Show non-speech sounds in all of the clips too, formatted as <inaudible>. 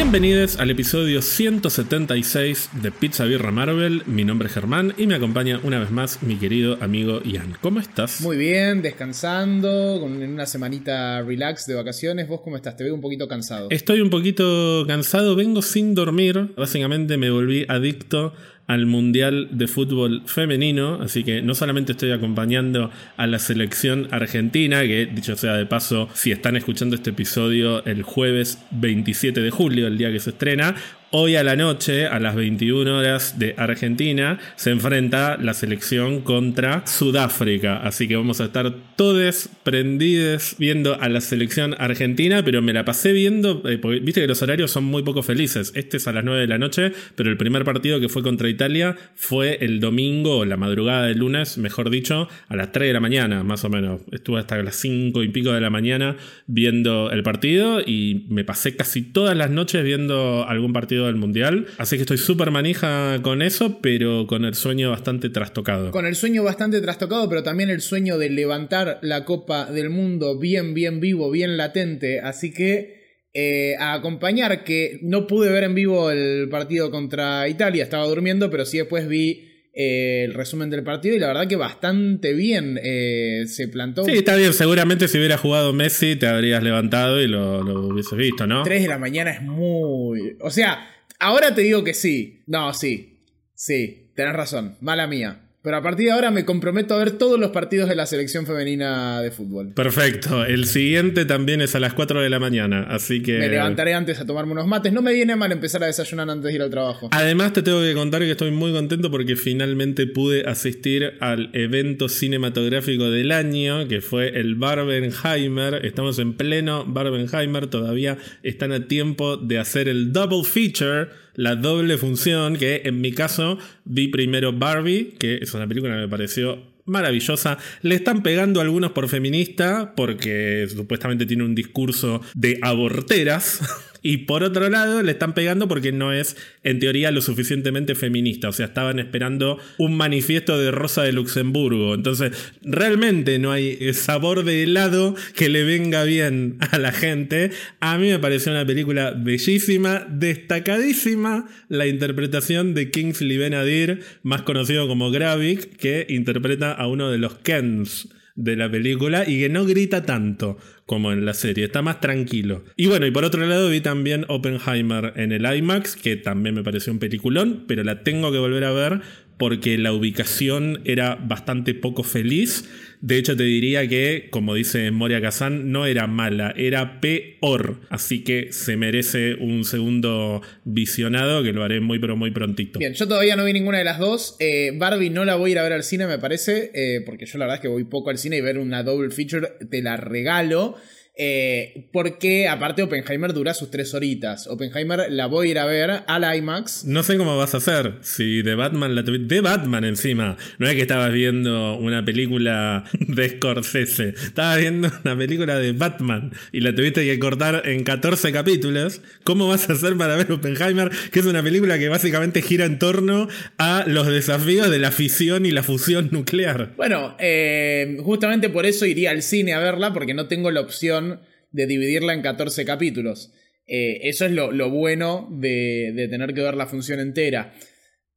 Bienvenidos al episodio 176 de Pizza Birra Marvel. Mi nombre es Germán y me acompaña una vez más mi querido amigo Ian. ¿Cómo estás? Muy bien, descansando, con una semanita relax de vacaciones. ¿Vos cómo estás? Te veo un poquito cansado. Estoy un poquito cansado, vengo sin dormir. Básicamente me volví adicto al Mundial de Fútbol Femenino, así que no solamente estoy acompañando a la selección argentina, que dicho sea de paso, si están escuchando este episodio el jueves 27 de julio, el día que se estrena, Hoy a la noche, a las 21 horas de Argentina, se enfrenta la selección contra Sudáfrica. Así que vamos a estar todos prendidos viendo a la selección argentina, pero me la pasé viendo, eh, porque viste que los horarios son muy poco felices. Este es a las 9 de la noche, pero el primer partido que fue contra Italia fue el domingo, la madrugada del lunes, mejor dicho, a las 3 de la mañana, más o menos. Estuve hasta las 5 y pico de la mañana viendo el partido y me pasé casi todas las noches viendo algún partido del Mundial. Así que estoy súper manija con eso, pero con el sueño bastante trastocado. Con el sueño bastante trastocado, pero también el sueño de levantar la Copa del Mundo bien, bien vivo, bien latente. Así que eh, a acompañar que no pude ver en vivo el partido contra Italia, estaba durmiendo, pero sí después vi eh, el resumen del partido y la verdad que bastante bien eh, se plantó. Sí, está bien. Seguramente si hubiera jugado Messi te habrías levantado y lo, lo hubieses visto, ¿no? 3 de la mañana es muy... O sea, Ahora te digo que sí. No, sí. Sí, tenés razón. Mala mía. Pero a partir de ahora me comprometo a ver todos los partidos de la selección femenina de fútbol. Perfecto. El siguiente también es a las 4 de la mañana, así que... Me levantaré antes a tomarme unos mates. No me viene mal empezar a desayunar antes de ir al trabajo. Además te tengo que contar que estoy muy contento porque finalmente pude asistir al evento cinematográfico del año, que fue el Barbenheimer. Estamos en pleno Barbenheimer, todavía están a tiempo de hacer el double feature la doble función, que en mi caso vi primero Barbie, que es una película que me pareció maravillosa. Le están pegando algunos por feminista, porque supuestamente tiene un discurso de aborteras. <laughs> Y por otro lado, le están pegando porque no es, en teoría, lo suficientemente feminista. O sea, estaban esperando un manifiesto de Rosa de Luxemburgo. Entonces, realmente no hay sabor de helado que le venga bien a la gente. A mí me pareció una película bellísima, destacadísima la interpretación de Kingsley Benadir, más conocido como Gravik, que interpreta a uno de los Kens de la película y que no grita tanto como en la serie, está más tranquilo. Y bueno, y por otro lado vi también Oppenheimer en el IMAX, que también me pareció un peliculón, pero la tengo que volver a ver porque la ubicación era bastante poco feliz. De hecho, te diría que, como dice Moria Kazan, no era mala, era peor. Así que se merece un segundo visionado que lo haré muy, pero muy prontito. Bien, yo todavía no vi ninguna de las dos. Eh, Barbie no la voy a ir a ver al cine, me parece, eh, porque yo la verdad es que voy poco al cine y ver una double feature te la regalo. Eh, porque aparte Oppenheimer dura sus tres horitas. Oppenheimer la voy a ir a ver al IMAX. No sé cómo vas a hacer. Si de Batman la De Batman encima. No es que estabas viendo una película <laughs> de Scorsese. Estabas viendo una película de Batman. Y la tuviste que cortar en 14 capítulos. ¿Cómo vas a hacer para ver Oppenheimer? Que es una película que básicamente gira en torno a los desafíos de la fisión y la fusión nuclear. Bueno, eh, justamente por eso iría al cine a verla. Porque no tengo la opción de dividirla en 14 capítulos. Eh, eso es lo, bueno de, tener que ver la función entera.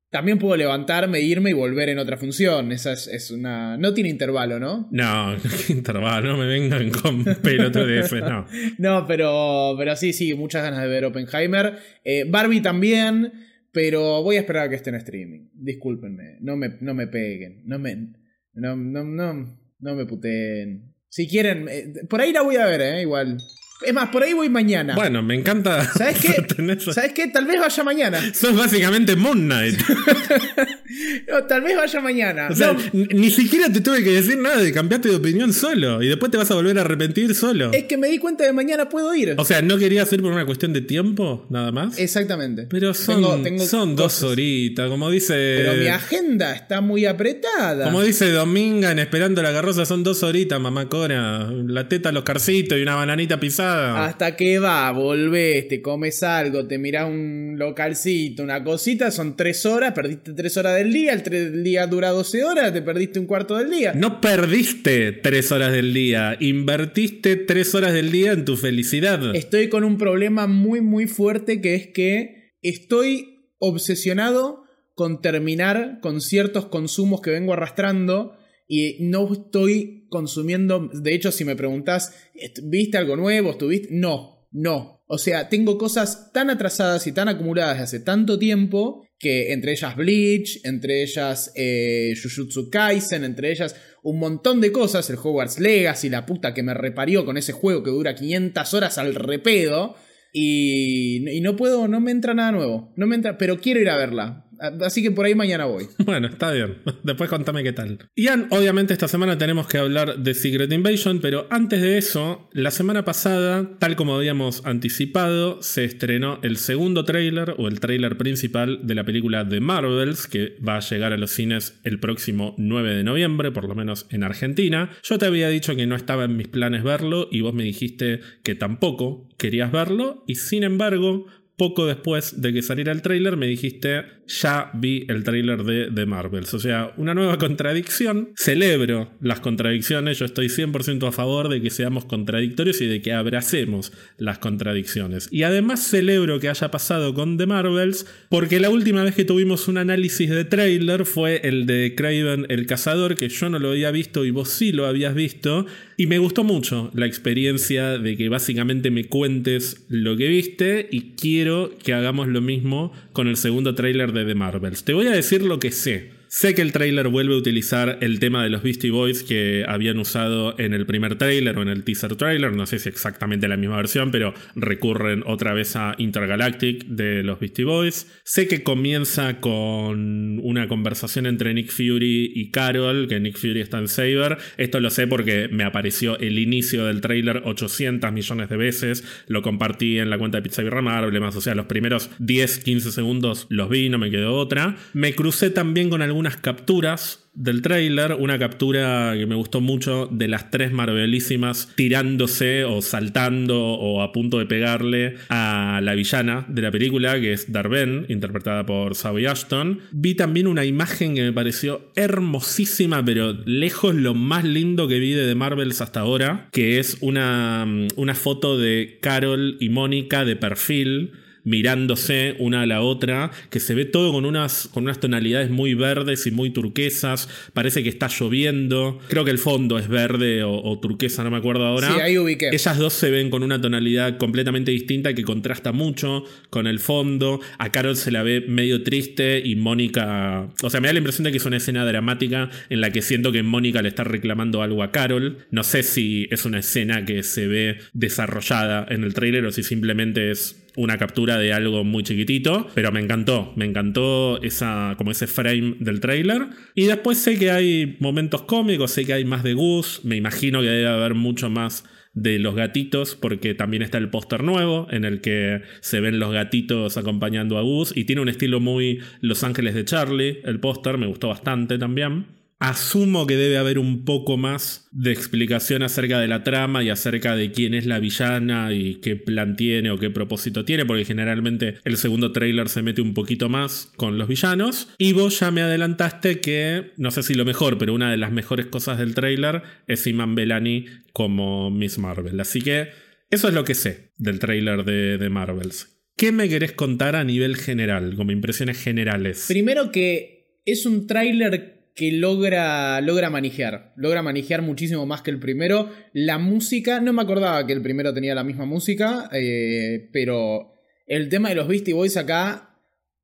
También puedo levantarme, irme y volver en otra función. Esa es, una. No tiene intervalo, ¿no? No, <laughs> intervalo, no me vengan con <laughs> PLTDF, no. <laughs> no, pero, pero sí, sí, muchas ganas de ver Oppenheimer. Eh, Barbie también, pero voy a esperar a que esté en streaming. Discúlpenme, no me, no me peguen, no me. No, no, no, no me puteen. Si quieren, eh, por ahí la voy a ver, ¿eh? Igual. Es más, por ahí voy mañana. Bueno, me encanta. ¿Sabes qué? <laughs> ¿Sabes qué? Tal vez vaya mañana. Sos básicamente Moon Knight. <laughs> no, tal vez vaya mañana. O sea, ni siquiera te tuve que decir nada de cambiarte de opinión solo. Y después te vas a volver a arrepentir solo. Es que me di cuenta de mañana puedo ir. O sea, ¿no querías ir por una cuestión de tiempo, nada más? Exactamente. Pero son, son dos horitas, como dice. Pero mi agenda está muy apretada. Como dice Dominga en Esperando la Carroza, son dos horitas, mamá Cora. La teta, los carcitos y una bananita pisada pasada. Hasta que va, volvés, te comes algo, te mirás un localcito, una cosita, son tres horas, perdiste tres horas del día, el, el día dura 12 horas, te perdiste un cuarto del día. No perdiste tres horas del día, invertiste tres horas del día en tu felicidad. Estoy con un problema muy, muy fuerte que es que estoy obsesionado con terminar con ciertos consumos que vengo arrastrando y no estoy consumiendo. De hecho, si me preguntas, ¿viste algo nuevo? ¿Estuviste? No, no. O sea, tengo cosas tan atrasadas y tan acumuladas hace tanto tiempo que entre ellas Bleach, entre ellas eh, Jujutsu Kaisen, entre ellas un montón de cosas, el Hogwarts Legacy, la puta que me reparió con ese juego que dura 500 horas al repedo. Y, y, no puedo, no me entra nada nuevo. No me entra, pero quiero ir a verla. Así que por ahí mañana voy. <laughs> Bueno, está bien. Después contame qué tal. Y obviamente esta semana tenemos que hablar de Secret Invasion, pero antes de eso, la semana pasada, tal como habíamos anticipado, se estrenó el segundo tráiler o el tráiler principal de la película The Marvels, que va a llegar a los cines el próximo 9 de noviembre, por lo menos en Argentina. Yo te había dicho que no estaba en mis planes verlo y vos me dijiste que tampoco querías verlo y sin embargo poco después de que saliera el tráiler me dijiste, ya vi el tráiler de The Marvels. O sea, una nueva contradicción. Celebro las contradicciones, yo estoy 100% a favor de que seamos contradictorios y de que abracemos las contradicciones. Y además celebro que haya pasado con The Marvels porque la última vez que tuvimos un análisis de tráiler fue el de Craven el Cazador, que yo no lo había visto y vos sí lo habías visto. Y me gustó mucho la experiencia de que básicamente me cuentes lo que viste y quiero que hagamos lo mismo con el segundo tráiler de The Marvels. Te voy a decir lo que sé. Sé que el tráiler vuelve a utilizar el tema de los Beastie Boys que habían usado en el primer tráiler o en el teaser trailer, no sé si exactamente la misma versión, pero recurren otra vez a Intergalactic de los Beastie Boys. Sé que comienza con una conversación entre Nick Fury y Carol, que Nick Fury está en Saber. Esto lo sé porque me apareció el inicio del tráiler 800 millones de veces, lo compartí en la cuenta de Pizza y Remarble, más, o sea, los primeros 10, 15 segundos los vi, no me quedó otra. Me crucé también con algún unas capturas del trailer, una captura que me gustó mucho de las tres Marvelísimas tirándose o saltando o a punto de pegarle a la villana de la película, que es Darben, interpretada por Zoe Ashton. Vi también una imagen que me pareció hermosísima, pero lejos lo más lindo que vi de The Marvels hasta ahora, que es una, una foto de Carol y Mónica de perfil mirándose una a la otra, que se ve todo con unas, con unas tonalidades muy verdes y muy turquesas, parece que está lloviendo, creo que el fondo es verde o, turquesa, no me acuerdo ahora. Sí, ahí ubiqué. Ellas dos se ven con una tonalidad completamente distinta que contrasta mucho con el fondo, a Carol se la ve medio triste y Mónica, o sea, me da la impresión de que es una escena dramática en la que siento que Mónica le está reclamando algo a Carol, no sé si es una escena que se ve desarrollada en el trailer o si simplemente es una captura de algo muy chiquitito, pero me encantó, me encantó esa, como ese frame del trailer. Y después sé que hay momentos cómicos, sé que hay más de Gus, me imagino que debe haber mucho más de los gatitos, porque también está el póster nuevo en el que se ven los gatitos acompañando a Gus y tiene un estilo muy Los Ángeles de Charlie, el póster, me gustó bastante también. Asumo que debe haber un poco más de explicación acerca de la trama y acerca de quién es la villana y qué plan tiene o qué propósito tiene, porque generalmente el segundo trailer se mete un poquito más con los villanos. Y vos ya me adelantaste que, no sé si lo mejor, pero una de las mejores cosas del trailer es Iman Belani como Miss Marvel. Así que eso es lo que sé del trailer de, de Marvels. ¿Qué me querés contar a nivel general, como impresiones generales? Primero que es un tráiler que logra, logra manejar. Logra manejar muchísimo más que el primero. La música, no me acordaba que el primero tenía la misma música, eh, pero el tema de los Beastie Boys acá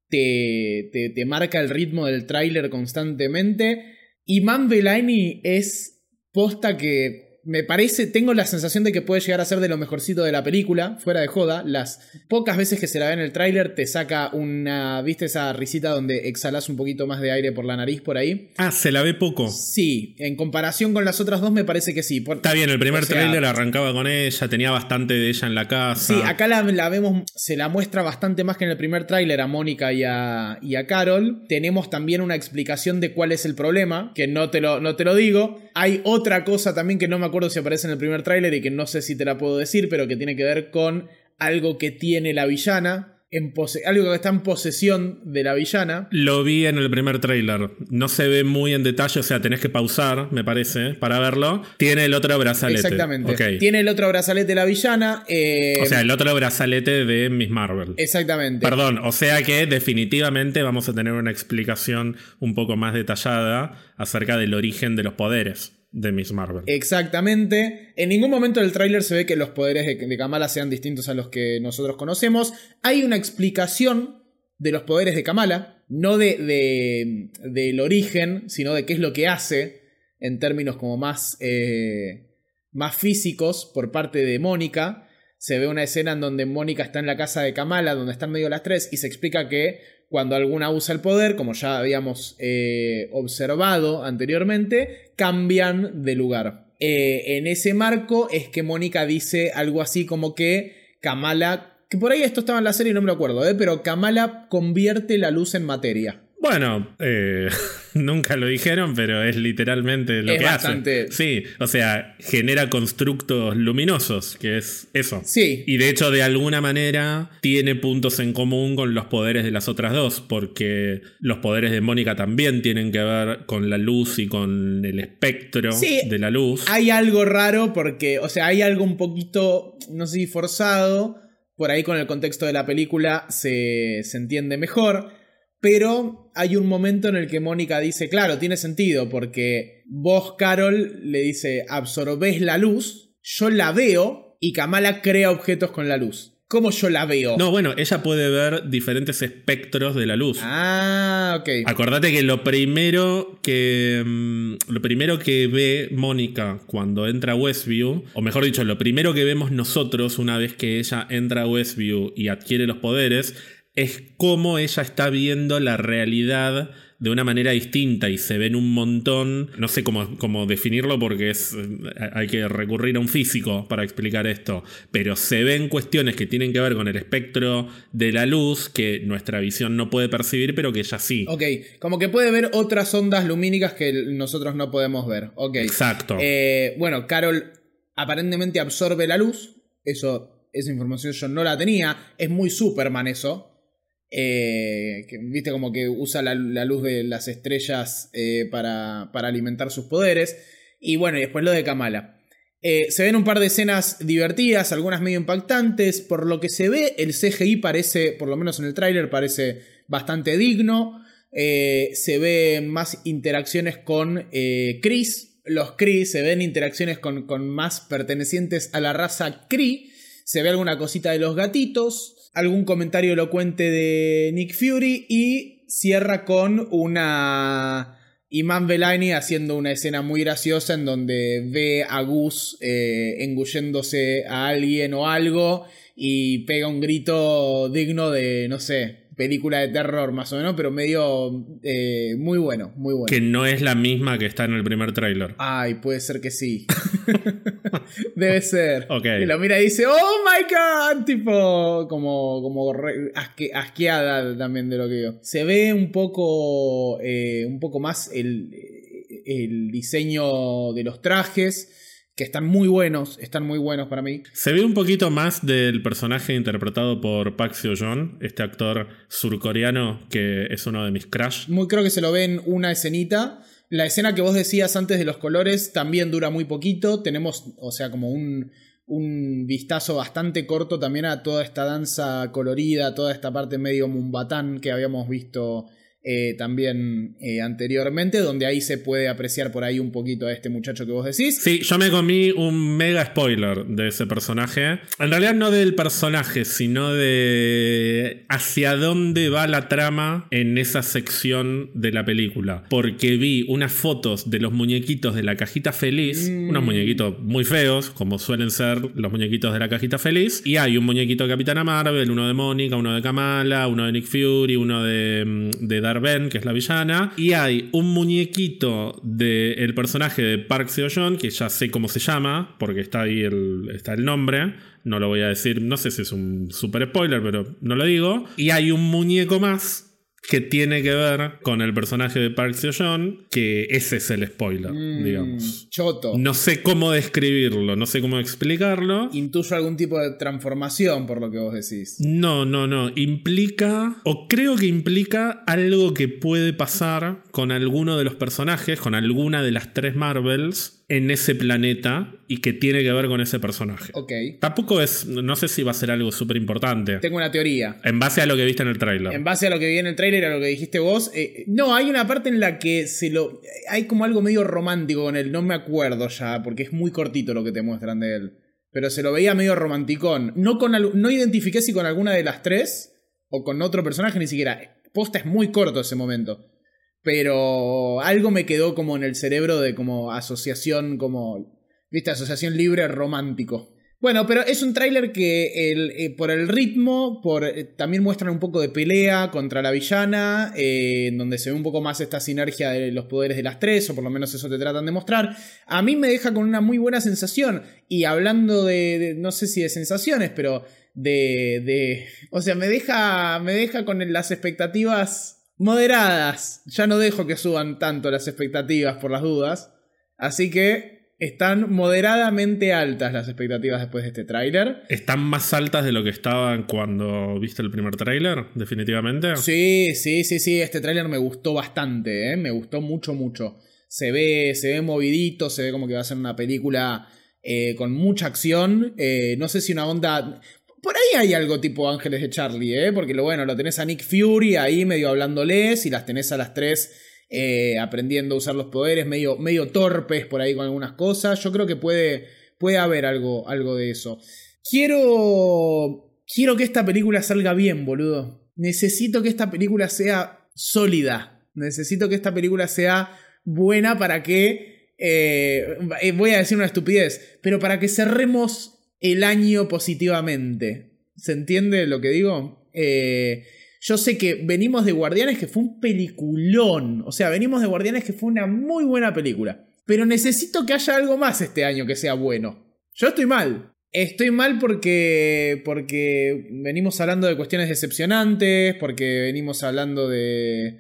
te, te, marca el ritmo del tráiler constantemente. Y Man Belaini es posta que me parece, tengo la sensación de que puede llegar a ser de lo mejorcito de la película, fuera de joda. Las pocas veces que se la ve en el tráiler te saca una, ¿viste esa risita donde exhalas un poquito más de aire por la nariz por ahí? Ah, se la ve poco. Sí, en comparación con las otras dos me parece que sí. Está bien, el primer tráiler arrancaba con ella, tenía bastante de ella en la casa. Sí, acá la, vemos, se la muestra bastante más que en el primer tráiler a Mónica y a, y a Carol. Tenemos también una explicación de cuál es el problema, que no te lo, no te lo digo. Hay otra cosa también que no me acuerdo si aparece en el primer tráiler y que no sé si te la puedo decir, pero que tiene que ver con algo que tiene la villana en algo que está en posesión de la villana. Lo vi en el primer tráiler. No se ve muy en detalle, o sea, tenés que pausar, me parece, para verlo. Tiene el otro brazalete. Exactamente. Tiene el otro brazalete de la villana. Eh, o sea, el otro brazalete de Miss Marvel. Exactamente. Perdón, o sea que definitivamente vamos a tener una explicación un poco más detallada acerca del origen de los poderes de Miss Marvel. Exactamente. En ningún momento del tráiler se ve que los poderes de, Kamala sean distintos a los que nosotros conocemos. Hay una explicación de los poderes de Kamala, no de, del origen, sino de qué es lo que hace en términos como más, eh, más físicos por parte de Mónica. Se ve una escena en donde Mónica está en la casa de Kamala, donde están medio las tres, y se explica que cuando alguna usa el poder, como ya habíamos eh, observado anteriormente, cambian de lugar. Eh, en ese marco es que Mónica dice algo así como que Kamala, que por ahí esto estaba en la serie y no me lo acuerdo, ¿eh? pero Kamala convierte la luz en materia. Bueno, eh, <laughs> nunca lo dijeron, pero es literalmente lo que hace. Sí, o sea, genera constructos luminosos, que es eso. Sí. Y de hecho, de alguna manera, tiene puntos en común con los poderes de las otras dos, porque los poderes de Mónica también tienen que ver con la luz y con el espectro de la luz. Hay algo raro porque, o sea, hay algo un poquito, no sé si forzado. Por ahí con el contexto de la película se, se entiende mejor. Pero hay un momento en el que Mónica dice, claro, tiene sentido, porque vos, Carol, le dice, absorbés la luz, yo la veo y Kamala crea objetos con la luz. ¿Cómo yo la veo? No, bueno, ella puede ver diferentes espectros de la luz. Ah, ok. Acordate que lo primero que. Mm, lo primero que ve Mónica cuando entra a Westview, o mejor dicho, lo primero que vemos nosotros una vez que ella entra a Westview y adquiere los poderes, es cómo ella está viendo la realidad de una manera distinta y se ven un montón, no sé cómo, cómo, definirlo porque es, hay que recurrir a un físico para explicar esto, pero se ven cuestiones que tienen que ver con el espectro de la luz que nuestra visión no puede percibir, pero que ella sí. Ok, como que puede ver otras ondas lumínicas que nosotros no podemos ver. Ok. Exacto. Eh, bueno, Carol aparentemente absorbe la luz, eso, esa información yo no la tenía, es muy Superman eso. Eh, que, Viste como que usa la, luz de las estrellas eh, para, alimentar sus poderes. Y bueno, y después lo de Kamala. Eh, se ven un par de escenas divertidas, algunas medio impactantes. Por lo que se ve, el CGI parece, por lo menos en el tráiler, parece bastante digno. se ven más interacciones con Chris. Los Kree se ven interacciones con, con más pertenecientes a la raza Kree. Se ve alguna cosita de los gatitos algún comentario elocuente de Nick Fury y cierra con una Iman Belani haciendo una escena muy graciosa en donde ve a Gus eh, engulléndose a alguien o algo y pega un grito digno de, no sé, película de terror más o menos, pero medio eh, muy bueno, muy bueno. Que no es la misma que está en el primer tráiler. Ay, puede ser que sí. <laughs> <laughs> Debe ser. Ok. Y lo mira y dice, oh my god, tipo, como, como asqueada también de lo que veo. Se ve un poco, eh, un poco más el, el diseño de los trajes que están muy buenos, están muy buenos para mí. Se ve un poquito más del personaje interpretado por Park Seo-joon, este actor surcoreano que es uno de mis crush. Muy creo que se lo ven una escenita. La escena que vos decías antes de los colores también dura muy poquito. Tenemos, o sea, como un, un vistazo bastante corto también a toda esta danza colorida, toda esta parte medio mumbatán que habíamos visto eh, también eh, anteriormente, donde ahí se puede apreciar por ahí un poquito a este muchacho que vos decís. Sí, yo me comí un mega spoiler de ese personaje. En realidad no del personaje, sino de hacia dónde va la trama en esa sección de la película. Porque vi unas fotos de los muñequitos de la cajita feliz, mm. unos muñequitos muy feos, como suelen ser los muñequitos de la cajita feliz, y hay un muñequito de Capitana Marvel, uno de Mónica, uno de Kamala, uno de Nick Fury, uno de, mm, de Ben, que es la villana, y hay un muñequito del personaje de Park Seo-joon, que ya sé cómo se llama, porque está ahí el, está el nombre, no lo voy a decir, no sé si es un super spoiler, pero no lo digo, y hay un muñeco más que tiene que ver con el personaje de Park Seo-joon, que ese es el spoiler, Mm, digamos. Choto. No sé cómo describirlo, no sé cómo explicarlo. Intuyo algún tipo de transformación por lo que vos decís. No, no, no. Implica, o creo que implica algo que puede pasar con alguno de los personajes, con alguna de las tres Marvels en ese planeta y que tiene que ver con ese personaje. Ok. Tampoco es, no sé si va a ser algo súper importante. Tengo una teoría. En base a lo que viste en el tráiler. En base a lo que vi en el tráiler, a lo que dijiste vos, eh, no, hay una parte en la que se lo... Hay como algo medio romántico con él, no me acuerdo ya, porque es muy cortito lo que te muestran de él. Pero se lo veía medio romanticón. No, con al- no identifiqué si con alguna de las tres o con otro personaje ni siquiera. Posta es muy corto ese momento. Pero algo me quedó como en el cerebro de como asociación, como... ¿Viste? Asociación libre romántico. Bueno, pero es un tráiler que el, eh, por el ritmo, por, eh, también muestran un poco de pelea contra la villana, eh, donde se ve un poco más esta sinergia de los poderes de las tres, o por lo menos eso te tratan de mostrar. A mí me deja con una muy buena sensación. Y hablando de, de- no sé si de sensaciones, pero de, de, o sea, me deja, me deja con las expectativas moderadas. Ya no dejo que suban tanto las expectativas por las dudas. Así que están moderadamente altas las expectativas después de este tráiler. ¿Están más altas de lo que estaban cuando viste el primer tráiler? Definitivamente. Sí, sí, sí, sí, este tráiler me gustó bastante, ¿eh? me gustó mucho, mucho. Se ve, se ve movidito, se ve como que va a ser una película eh, con mucha acción. eh, no sé si una onda... Por ahí hay algo tipo Ángeles de Charlie, ¿eh? porque lo bueno, lo tenés a Nick Fury ahí medio hablándoles y las tenés a las tres eh, aprendiendo a usar los poderes, medio, medio torpes por ahí con algunas cosas. Yo creo que puede, puede haber algo, algo de eso. Quiero. Quiero que esta película salga bien, boludo. Necesito que esta película sea sólida. Necesito que esta película sea buena para que. eh, eh, voy a decir una estupidez, pero para que cerremos el año positivamente. ¿Se entiende lo que digo? Eh, yo sé que venimos de Guardianes, que fue un peliculón. O sea, venimos de Guardianes, que fue una muy buena película. Pero necesito que haya algo más este año que sea bueno. Yo estoy mal. Estoy mal porque, porque venimos hablando de cuestiones decepcionantes, porque venimos hablando de,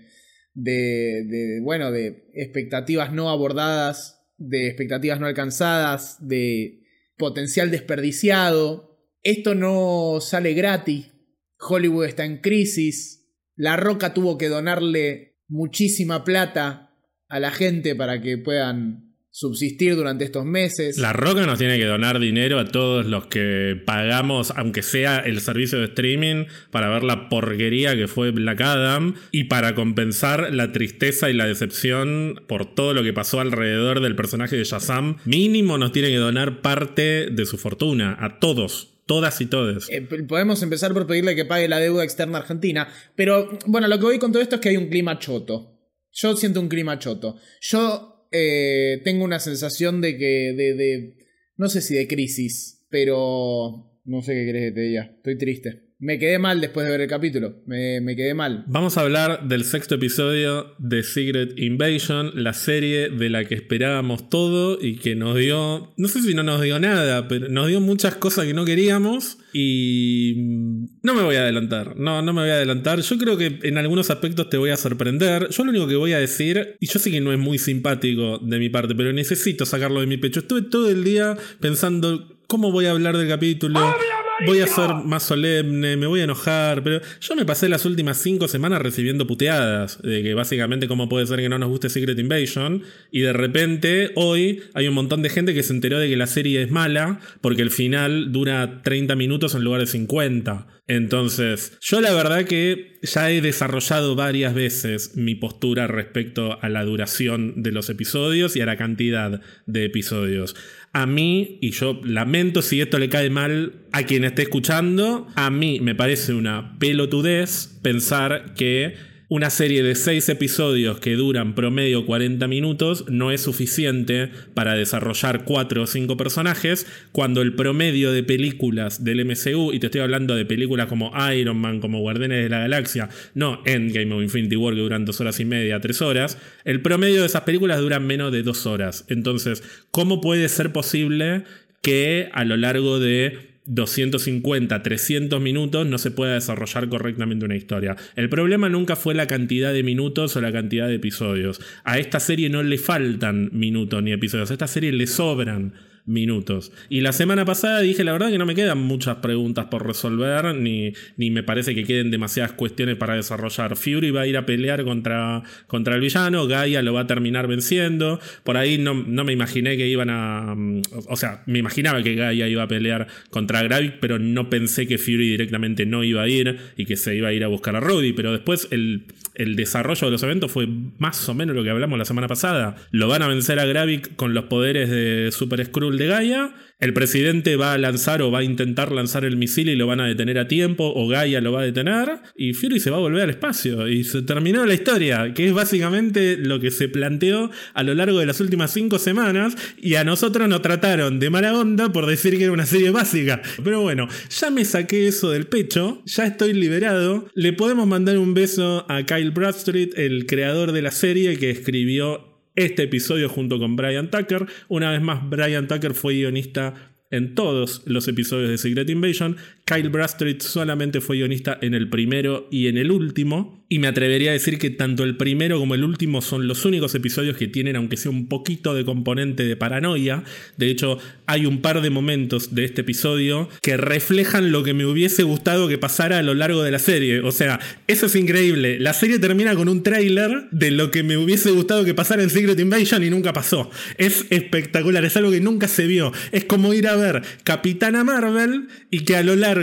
de, de, bueno, de expectativas no abordadas, de expectativas no alcanzadas, de potencial desperdiciado. Esto no sale gratis. Hollywood está en crisis. La Roca tuvo que donarle muchísima plata a la gente para que puedan subsistir durante estos meses. La Roca nos tiene que donar dinero a todos los que pagamos, aunque sea el servicio de streaming, para ver la porquería que fue Black Adam y para compensar la tristeza y la decepción por todo lo que pasó alrededor del personaje de Shazam. Mínimo nos tiene que donar parte de su fortuna, a todos. Todas y todes. Eh, podemos empezar por pedirle que pague la deuda externa argentina. Pero bueno, lo que voy con todo esto es que hay un clima choto. Yo siento un clima choto. Yo eh, tengo una sensación de que. De, no sé si de crisis, pero. No sé qué querés que te diga. Estoy triste. Me quedé mal después de ver el capítulo. Me, me quedé mal. Vamos a hablar del sexto episodio de Secret Invasion, la serie de la que esperábamos todo y que nos dio, no sé si no nos dio nada, pero nos dio muchas cosas que no queríamos y mm, no me voy a adelantar, no, no me voy a adelantar. Yo creo que en algunos aspectos te voy a sorprender. Yo lo único que voy a decir, y yo sé que no es muy simpático de mi parte, pero necesito sacarlo de mi pecho. Estuve todo el día pensando cómo voy a hablar del capítulo. Voy a ser más solemne, me voy a enojar, pero yo me pasé las últimas cinco semanas recibiendo puteadas de que básicamente cómo puede ser que no nos guste Secret Invasion y de repente hoy hay un montón de gente que se enteró de que la serie es mala porque el final dura 30 minutos en lugar de 50. Entonces, yo la verdad que ya he desarrollado varias veces mi postura respecto a la duración de los episodios y a la cantidad de episodios. A mí, y yo lamento si esto le cae mal a quien esté escuchando, a mí me parece una pelotudez pensar que una serie de 6 episodios que duran promedio 40 minutos no es suficiente para desarrollar 4 o 5 personajes, cuando el promedio de películas del MCU, y te estoy hablando de películas como Iron Man, como Guardianes de la Galaxia, no Endgame o Infinity War que duran 2 horas y media, 3 horas, el promedio de esas películas duran menos de 2 horas. Entonces, ¿cómo puede ser posible que a lo largo de 250, 300 minutos no se pueda desarrollar correctamente una historia. El problema nunca fue la cantidad de minutos o la cantidad de episodios. A esta serie no le faltan minutos ni episodios, a esta serie le sobran minutos. Y la semana pasada dije, la verdad que no me quedan muchas preguntas por resolver, ni, ni me parece que queden demasiadas cuestiones para desarrollar. Fury va a ir a pelear contra, contra el villano, Gaia lo va a terminar venciendo. Por ahí no, no me imaginé que iban a... Mm, o sea, me imaginaba que Gaia iba a pelear contra Gravik, pero no pensé que Fury directamente no iba a ir y que se iba a ir a buscar a Rudy. Pero después el, el desarrollo de los eventos fue más o menos lo que hablamos la semana pasada. Lo van a vencer a Gravik con los poderes de Super Skrull de Gaia el presidente va a lanzar o va a intentar lanzar el misil y lo van a detener a tiempo, o Gaia lo va a detener, y Fury se va a volver al espacio. Y se terminó la historia, que es básicamente lo que se planteó a lo largo de las últimas cinco semanas, y a nosotros nos trataron de mala onda por decir que era una serie básica. Pero bueno, ya me saqué eso del pecho, ya estoy liberado. Le podemos mandar un beso a Kyle Bradstreet, el creador de la serie que escribió este episodio junto con Brian Tucker. Una vez más, Brian Tucker fue guionista en todos los episodios de Secret Invasion. Kyle Bradstreet solamente fue guionista en el primero y en el último. Y me atrevería a decir que tanto el primero como el último son los únicos episodios que tienen, aunque sea un poquito de componente de paranoia. De hecho, hay un par de momentos de este episodio que reflejan lo que me hubiese gustado que pasara a lo largo de la serie. O sea, eso es increíble. La serie termina con un tráiler de lo que me hubiese gustado que pasara en Secret Invasion y nunca pasó. Es espectacular, es algo que nunca se vio. Es como ir a ver Capitana Marvel y que a lo largo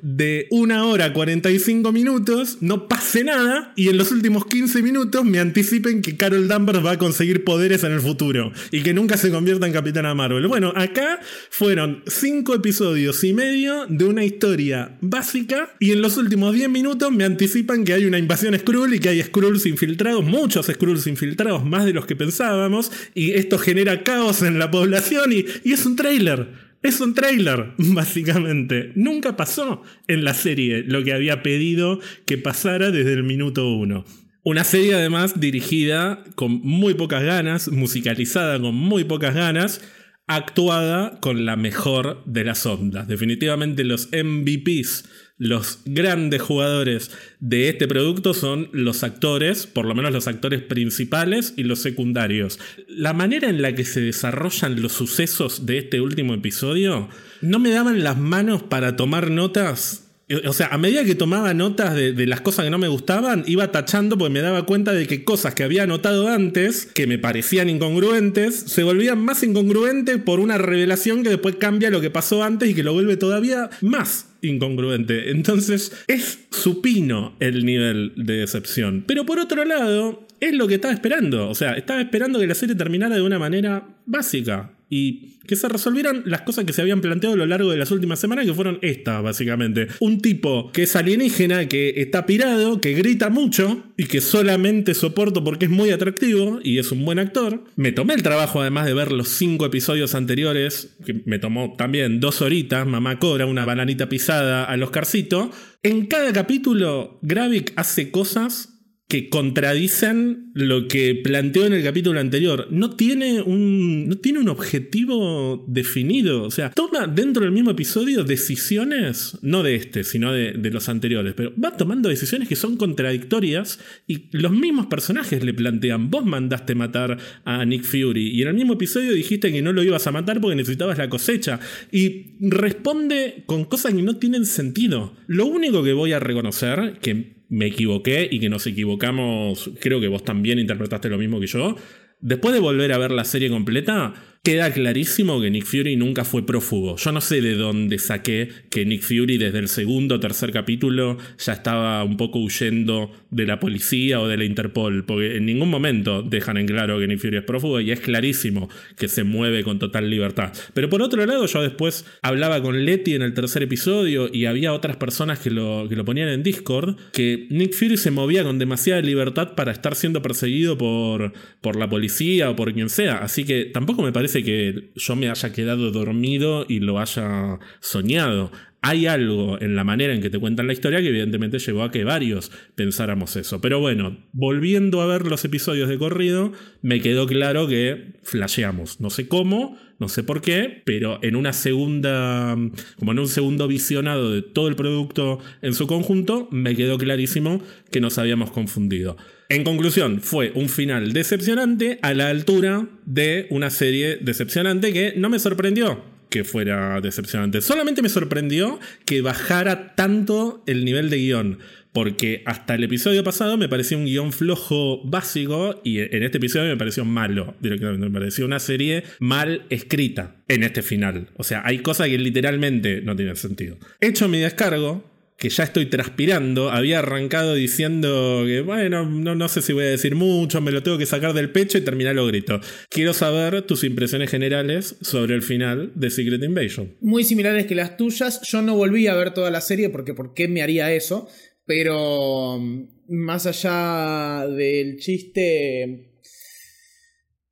de una hora 45 minutos no pase nada y en los últimos 15 minutos me anticipen que Carol Danvers va a conseguir poderes en el futuro y que nunca se convierta en Capitana Marvel. Bueno, acá fueron 5 episodios y medio de una historia básica y en los últimos 10 minutos me anticipan que hay una invasión Skrull y que hay Skrulls infiltrados, muchos Skrulls infiltrados, más de los que pensábamos, y esto genera caos en la población y, y es un trailer. Es un trailer, <laughs> básicamente. Nunca pasó en la serie lo que había pedido que pasara desde el minuto uno. Una serie además dirigida con muy pocas ganas, musicalizada con muy pocas ganas, actuada con la mejor de las ondas. Definitivamente los MVPs los grandes jugadores de este producto son los actores, por lo menos los actores principales y los secundarios. La manera en la que se desarrollan los sucesos de este último episodio no me daban las manos para tomar notas o sea, a medida que tomaba notas de, de, las cosas que no me gustaban, iba tachando porque me daba cuenta de que cosas que había notado antes, que me parecían incongruentes, se volvían más incongruentes por una revelación que después cambia lo que pasó antes y que lo vuelve todavía más incongruente. Entonces, es supino el nivel de decepción. Pero por otro lado, es lo que estaba esperando. O sea, estaba esperando que la serie terminara de una manera básica y que se resolvieran las cosas que se habían planteado a lo largo de las últimas semanas, que fueron estas, básicamente. Un tipo que es alienígena, que está pirado, que grita mucho y que solamente soporto porque es muy atractivo y es un buen actor. Me tomé el trabajo, además de ver los cinco episodios anteriores, que me tomó también dos horitas, mamá cobra una bananita pisada al Oscarcito. En cada capítulo, Gravik hace cosas que contradicen lo que planteó en el capítulo anterior. No tiene un, no tiene un objetivo definido. O sea, toma dentro del mismo episodio decisiones, no de este, sino de, de, los anteriores, pero va tomando decisiones que son contradictorias y los mismos personajes le plantean, vos mandaste matar a Nick Fury y en el mismo episodio dijiste que no lo ibas a matar porque necesitabas la cosecha y responde con cosas que no tienen sentido. Lo único que voy a reconocer, que me equivoqué y que nos equivocamos, creo que vos también interpretaste lo mismo que yo. Después de volver a ver la serie completa, queda clarísimo que Nick Fury nunca fue prófugo. Yo no sé de dónde saqué que Nick Fury desde el segundo o tercer capítulo ya estaba un poco huyendo de la policía o de la Interpol, porque en ningún momento dejan en claro que Nick Fury es prófugo y es clarísimo que se mueve con total libertad. Pero por otro lado, yo después hablaba con Letty en el tercer episodio y había otras personas que lo, que lo ponían en Discord, que Nick Fury se movía con demasiada libertad para estar siendo perseguido por, por la policía o por quien sea. Así que tampoco me parece que yo me haya quedado dormido y lo haya soñado. hay algo en la manera en que te cuentan la historia que evidentemente llevó a que varios pensáramos eso. Pero bueno, volviendo a ver los episodios de corrido, me quedó claro que flasheamos. No sé cómo, no sé por qué, pero en una segunda, como en un segundo visionado de todo el producto en su conjunto, me quedó clarísimo que nos habíamos confundido. En conclusión, fue un final decepcionante a la altura de una serie decepcionante que no me sorprendió que fuera decepcionante. Solamente me sorprendió que bajara tanto el nivel de guion. Porque hasta el episodio pasado me pareció un guion flojo básico y en este episodio me pareció malo directamente. Me pareció una serie mal escrita en este final. O sea, hay cosas que literalmente no tienen sentido. Hecho mi descargo, que ya estoy transpirando, había arrancado diciendo que, bueno, no, no, sé si voy a decir mucho, me lo tengo que sacar del pecho y terminar lo grito. Quiero saber tus impresiones generales sobre el final de Secret Invasion. Muy similares que las tuyas. Yo no volví a ver toda la serie porque ¿por qué me haría eso? Pero mm, más allá del chiste...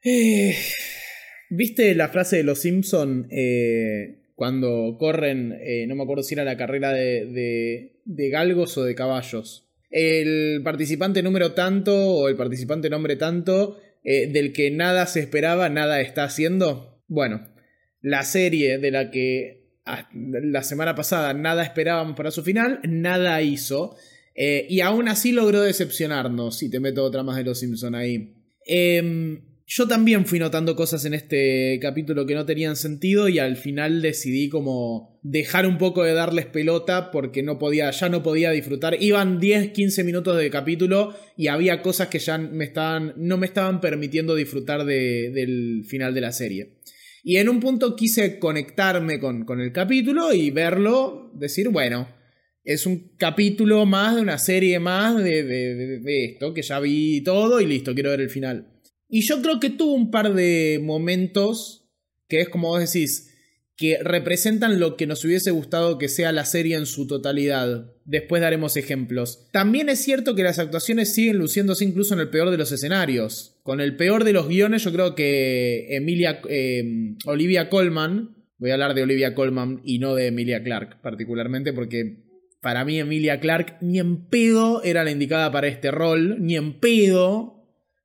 Eh, ¿Viste la frase de Los Simpson? Eh, cuando corren, eh, no me acuerdo si era la carrera de, de, galgos o de caballos. El participante número tanto o el participante nombre tanto eh, del que nada se esperaba, nada está haciendo. Bueno, la serie de la que la semana pasada nada esperábamos para su final, nada hizo. Eh, y aún así logró decepcionarnos, si te meto otra más de los Simpson ahí. Eh, yo también fui notando cosas en este capítulo que no tenían sentido y al final decidí como dejar un poco de darles pelota porque no podía, ya no podía disfrutar. Iban 10, 15 minutos de capítulo y había cosas que ya me estaban, no me estaban permitiendo disfrutar del final de la serie. Y en un punto quise conectarme con, con el capítulo y verlo, decir, bueno, es un capítulo más de una serie más de, de esto, que ya vi todo y listo, quiero ver el final. Y yo creo que tuvo un par de momentos que es como vos decís, que representan lo que nos hubiese gustado que sea la serie en su totalidad. Después daremos ejemplos. También es cierto que las actuaciones siguen luciéndose incluso en el peor de los escenarios. Con el peor de los guiones yo creo que Emilia, eh, Olivia Colman, voy a hablar de Olivia Colman y no de Emilia Clark particularmente porque para mí Emilia Clark ni en pedo era la indicada para este rol, ni en pedo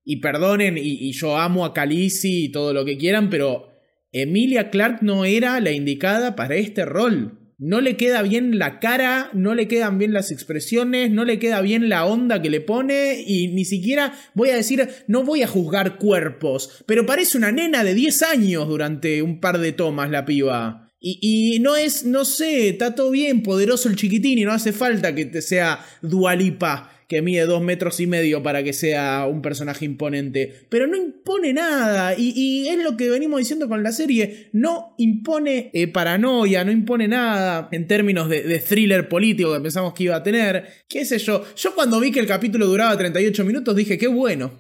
y perdonen, y, yo amo a Khaleesi y todo lo que quieran, pero Emilia Clark no era la indicada para este rol. No le queda bien la cara, no le quedan bien las expresiones, no le queda bien la onda que le pone y ni siquiera voy a decir, no voy a juzgar cuerpos, pero parece una nena de 10 años durante un par de tomas la piba. Y, y, no es, no sé, está todo bien, poderoso el chiquitín y no hace falta que te sea dualipa que mide dos metros y medio para que sea un personaje imponente. Pero no impone nada. Y, es lo que venimos diciendo con la serie. No impone eh, paranoia, no impone nada en términos de, thriller político que pensamos que iba a tener. ¿Qué sé yo? Yo cuando vi que el capítulo duraba 38 minutos dije, qué bueno.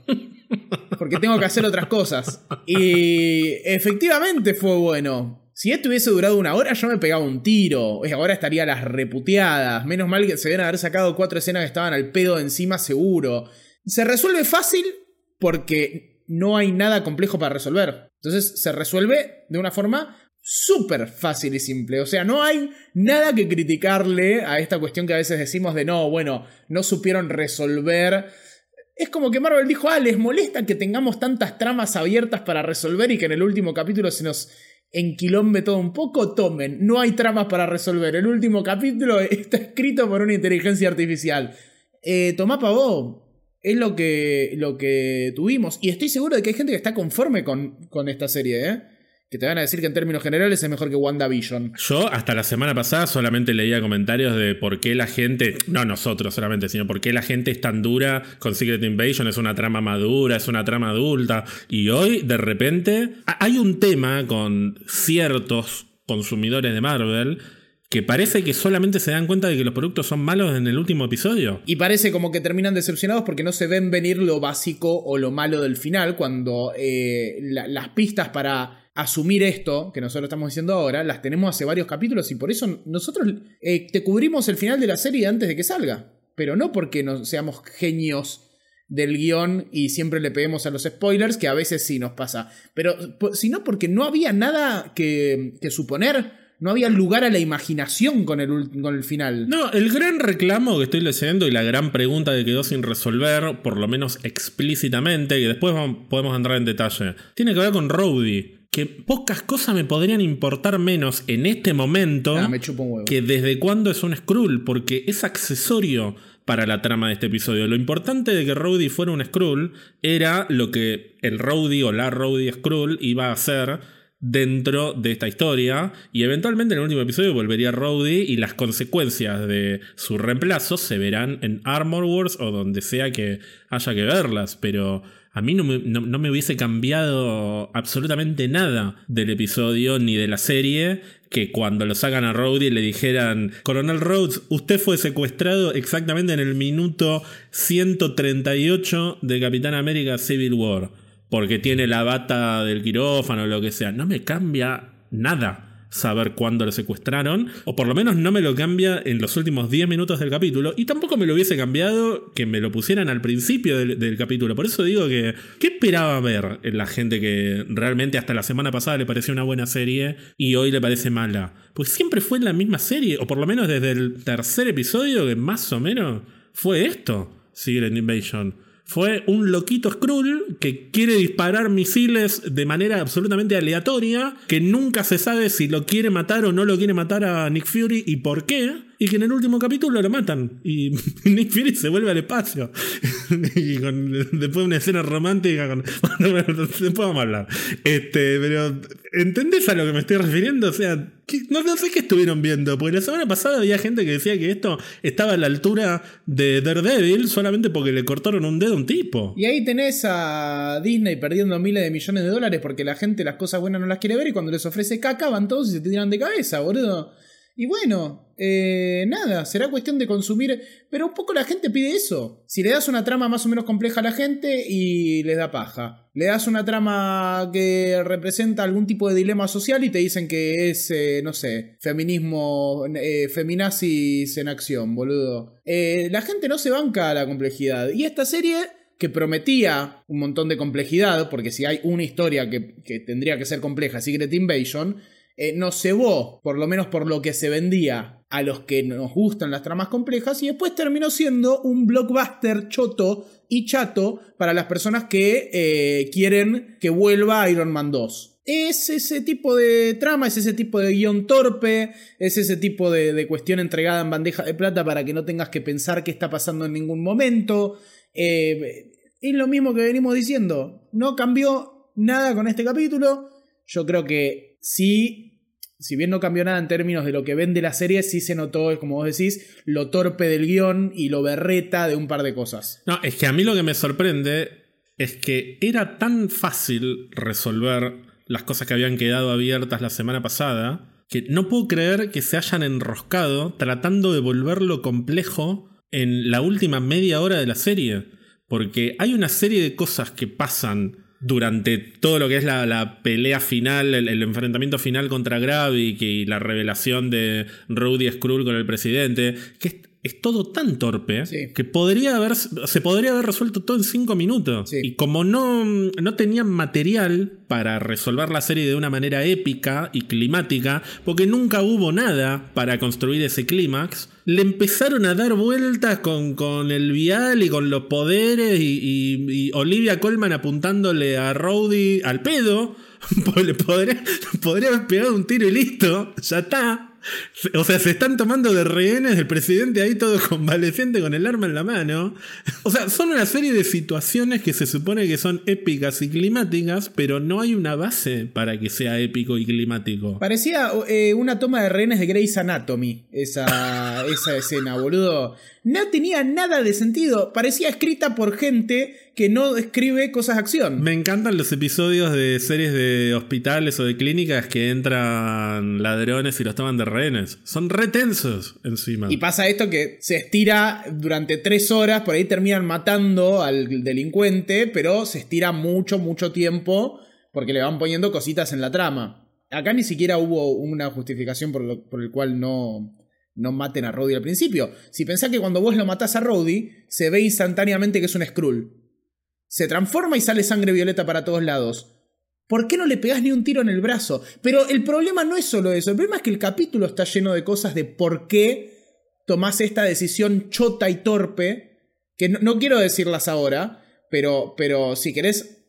Porque tengo que hacer otras cosas. Y efectivamente fue bueno. Si esto hubiese durado una hora, yo me pegaba un tiro. Ahora estaría las reputeadas. Menos mal que se deben haber sacado cuatro escenas que estaban al pedo encima, seguro. Se resuelve fácil porque no hay nada complejo para resolver. Entonces se resuelve de una forma súper fácil y simple. O sea, no hay nada que criticarle a esta cuestión que a veces decimos de no, bueno, no supieron resolver. Es como que Marvel dijo, ah, les molesta que tengamos tantas tramas abiertas para resolver y que en el último capítulo se nos enquilombe todo un poco, tomen, no hay tramas para resolver. El último capítulo <laughs> está escrito por una inteligencia artificial. Eh, tomá pavó. Es lo que, lo que tuvimos. Y estoy seguro de que hay gente que está conforme con, con esta serie, ¿eh? Que te van a decir que en términos generales es mejor que WandaVision. Yo hasta la semana pasada solamente leía comentarios de por qué la gente, no nosotros solamente, sino por qué la gente es tan dura con Secret Invasion, es una trama madura, es una trama adulta. Y hoy, de repente, hay un tema con ciertos consumidores de Marvel que parece que solamente se dan cuenta de que los productos son malos en el último episodio. Y parece como que terminan decepcionados porque no se ven venir lo básico o lo malo del final, cuando eh, las pistas para asumir esto que nosotros estamos diciendo ahora, las tenemos hace varios capítulos y por eso nosotros eh, te cubrimos el final de la serie antes de que salga. Pero no porque no seamos genios del guion y siempre le peguemos a los spoilers, que a veces sí nos pasa. Pero sino porque no había nada que, suponer no había lugar a la imaginación con el, con el final. No, el gran reclamo que estoy leyendo y la gran pregunta que quedó sin resolver, por lo menos explícitamente, que después podemos entrar en detalle, tiene que ver con Rowdy. Que pocas cosas me podrían importar menos en este momento Ah, me que desde cuándo es un Skrull, porque es accesorio para la trama de este episodio. Lo importante de que Rowdy fuera un Skrull era lo que el Rowdy o la Rowdy Skrull iba a hacer dentro de esta historia y eventualmente en el último episodio volvería Rowdy y las consecuencias de su reemplazo se verán en Armor Wars o donde sea que haya que verlas, pero a mí no me, no- me hubiese cambiado absolutamente nada del episodio ni de la serie que cuando lo sacan a Rowdy le dijeran, Coronel Rhodes, usted fue secuestrado exactamente en el minuto 138 de Capitán América Civil War, porque tiene la bata del quirófano o lo que sea. No me cambia nada saber cuándo lo secuestraron, o por lo menos no me lo cambia en los últimos 10 minutos del capítulo, y tampoco me lo hubiese cambiado que me lo pusieran al principio del, capítulo. Por eso digo que, ¿qué esperaba ver en la gente que realmente hasta la semana pasada le pareció una buena serie y hoy le parece mala? Pues siempre fue la misma serie, o por lo menos desde el tercer episodio, que más o menos fue esto, Secret Invasion. Fue un loquito Skrull que quiere disparar misiles de manera absolutamente aleatoria, que nunca se sabe si lo quiere matar o no lo quiere matar a Nick Fury y por qué, y que en el último capítulo lo matan. Y <laughs> Nick Fury se vuelve al espacio. <laughs> y con- después una escena romántica con... <laughs> Después vamos a hablar. Este, pero, ¿entendés a lo que me estoy refiriendo? O sea, ¿qué- no, no sé qué estuvieron viendo, porque la semana pasada había gente que decía que esto estaba a la altura de Daredevil solamente porque le cortaron un dedo a un tipo. Y ahí tenés a Disney perdiendo miles de millones de dólares porque la gente las cosas buenas no las quiere ver y cuando les ofrece caca van todos y se tiran de cabeza, boludo. Y bueno, eh, nada, será cuestión de consumir, pero un poco la gente pide eso. Si le das una trama más o menos compleja a la gente y les da paja. Le das una trama que representa algún tipo de dilema social y te dicen que es, eh, no sé, feminismo, eh, feminazis en acción, boludo. La gente no se banca a la complejidad. Y esta serie que prometía un montón de complejidad, porque si hay una historia que, que tendría que ser compleja, Secret Invasion, eh, nos cebó, por lo menos por lo que se vendía a los que nos gustan las tramas complejas, y después terminó siendo un blockbuster choto y chato para las personas que eh, quieren que vuelva Iron Man 2. Es ese tipo de trama, es ese tipo de guion torpe, es ese tipo de, cuestión entregada en bandeja de plata para que no tengas que pensar qué está pasando en ningún momento. Eh, es lo mismo que venimos diciendo. No cambió nada con este capítulo. Yo creo que sí, si bien no cambió nada en términos de lo que vende la serie, sí se notó, como vos decís, lo torpe del guion y lo berreta de un par de cosas. No, es que a mí lo que me sorprende es que era tan fácil resolver las cosas que habían quedado abiertas la semana pasada que no puedo creer que se hayan enroscado tratando de volverlo complejo en la última media hora de la serie. Porque hay una serie de cosas que pasan durante todo lo que es la, la pelea final, el, enfrentamiento final contra Gravik y la revelación de Rudy Skrull con el presidente, que es todo tan torpe Sí. que podría haber, se podría haber resuelto todo en cinco minutos. Sí. Y como no, no tenían material para resolver la serie de una manera épica y climática, porque nunca hubo nada para construir ese clímax, le empezaron a dar vueltas con, con el vial y con los poderes y, y- y Olivia Colman apuntándole a Rowdy al pedo. <laughs> Le podría, podría haber pegado un tiro y listo, ya está. O sea, se están tomando de rehenes el presidente ahí todo convaleciente con el arma en la mano. O sea, son una serie de situaciones que se supone que son épicas y climáticas, pero no hay una base para que sea épico y climático. Parecía eh, una toma de rehenes de Grey's Anatomy, esa, esa escena, boludo. No tenía nada de sentido. Parecía escrita por gente que no escribe cosas de acción. Me encantan los episodios de series de hospitales o de clínicas que entran ladrones y los toman de rehenes. Son retensos encima. Y pasa esto que se estira durante tres horas, por ahí terminan matando al delincuente, pero se estira mucho, mucho tiempo porque le van poniendo cositas en la trama. Acá ni siquiera hubo una justificación por, lo- por el cual no, no maten a Rhodey al principio. Si pensás que cuando vos lo matás a Rhodey, se ve instantáneamente que es un Skrull. Se transforma y sale sangre violeta para todos lados. ¿Por qué no le pegás ni un tiro en el brazo? Pero el problema no es solo eso. El problema es que el capítulo está lleno de cosas de por qué tomás esta decisión chota y torpe. Que no, quiero decirlas ahora, pero, pero si querés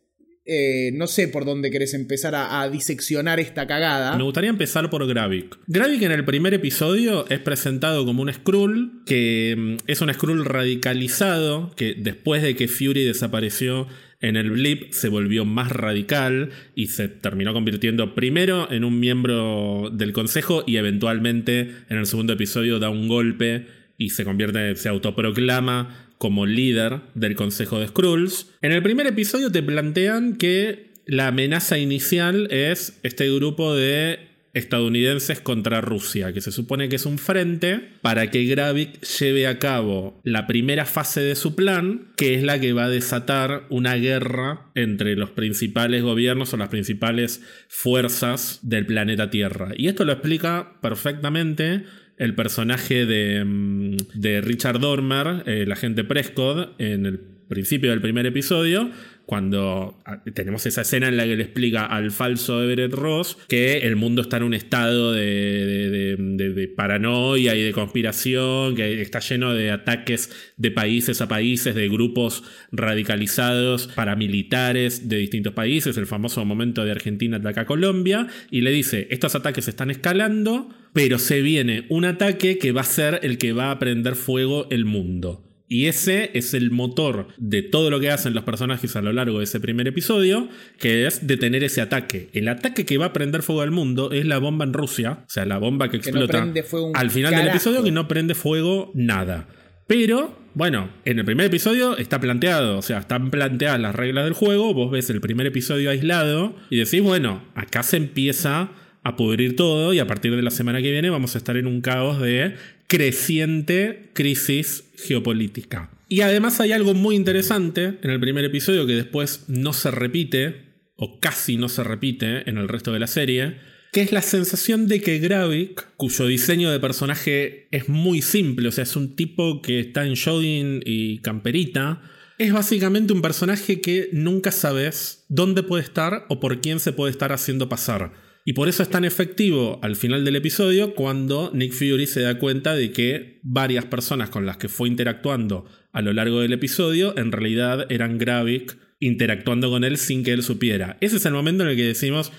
eh, no sé por dónde querés empezar a, diseccionar esta cagada. Me gustaría empezar por Gravik. Gravik en el primer episodio es presentado como un Skrull, que mm, es un Skrull radicalizado, que después de que Fury desapareció en el blip se volvió más radical y se terminó convirtiendo primero en un miembro del consejo y eventualmente en el segundo episodio da un golpe y se convierte, se autoproclama como líder del Consejo de Skrulls. En el primer episodio te plantean que la amenaza inicial es este grupo de estadounidenses contra Rusia, que se supone que es un frente para que Gravik lleve a cabo la primera fase de su plan, que es la que va a desatar una guerra entre los principales gobiernos o las principales fuerzas del planeta Tierra. Y esto lo explica perfectamente el personaje de, mm, de Richard Dormer, el agente Prescott, en el principio del primer episodio, cuando ah, tenemos esa escena en la que le explica al falso Everett Ross que el mundo está en un estado de, paranoia y de conspiración, que está lleno de ataques de países a países, de grupos radicalizados, paramilitares de distintos países, el famoso momento de Argentina ataca a Colombia, y le dice, estos ataques están escalando, pero se viene un ataque que va a ser el que va a prender fuego el mundo. Y ese es el motor de todo lo que hacen los personajes a lo largo de ese primer episodio, que es detener ese ataque. El ataque que va a prender fuego al mundo es la bomba en Rusia, o sea, la bomba que explota al final del episodio que no prende fuego nada. Pero, bueno, en el primer episodio está planteado, o sea, están planteadas las reglas del juego, vos ves el primer episodio aislado y decís, bueno, acá se empieza a pudrir todo y a partir de la semana que viene vamos a estar en un caos de creciente crisis geopolítica. Y además hay algo muy interesante en el primer episodio que después no se repite, o casi no se repite en el resto de la serie, que es la sensación de que Gravik, cuyo diseño de personaje es muy simple, o sea, es un tipo que está en jogging y camperita, es básicamente un personaje que nunca sabes dónde puede estar o por quién se puede estar haciendo pasar. Y por eso es tan efectivo al final del episodio cuando Nick Fury se da cuenta de que varias personas con las que fue interactuando a lo largo del episodio en realidad eran Gravik interactuando con él sin que él supiera. Ese es el momento en el que decimos,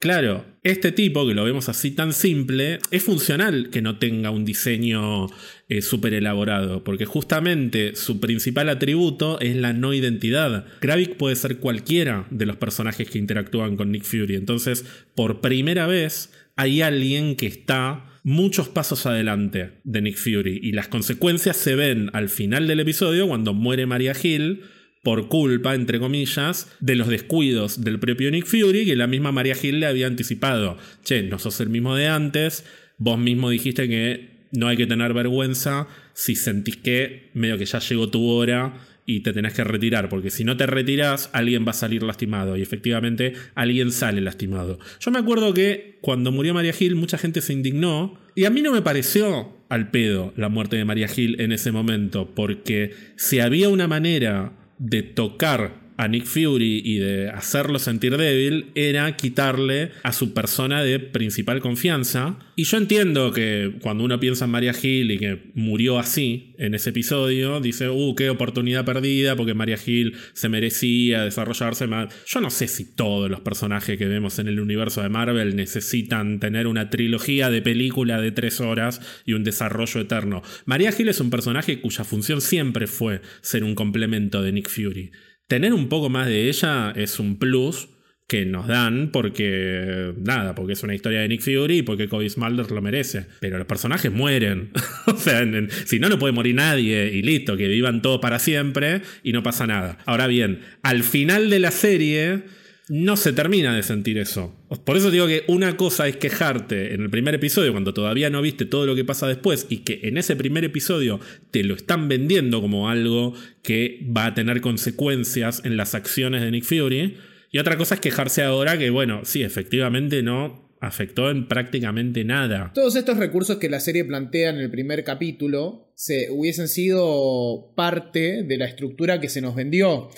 Claro, este tipo, que lo vemos así tan simple, es funcional que no tenga un diseño eh, súper elaborado, porque justamente su principal atributo es la no identidad. Gravik puede ser cualquiera de los personajes que interactúan con Nick Fury, entonces por primera vez hay alguien que está muchos pasos adelante de Nick Fury y las consecuencias se ven al final del episodio cuando muere Maria Hill por culpa, entre comillas, de los descuidos del propio Nick Fury que la misma María Gil le había anticipado. Che, no sos el mismo de antes, vos mismo dijiste que no hay que tener vergüenza si sentís que medio que ya llegó tu hora y te tenés que retirar, porque si no te retiras, alguien va a salir lastimado, y efectivamente alguien sale lastimado. Yo me acuerdo que cuando murió María Gil, mucha gente se indignó, y a mí no me pareció al pedo la muerte de María Gil en ese momento, porque si había una manera de tocar a Nick Fury y de hacerlo sentir débil era quitarle a su persona de principal confianza. Y yo entiendo que cuando uno piensa en Maria Hill y que murió así en ese episodio, dice, uh, qué oportunidad perdida porque Maria Hill se merecía desarrollarse más. Yo no sé si todos los personajes que vemos en el universo de Marvel necesitan tener una trilogía de película de tres horas y un desarrollo eterno. Maria Hill es un personaje cuya función siempre fue ser un complemento de Nick Fury. Tener un poco más de ella es un plus que nos dan porque, nada, porque es una historia de Nick Fury y porque Cody Smulders lo merece. Pero los personajes mueren. <laughs> o sea, si no, no puede morir nadie y listo, que vivan todos para siempre y no pasa nada. Ahora bien, al final de la serie no se termina de sentir eso. Por eso digo que una cosa es quejarte en el primer episodio cuando todavía no viste todo lo que pasa después y que en ese primer episodio te lo están vendiendo como algo que va a tener consecuencias en las acciones de Nick Fury. Y otra cosa es quejarse ahora que, bueno, sí, efectivamente no afectó en prácticamente nada. Todos estos recursos que la serie plantea en el primer capítulo se hubiesen sido parte de la estructura que se nos vendió.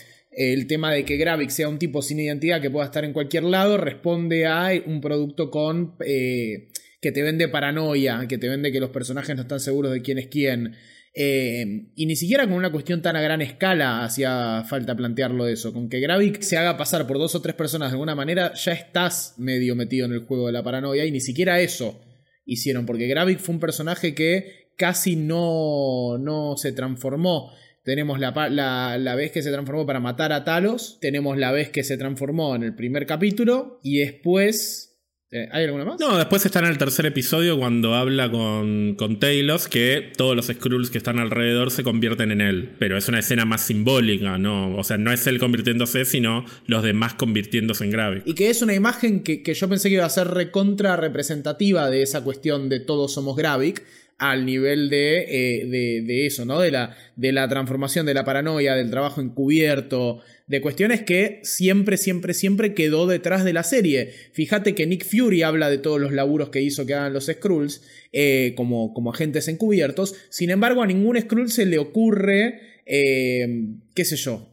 El tema de que Gravik sea un tipo sin identidad que pueda estar en cualquier lado responde a un producto con eh, que te vende paranoia, que te vende que los personajes no están seguros de quién es quién. Eh, y ni siquiera con una cuestión tan a gran escala hacía falta plantearlo eso. Con que Gravik se haga pasar por dos o tres personas de alguna manera, ya estás medio metido en el juego de la paranoia. Y ni siquiera eso hicieron, porque Gravik fue un personaje que casi no, no se transformó. Tenemos la, la, la, vez que se transformó para matar a Talos, tenemos la vez que se transformó en el primer capítulo y después eh, ¿Hay alguna más? No, después está en el tercer episodio cuando habla con, con Talos que todos los Skrulls que están alrededor se convierten en él. Pero es una escena más simbólica, ¿no? O sea, no es él convirtiéndose, sino los demás convirtiéndose en Gravik. Y que es una imagen que, que yo pensé que iba a ser recontra representativa de esa cuestión de todos somos Gravik al nivel de, eh, de, de, eso, ¿no? De la, de la transformación, de la paranoia, del trabajo encubierto, de cuestiones que siempre, siempre, siempre quedó detrás de la serie. Fíjate que Nick Fury habla de todos los laburos que hizo que hagan los Skrulls eh, como, como agentes encubiertos. Sin embargo, a ningún Skrull se le ocurre, eh, qué sé yo,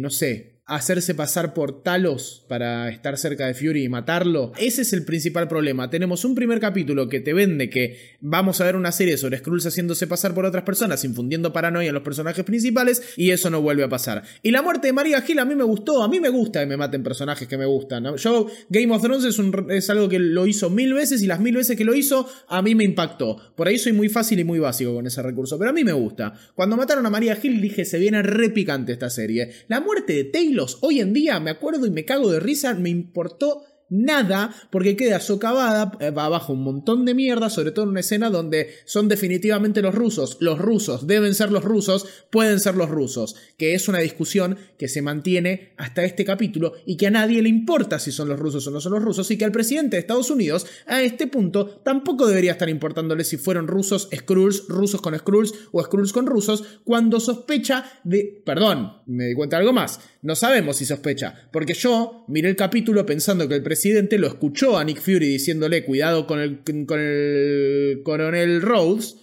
no sé, hacerse pasar por Talos para estar cerca de Fury y matarlo. Ese es el principal problema. Tenemos un primer capítulo que te vende que vamos a ver una serie sobre Skrulls haciéndose pasar por otras personas, infundiendo paranoia en los personajes principales, y eso no vuelve a pasar. Y la muerte de María Gil a mí me gustó, a mí me gusta que me maten personajes que me gustan. Yo, Game of Thrones es, algo que lo hizo mil veces y las mil veces que lo hizo, a mí me impactó. Por ahí soy muy fácil y muy básico con ese recurso, pero a mí me gusta. Cuando mataron a María Gil dije, se viene re picante esta serie. La muerte de Taylor hoy en día me acuerdo y me cago de risa, me importó nada porque queda socavada, eh, va abajo un montón de mierda, sobre todo en una escena donde son definitivamente los rusos, los rusos deben ser los rusos, pueden ser los rusos, que es una discusión que se mantiene hasta este capítulo y que a nadie le importa si son los rusos o no son los rusos y que al presidente de Estados Unidos a este punto tampoco debería estar importándole si fueron rusos, Skrulls, rusos con Skrulls o Skrulls con rusos, cuando sospecha de... Perdón, me di cuenta de algo más, no sabemos si sospecha, porque yo miré el capítulo pensando que el presidente presidente lo escuchó a Nick Fury diciéndole cuidado con el, con el coronel Rhodes.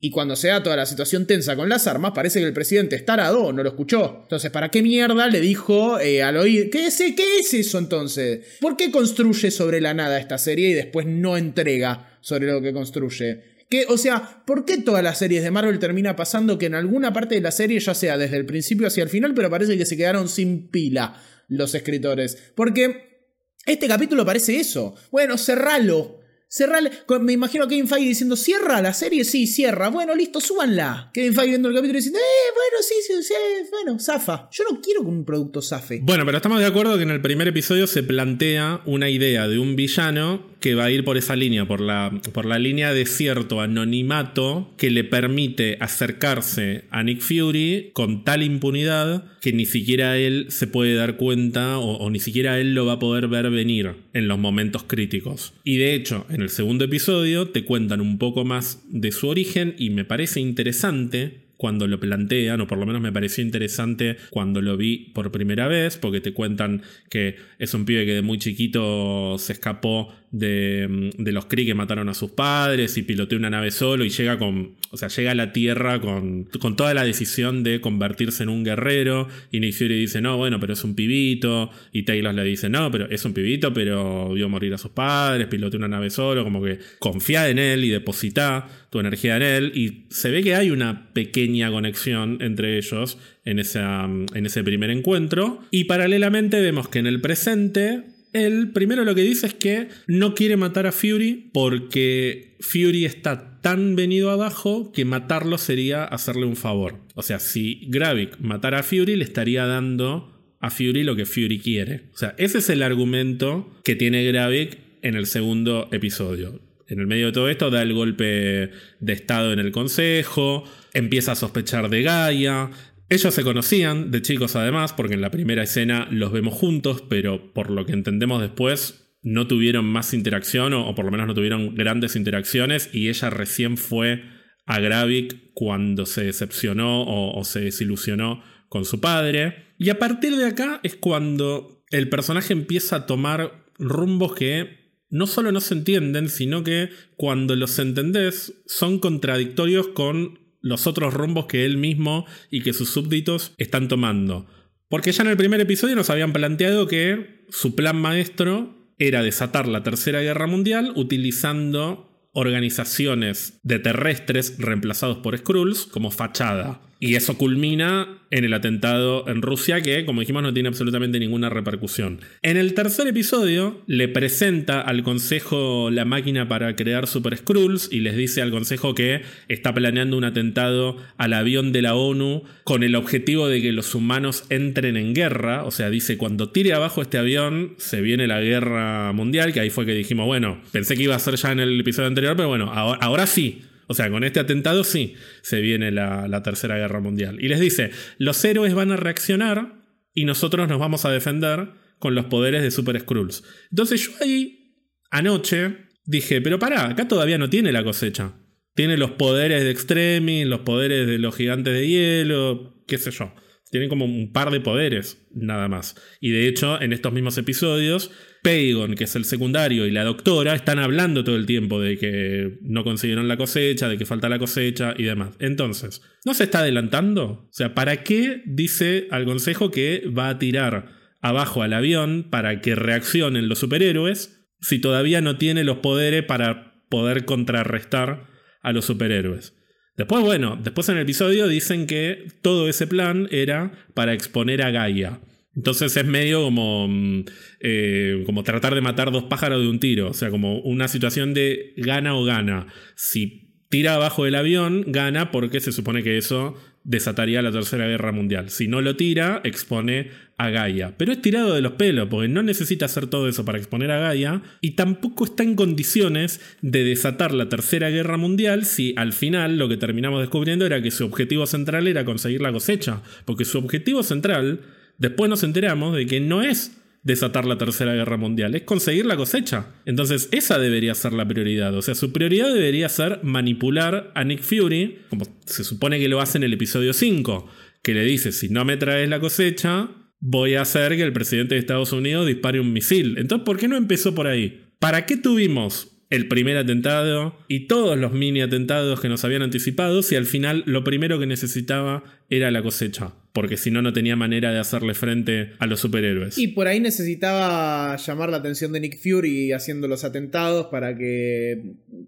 Y cuando se da toda la situación tensa con las armas, parece que el presidente está arado, no lo escuchó. Entonces, ¿para qué mierda le dijo eh, al oír? ¿Qué es, ¿Qué es eso entonces? ¿Por qué construye sobre la nada esta serie y después no entrega sobre lo que construye? Que, o sea, ¿por qué todas las series de Marvel termina pasando que en alguna parte de la serie, ya sea desde el principio hacia el final, pero parece que se quedaron sin pila los escritores? Porque este capítulo parece eso. Bueno, cerralo. Cerralo. Me imagino a Kevin Feige diciendo, cierra la serie, sí, cierra. Bueno, listo, súbanla. Kevin Feige viendo el capítulo diciendo, eh, bueno, sí, sí, sí, bueno, zafa. Yo no quiero que un producto zafe. Bueno, pero estamos de acuerdo que en el primer episodio se plantea una idea de un villano que va a ir por esa línea, por la, por la línea de cierto anonimato que le permite acercarse a Nick Fury con tal impunidad que ni siquiera él se puede dar cuenta o, ni siquiera él lo va a poder ver venir en los momentos críticos. Y de hecho, en el segundo episodio te cuentan un poco más de su origen y me parece interesante cuando lo plantean, o por lo menos me pareció interesante cuando lo vi por primera vez, porque te cuentan que es un pibe que de muy chiquito se escapó de, de los Kree que mataron a sus padres y pilotea una nave solo y llega con, o sea, llega a la Tierra con, con toda la decisión de convertirse en un guerrero. Y Nick dice, no, bueno, pero es un pibito y Taylor le dice, no, pero es un pibito, pero vio morir a sus padres, pilotea una nave solo, como que confía en él y deposita tu energía en él y se ve que hay una pequeña conexión entre ellos en, esa, en ese primer encuentro. Y paralelamente vemos que en el presente él primero lo que dice es que no quiere matar a Fury porque Fury está tan venido abajo que matarlo sería hacerle un favor. O sea, si Gravik matara a Fury le estaría dando a Fury lo que Fury quiere. O sea, ese es el argumento que tiene Gravik en el segundo episodio. En el medio de todo esto da el golpe de estado en el consejo, empieza a sospechar de Gaia, ellos se conocían de chicos además, porque en la primera escena los vemos juntos, pero por lo que entendemos después no tuvieron más interacción, o, por lo menos no tuvieron grandes interacciones, y ella recién fue a Gravik cuando se decepcionó o, o se desilusionó con su padre. Y a partir de acá es cuando el personaje empieza a tomar rumbos que no solo no se entienden, sino que cuando los entendés son contradictorios con los otros rumbos que él mismo y que sus súbditos están tomando. Porque ya en el primer episodio nos habían planteado que su plan maestro era desatar la Tercera Guerra Mundial utilizando organizaciones de terrestres reemplazados por Skrulls como fachada. Y eso culmina en el atentado en Rusia que, como dijimos, no tiene absolutamente ninguna repercusión. En el tercer episodio le presenta al Consejo la máquina para crear Super Skrulls y les dice al Consejo que está planeando un atentado al avión de la ONU con el objetivo de que los humanos entren en guerra. O sea, dice, cuando tire abajo este avión se viene la guerra mundial, que ahí fue que dijimos, bueno, pensé que iba a ser ya en el episodio anterior, pero bueno, ahora, sí. O sea, con este atentado sí se viene la, Tercera Guerra Mundial. Y les dice, los héroes van a reaccionar y nosotros nos vamos a defender con los poderes de Super Skrulls. Entonces yo ahí, anoche, dije, pero pará, acá todavía no tiene la cosecha. Tiene los poderes de Extremis, los poderes de los gigantes de hielo, qué sé yo. Tienen como un par de poderes, nada más. Y de hecho, en estos mismos episodios, Pagon, que es el secundario, y la doctora están hablando todo el tiempo de que no consiguieron la cosecha, de que falta la cosecha y demás. Entonces, ¿no se está adelantando? O sea, ¿para qué dice al consejo que va a tirar abajo al avión para que reaccionen los superhéroes si todavía no tiene los poderes para poder contrarrestar a los superhéroes? Después, bueno, después en el episodio dicen que todo ese plan era para exponer a Gaia. Entonces es medio como, mm, eh, como tratar de matar dos pájaros de un tiro. O sea, como una situación de gana o gana. Si tira abajo del avión, gana porque se supone que eso desataría la Tercera Guerra Mundial. Si no lo tira, expone a Gaia. Pero es tirado de los pelos, porque no necesita hacer todo eso para exponer a Gaia, y tampoco está en condiciones de desatar la Tercera Guerra Mundial si al final lo que terminamos descubriendo era que su objetivo central era conseguir la cosecha. Porque su objetivo central, después nos enteramos de que no es desatar la tercera guerra mundial, es conseguir la cosecha. Entonces esa debería ser la prioridad. O sea, su prioridad debería ser manipular a Nick Fury, como se supone que lo hace en el episodio 5, que le dice, si no me traes la cosecha, voy a hacer que el presidente de Estados Unidos dispare un misil. Entonces, ¿por qué no empezó por ahí? ¿Para qué tuvimos el primer atentado y todos los mini atentados que nos habían anticipado si al final lo primero que necesitaba era la cosecha, porque si no no tenía manera de hacerle frente a los superhéroes. Y por ahí necesitaba llamar la atención de Nick Fury haciendo los atentados para que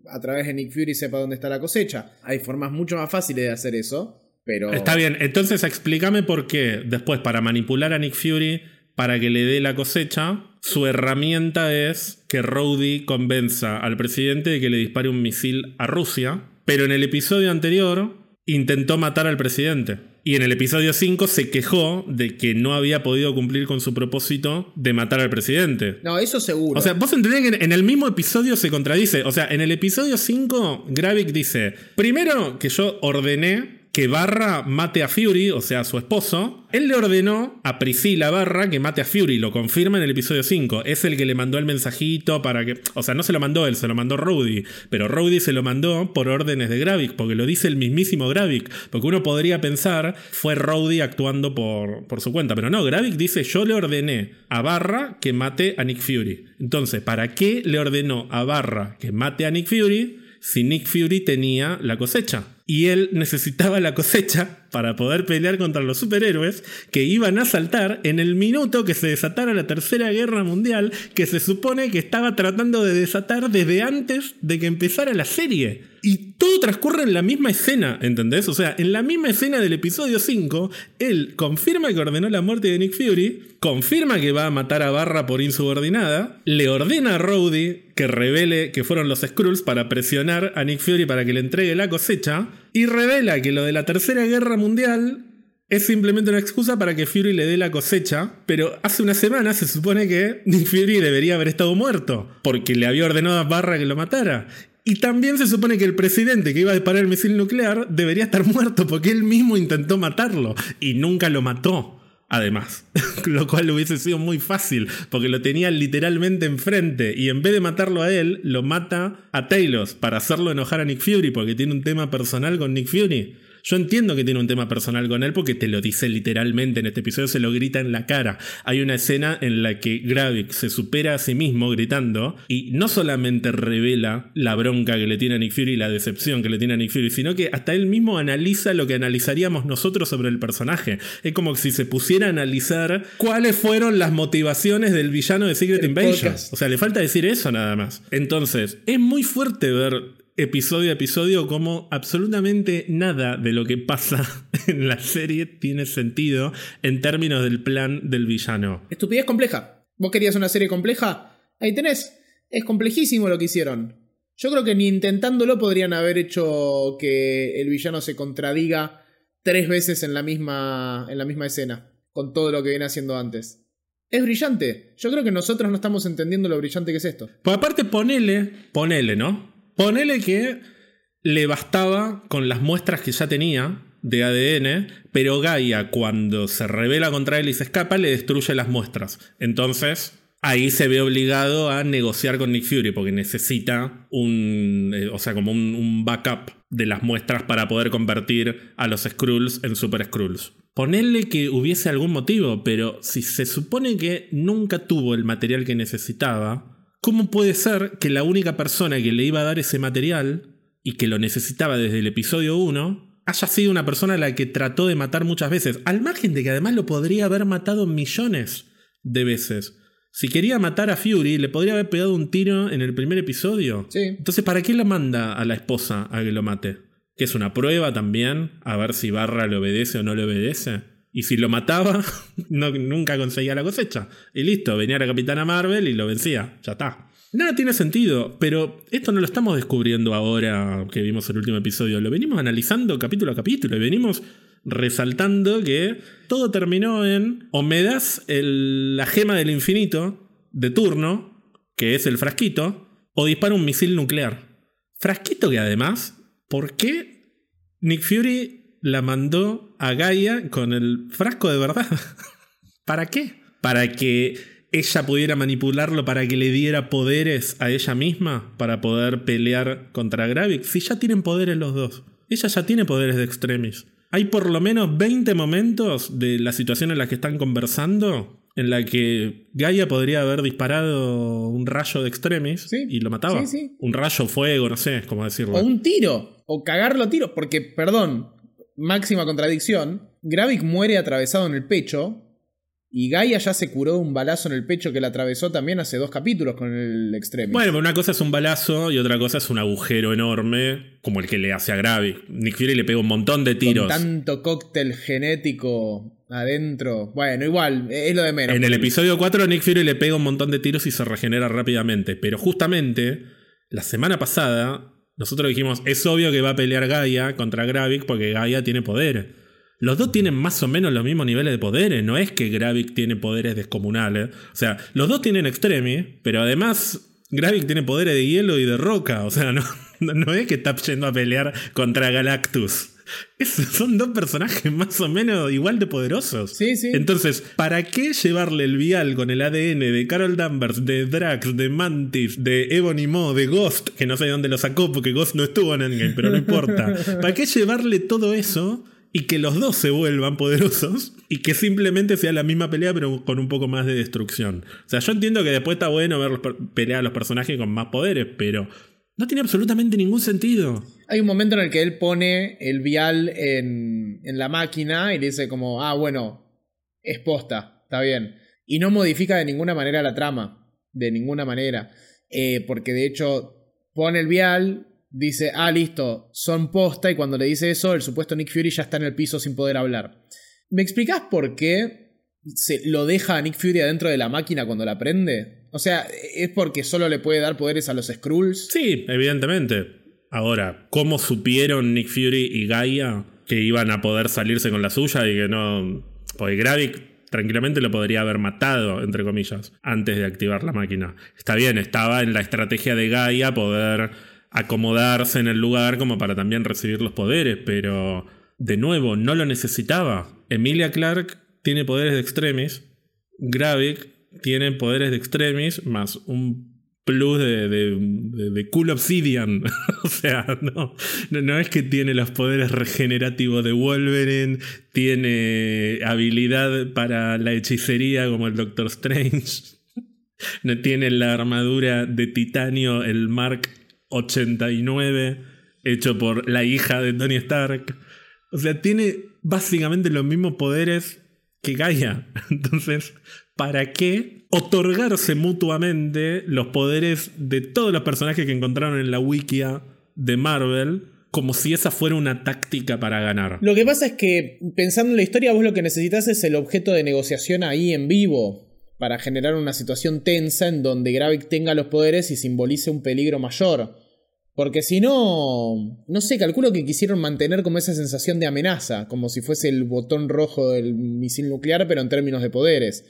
a través de Nick Fury sepa dónde está la cosecha. Hay formas mucho más fáciles de hacer eso. Pero... Está bien, entonces explícame por qué después para manipular a Nick Fury para que le dé la cosecha, su herramienta es que Rowdy convenza al presidente de que le dispare un misil a Rusia, pero en el episodio anterior intentó matar al presidente. Y en el episodio 5 se quejó de que no había podido cumplir con su propósito de matar al presidente. No, eso seguro. O sea, vos entendés que en el mismo episodio se contradice. O sea, en el episodio 5, Gravik dice: Primero que yo ordené que Barra mate a Fury, o sea, a su esposo. Él le ordenó a Priscila Barra que mate a Fury, lo confirma en el episodio 5. Es el que le mandó el mensajito para que. O sea, no se lo mandó él, se lo mandó Rudy. Pero Rudy se lo mandó por órdenes de Gravik, porque lo dice el mismísimo Gravik. Porque uno podría pensar, fue Rudy actuando por, por su cuenta. Pero no, Gravik dice: Yo le ordené a Barra que mate a Nick Fury. Entonces, ¿para qué le ordenó a Barra que mate a Nick Fury si Nick Fury tenía la cosecha? Y él necesitaba la cosecha para poder pelear contra los superhéroes que iban a saltar en el minuto que se desatara la Tercera Guerra Mundial, que se supone que estaba tratando de desatar desde antes de que empezara la serie. Y todo transcurre en la misma escena, ¿entendés? O sea, en la misma escena del episodio 5, él confirma que ordenó la muerte de Nick Fury, confirma que va a matar a Barra por insubordinada, le ordena a Rowdy que revele que fueron los Skrulls para presionar a Nick Fury para que le entregue la cosecha, y revela que lo de la Tercera Guerra Mundial es simplemente una excusa para que Fury le dé la cosecha, pero hace una semana se supone que Nick Fury debería haber estado muerto, porque le había ordenado a Barra que lo matara. Y también se supone que el presidente que iba a disparar el misil nuclear debería estar muerto porque él mismo intentó matarlo y nunca lo mató. Además, <laughs> lo cual hubiese sido muy fácil, porque lo tenía literalmente enfrente y en vez de matarlo a él, lo mata a Taylor para hacerlo enojar a Nick Fury, porque tiene un tema personal con Nick Fury. Yo entiendo que tiene un tema personal con él porque te lo dice literalmente en este episodio, se lo grita en la cara. Hay una escena en la que Gravik se supera a sí mismo gritando y no solamente revela la bronca que le tiene a Nick Fury y la decepción que le tiene a Nick Fury, sino que hasta él mismo analiza lo que analizaríamos nosotros sobre el personaje. Es como si se pusiera a analizar cuáles fueron las motivaciones del villano de Secret Invasion. O sea, le falta decir eso nada más. Entonces, es muy fuerte ver episodio a episodio como absolutamente nada de lo que pasa <laughs> en la serie tiene sentido en términos del plan del villano. Estupidez compleja. ¿Vos querías una serie compleja? Ahí tenés. Es complejísimo lo que hicieron. Yo creo que ni intentándolo podrían haber hecho que el villano se contradiga tres veces en la misma, en la misma escena, con todo lo que viene haciendo antes. Es brillante. Yo creo que nosotros no estamos entendiendo lo brillante que es esto. Pues aparte ponele, ponele, ¿no? Ponele que le bastaba con las muestras que ya tenía de ADN, pero Gaia cuando se revela contra él y se escapa le destruye las muestras. Entonces ahí se ve obligado a negociar con Nick Fury porque necesita un, eh, o sea, como un, backup de las muestras para poder convertir a los Skrulls en Super Skrulls. Ponerle que hubiese algún motivo, pero si se supone que nunca tuvo el material que necesitaba, ¿Cómo puede ser que la única persona que le iba a dar ese material y que lo necesitaba desde el episodio 1 haya sido una persona a la que trató de matar muchas veces? Al margen de que además lo podría haber matado millones de veces. Si quería matar a Fury, le podría haber pegado un tiro en el primer episodio. Sí. Entonces, ¿para qué la manda a la esposa a que lo mate? Que es una prueba también, a ver si Barra le obedece o no le obedece. Y si lo mataba, <laughs> no, nunca conseguía la cosecha. Y listo, venía la Capitana Marvel y lo vencía. Ya está. Nada tiene sentido, pero esto no lo estamos descubriendo ahora que vimos el último episodio. Lo venimos analizando capítulo a capítulo y venimos resaltando que todo terminó en o me das la gema del infinito de turno, que es el frasquito, o dispara un misil nuclear. Frasquito que además, ¿por qué Nick Fury la mandó a Gaia con el frasco de verdad. <laughs> ¿Para qué? Para que ella pudiera manipularlo para que le diera poderes a ella misma para poder pelear contra Gravik. Si ya tienen poderes los dos. Ella ya tiene poderes de extremis. Hay por lo menos 20 momentos de la situación en la que están conversando en la que Gaia podría haber disparado un rayo de extremis y lo mataba. Un rayo fuego, no sé cómo decirlo. O un tiro, o cagarlo a tiro, porque, perdón, máxima contradicción, Gravik muere atravesado en el pecho y Gaia ya se curó un balazo en el pecho que le atravesó también hace dos capítulos con el extremo. Bueno, una cosa es un balazo y otra cosa es un agujero enorme como el que le hace a Gravik. Nick Fury le pega un montón de tiros. Con tanto cóctel genético adentro. Bueno, igual, es lo de menos. En el episodio 4 Nick Fury le pega un montón de tiros y se regenera rápidamente. Pero justamente la semana pasada nosotros dijimos, es obvio que va a pelear Gaia contra Gravik porque Gaia tiene poder. Los dos tienen más o menos los mismos niveles de poderes, no es que Gravik tiene poderes descomunales. O sea, los dos tienen extremi, pero además Gravik tiene poderes de hielo y de roca. O sea, no, <laughs> no es que está yendo a pelear contra Galactus. <laughs> son dos personajes más o menos igual de poderosos. Sí, sí. Entonces, ¿para qué llevarle el vial con el ADN de Carol Danvers, de Drax, de Mantis, de Ebony Maw, de Ghost, que no sé de dónde lo sacó porque Ghost no estuvo en Endgame, pero no importa? <laughs> ¿Para qué llevarle todo eso? Y que los dos se vuelvan poderosos y que simplemente sea la misma pelea pero con un poco más de destrucción. O sea, yo entiendo que después está bueno ver pelear a los personajes con más poderes, pero no tiene absolutamente ningún sentido. Hay un momento en el que él pone el vial en, la máquina y le dice como, ah, bueno, es posta, está bien. Y no modifica de ninguna manera la trama, de ninguna manera. Eh, porque de hecho pone el vial, dice, ah, listo, son posta, y cuando le dice eso, el supuesto Nick Fury ya está en el piso sin poder hablar. ¿Me explicas por qué se lo deja a Nick Fury adentro de la máquina cuando la prende? O sea, ¿es porque solo le puede dar poderes a los Skrulls? Sí, evidentemente. Ahora, ¿cómo supieron Nick Fury y Gaia que iban a poder salirse con la suya y que no. Porque Gravik tranquilamente lo podría haber matado, entre comillas, antes de activar la máquina. Está bien, estaba en la estrategia de Gaia poder acomodarse en el lugar como para también recibir los poderes, pero de nuevo, no lo necesitaba. Emilia Clark tiene poderes de extremis. Gravik tienen poderes de extremis más un plus de, de, Cool Obsidian. <laughs> o sea, no, no, es que tiene los poderes regenerativos de Wolverine, tiene habilidad para la hechicería como el Doctor Strange, <laughs> no tiene la armadura de titanio, el Mark 89, hecho por la hija de Tony Stark. O sea, tiene básicamente los mismos poderes que Gaia. <laughs> Entonces, ¿para qué otorgarse mutuamente los poderes de todos los personajes que encontraron en la wikia de Marvel? Como si esa fuera una táctica para ganar. Lo que pasa es que, pensando en la historia, vos lo que necesitas es el objeto de negociación ahí en vivo. Para generar una situación tensa en donde Gravik tenga los poderes y simbolice un peligro mayor. Porque si no, no sé, calculo que quisieron mantener como esa sensación de amenaza, como si fuese el botón rojo del misil nuclear, pero en términos de poderes.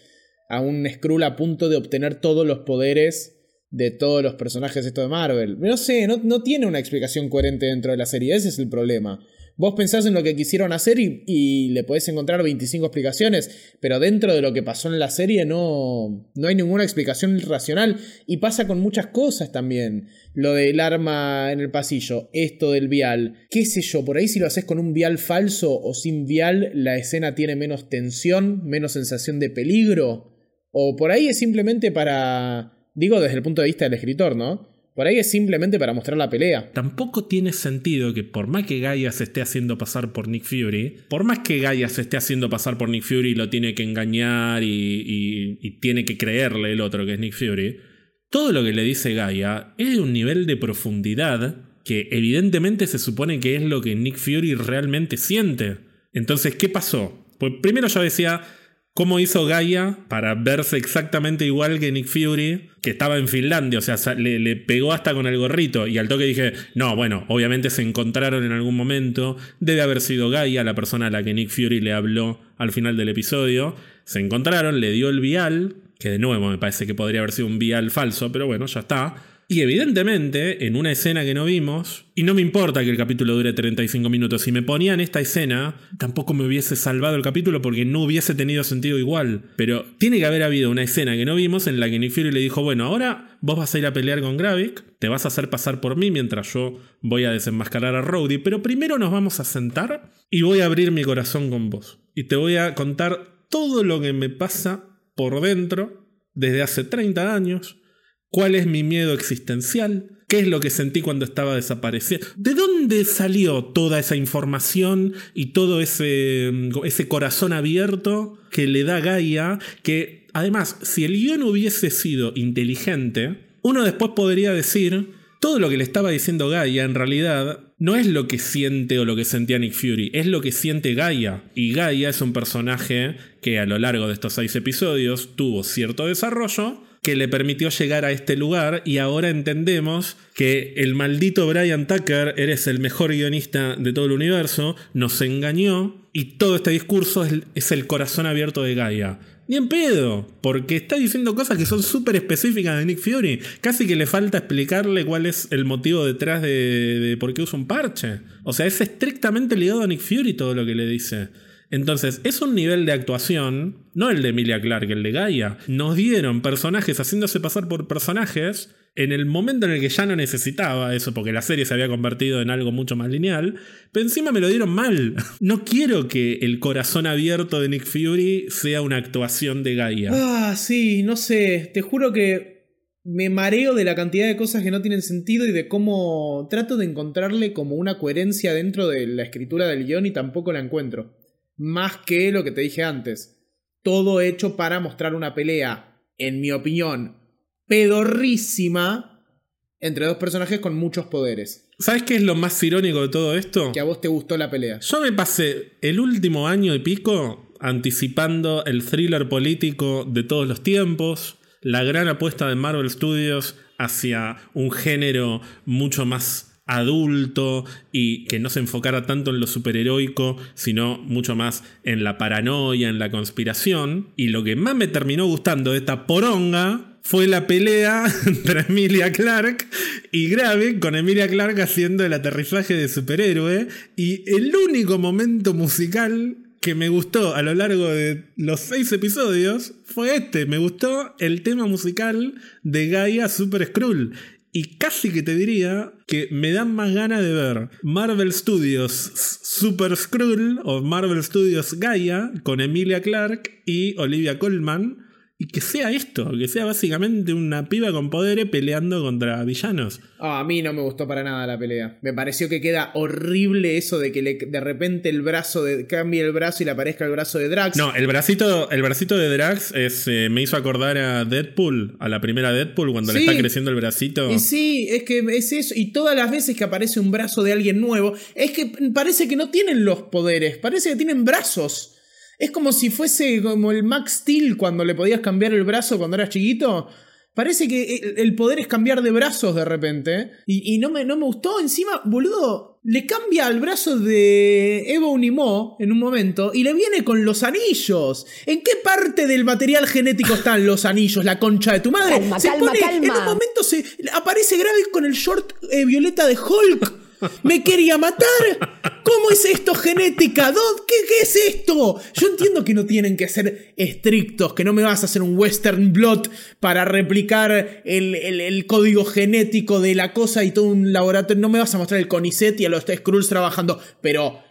A un Skrull a punto de obtener todos los poderes de todos los personajes de Marvel. No sé, no, no tiene una explicación coherente dentro de la serie, ese es el problema. Vos pensás en lo que quisieron hacer y, le podés encontrar 25 explicaciones, pero dentro de lo que pasó en la serie no, no hay ninguna explicación racional. Y pasa con muchas cosas también. Lo del arma en el pasillo, esto del vial, qué sé yo, por ahí si lo haces con un vial falso o sin vial, la escena tiene menos tensión, menos sensación de peligro. O por ahí es simplemente para... Digo desde el punto de vista del escritor, ¿no? Por ahí es simplemente para mostrar la pelea. Tampoco tiene sentido que por más que Gaia se esté haciendo pasar por Nick Fury, por más que Gaia se esté haciendo pasar por Nick Fury y lo tiene que engañar y, tiene que creerle el otro que es Nick Fury, todo lo que le dice Gaia es de un nivel de profundidad que evidentemente se supone que es lo que Nick Fury realmente siente. Entonces, ¿qué pasó? Pues primero yo decía, cómo hizo Gaia para verse exactamente igual que Nick Fury, que estaba en Finlandia, o sea, le, pegó hasta con el gorrito y al toque dije, no, bueno, obviamente se encontraron en algún momento, debe haber sido Gaia la persona a la que Nick Fury le habló al final del episodio, se encontraron, le dio el vial, que de nuevo me parece que podría haber sido un vial falso, pero bueno, ya está. Y evidentemente, en una escena que no vimos, y no me importa que el capítulo dure 35 minutos, si me ponían esta escena, tampoco me hubiese salvado el capítulo porque no hubiese tenido sentido igual. Pero tiene que haber habido una escena que no vimos en la que Nick le dijo, bueno, ahora vos vas a ir a pelear con Gravik, te vas a hacer pasar por mí mientras yo voy a desenmascarar a Rowdy, pero primero nos vamos a sentar y voy a abrir mi corazón con vos. Y te voy a contar todo lo que me pasa por dentro desde hace 30 años ¿Cuál es mi miedo existencial? ¿Qué es lo que sentí cuando estaba desapareciendo? ¿De dónde salió toda esa información y todo ese, ese corazón abierto que le da Gaia? Que además, si el guion hubiese sido inteligente, uno después podría decir, todo lo que le estaba diciendo Gaia en realidad no es lo que siente o lo que sentía Nick Fury, es lo que siente Gaia. Y Gaia es un personaje que a lo largo de estos seis episodios tuvo cierto desarrollo que le permitió llegar a este lugar y ahora entendemos que el maldito Brian Tucker, eres el mejor guionista de todo el universo, nos engañó y todo este discurso es, el corazón abierto de Gaia. Ni en pedo, porque está diciendo cosas que son súper específicas de Nick Fury. Casi que le falta explicarle cuál es el motivo detrás de, de por qué usa un parche. O sea, es estrictamente ligado a Nick Fury todo lo que le dice. Entonces, es un nivel de actuación, no el de Emilia Clarke, el de Gaia. Nos dieron personajes haciéndose pasar por personajes en el momento en el que ya no necesitaba eso, porque la serie se había convertido en algo mucho más lineal, pero encima me lo dieron mal. <laughs> No quiero que el corazón abierto de Nick Fury sea una actuación de Gaia. Ah, sí, no sé, te juro que me mareo de la cantidad de cosas que no tienen sentido y de cómo trato de encontrarle como una coherencia dentro de la escritura del guion y tampoco la encuentro más que lo que te dije antes. Todo hecho para mostrar una pelea, en mi opinión, pedorrísima entre dos personajes con muchos poderes. ¿Sabes qué es lo más irónico de todo esto? Que a vos te gustó la pelea. Yo me pasé el último año y pico anticipando el thriller político de todos los tiempos, la gran apuesta de Marvel Studios hacia un género mucho más adulto y que no se enfocara tanto en lo superheroico, sino mucho más en la paranoia, en la conspiración. Y lo que más me terminó gustando de esta poronga fue la pelea <laughs> entre Emilia Clark y Grave, con Emilia Clark haciendo el aterrizaje de superhéroe. Y el único momento musical que me gustó a lo largo de los seis episodios fue este. Me gustó el tema musical de Gaia Super Skrull. Y casi que te diría que me dan más ganas de ver Marvel Studios Super Skrull o Marvel Studios Gaia con Emilia Clarke y Olivia Colman y que sea esto, que sea básicamente una piba con poderes peleando contra villanos. Ah, a mí no me gustó para nada la pelea. Me pareció que queda horrible eso de que de repente el brazo de, cambie el brazo y le aparezca el brazo de Drax. No, el bracito, el bracito de Drax es, eh, me hizo acordar a Deadpool, a la primera Deadpool, cuando le está creciendo el bracito. Y sí, es que es eso. Y todas las veces que aparece un brazo de alguien nuevo, es que parece que no tienen los poderes, parece que tienen brazos. Es como si fuese como el Max Steel cuando le podías cambiar el brazo cuando eras chiquito. Parece que el poder es cambiar de brazos de repente. Y, no, me, no me gustó. Encima, boludo, le cambia al brazo de Evo Unimo en un momento y le viene con los anillos. ¿En qué parte del material genético están los anillos? La concha de tu madre. Calma, calma, calma. En un momento se aparece Gravis con el short eh, violeta de Hulk. ¿Me quería matar? ¿Cómo es esto genética? ¿Qué, ¿Qué, es esto? Yo entiendo que no tienen que ser estrictos, que no me vas a hacer un Western Blot para replicar el, el, código genético de la cosa y todo un laboratorio. No me vas a mostrar el CONICET y a los Skrulls trabajando, pero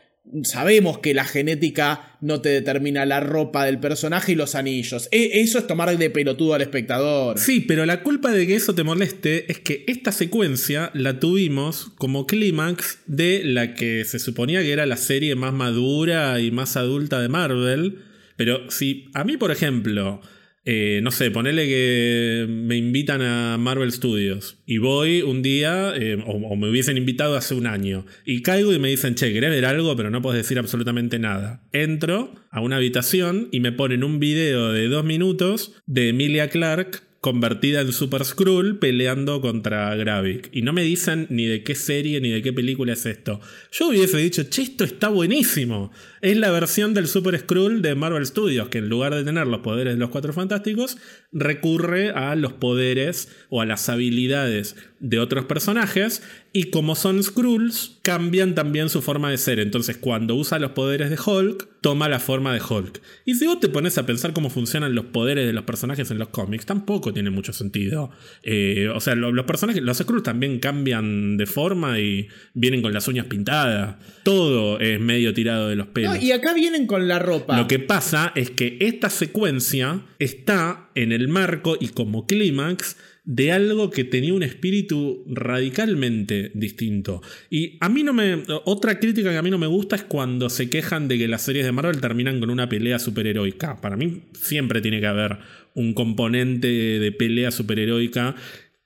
sabemos que la genética no te determina la ropa del personaje y los anillos. E, eso es tomar de pelotudo al espectador. Sí, pero la culpa de que eso te moleste es que esta secuencia la tuvimos como clímax de la que se suponía que era la serie más madura y más adulta de Marvel. Pero si a mí, por ejemplo, eh, no sé, ponele que me invitan a Marvel Studios y voy un día, eh, o, me hubiesen invitado hace un año, y caigo y me dicen, che, ¿querés ver algo? Pero no puedes decir absolutamente nada. Entro a una habitación y me ponen un video de dos minutos de Emilia Clarke convertida en Super Skrull peleando contra Gravik. Y no me dicen ni de qué serie ni de qué película es esto. Yo hubiese dicho, che, esto está buenísimo. Es la versión del Super Skrull de Marvel Studios, que en lugar de tener los poderes de los Cuatro Fantásticos, recurre a los poderes o a las habilidades de otros personajes. Y como son Skrulls, cambian también su forma de ser. Entonces, cuando usa los poderes de Hulk, toma la forma de Hulk. Y si vos te pones a pensar cómo funcionan los poderes de los personajes en los cómics, tampoco tiene mucho sentido. Eh, o sea, los personajes, los Skrulls también cambian de forma y vienen con las uñas pintadas. Todo es medio tirado de los pelos y acá vienen con la ropa. Lo que pasa es que esta secuencia está en el marco y como clímax de algo que tenía un espíritu radicalmente distinto. Y a mí no me. Otra crítica que a mí no me gusta es cuando se quejan de que las series de Marvel terminan con una pelea superheroica. Para mí siempre tiene que haber un componente de pelea superheroica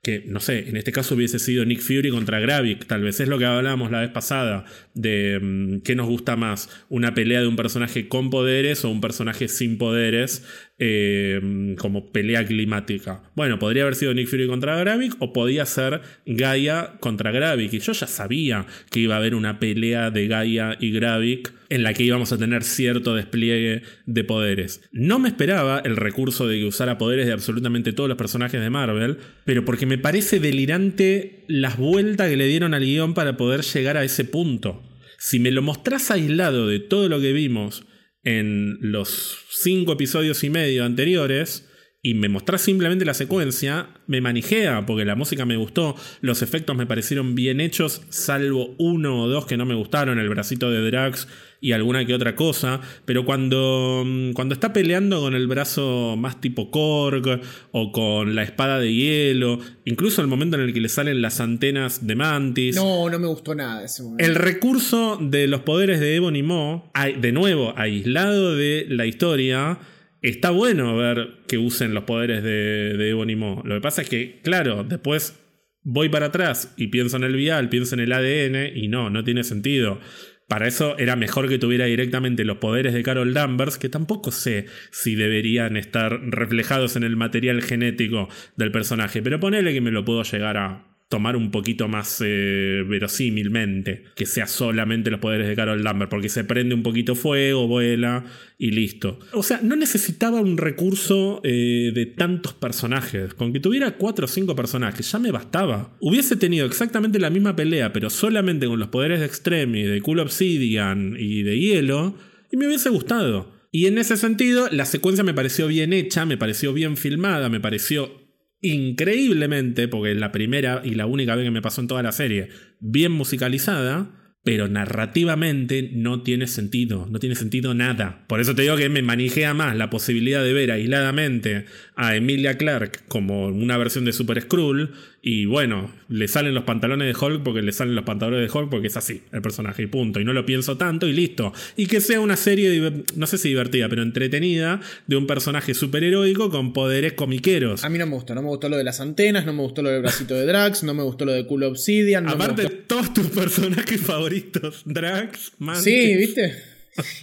que, no sé, en este caso hubiese sido Nick Fury contra Gravik, tal vez es lo que hablábamos la vez pasada, de mm, qué nos gusta más, una pelea de un personaje con poderes o un personaje sin poderes, eh, como pelea climática. Bueno, podría haber sido Nick Fury contra Gravik o podía ser Gaia contra Gravik. Y yo ya sabía que iba a haber una pelea de Gaia y Gravik en la que íbamos a tener cierto despliegue de poderes. No me esperaba el recurso de que usara poderes de absolutamente todos los personajes de Marvel, pero porque me parece delirante las vueltas que le dieron al guion para poder llegar a ese punto. Si me lo mostrás aislado de todo lo que vimos en los cinco episodios y medio anteriores y me mostrás simplemente la secuencia, me manijea porque la música me gustó, los efectos me parecieron bien hechos, salvo uno o dos que no me gustaron, el bracito de Drax y alguna que otra cosa, pero cuando, mm, cuando está peleando con el brazo más tipo Korg o con la espada de hielo, incluso el momento en el que le salen las antenas de Mantis. No, no me gustó nada ese momento. El recurso de los poderes de Ebony Mo, de nuevo, aislado de la historia, está bueno ver que usen los poderes de, de Ebony. Lo que pasa es que, claro, después voy para atrás y pienso en el vial, pienso en el ADN y no, no tiene sentido. Para eso era mejor que tuviera directamente los poderes de Carol Danvers, que tampoco sé si deberían estar reflejados en el material genético del personaje, pero ponele que me lo puedo llegar a, tomar un poquito más eh, verosímilmente, que sea solamente los poderes de Carol Lambert, porque se prende un poquito fuego, vuela y listo. O sea, no necesitaba un recurso eh, de tantos personajes, con que tuviera cuatro o cinco personajes, ya me bastaba. Hubiese tenido exactamente la misma pelea, pero solamente con los poderes de Extreme, de Cool Obsidian y de Hielo, y me hubiese gustado. Y en ese sentido, la secuencia me pareció bien hecha, me pareció bien filmada, me pareció increíblemente, porque es la primera y la única vez que me pasó en toda la serie, bien musicalizada pero narrativamente no tiene sentido, no tiene sentido nada. Por eso te digo que me manijea más la posibilidad de ver aisladamente a Emilia Clark como una versión de Super Skrull y bueno, le salen los pantalones de Hulk porque le salen los pantalones de Hulk porque es así el personaje y punto. Y no lo pienso tanto y listo. Y que sea una serie, no sé si divertida, pero entretenida de un personaje superheroico con poderes comiqueros. A mí no me gustó, no me gustó lo de las antenas, no me gustó lo del bracito de Drax, no me gustó lo de Cool Obsidian. Aparte, todos tus personajes favoritos <laughs> Drax, Sí, ¿viste?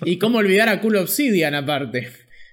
Y cómo olvidar a Cool Obsidian aparte.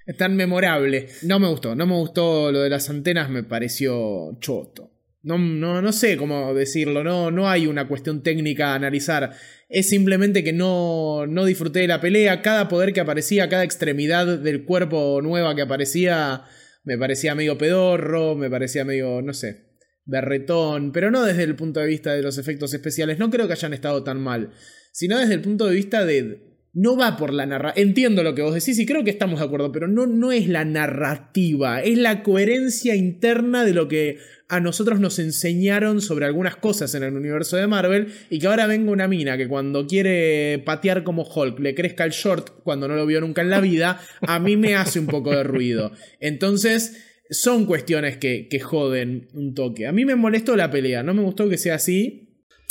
Es tan memorable. No me gustó, no me gustó lo de las antenas, me pareció choto. No, no, no sé cómo decirlo, no, no hay una cuestión técnica a analizar. Es simplemente que no, no disfruté de la pelea. Cada poder que aparecía, cada extremidad del cuerpo nueva que aparecía, me parecía medio pedorro, me parecía medio, no sé, berretón, pero no desde el punto de vista de los efectos especiales, no creo que hayan estado tan mal, sino desde el punto de vista de... No va por la narrativa. Entiendo lo que vos decís y creo que estamos de acuerdo, pero no, no es la narrativa, es la coherencia interna de lo que a nosotros nos enseñaron sobre algunas cosas en el universo de Marvel y que ahora venga una mina que cuando quiere patear como Hulk le crezca el short cuando no lo vio nunca en la vida, a mí me hace un poco de ruido. Entonces son cuestiones que, joden un toque. A mí me molestó la pelea, no me gustó que sea así.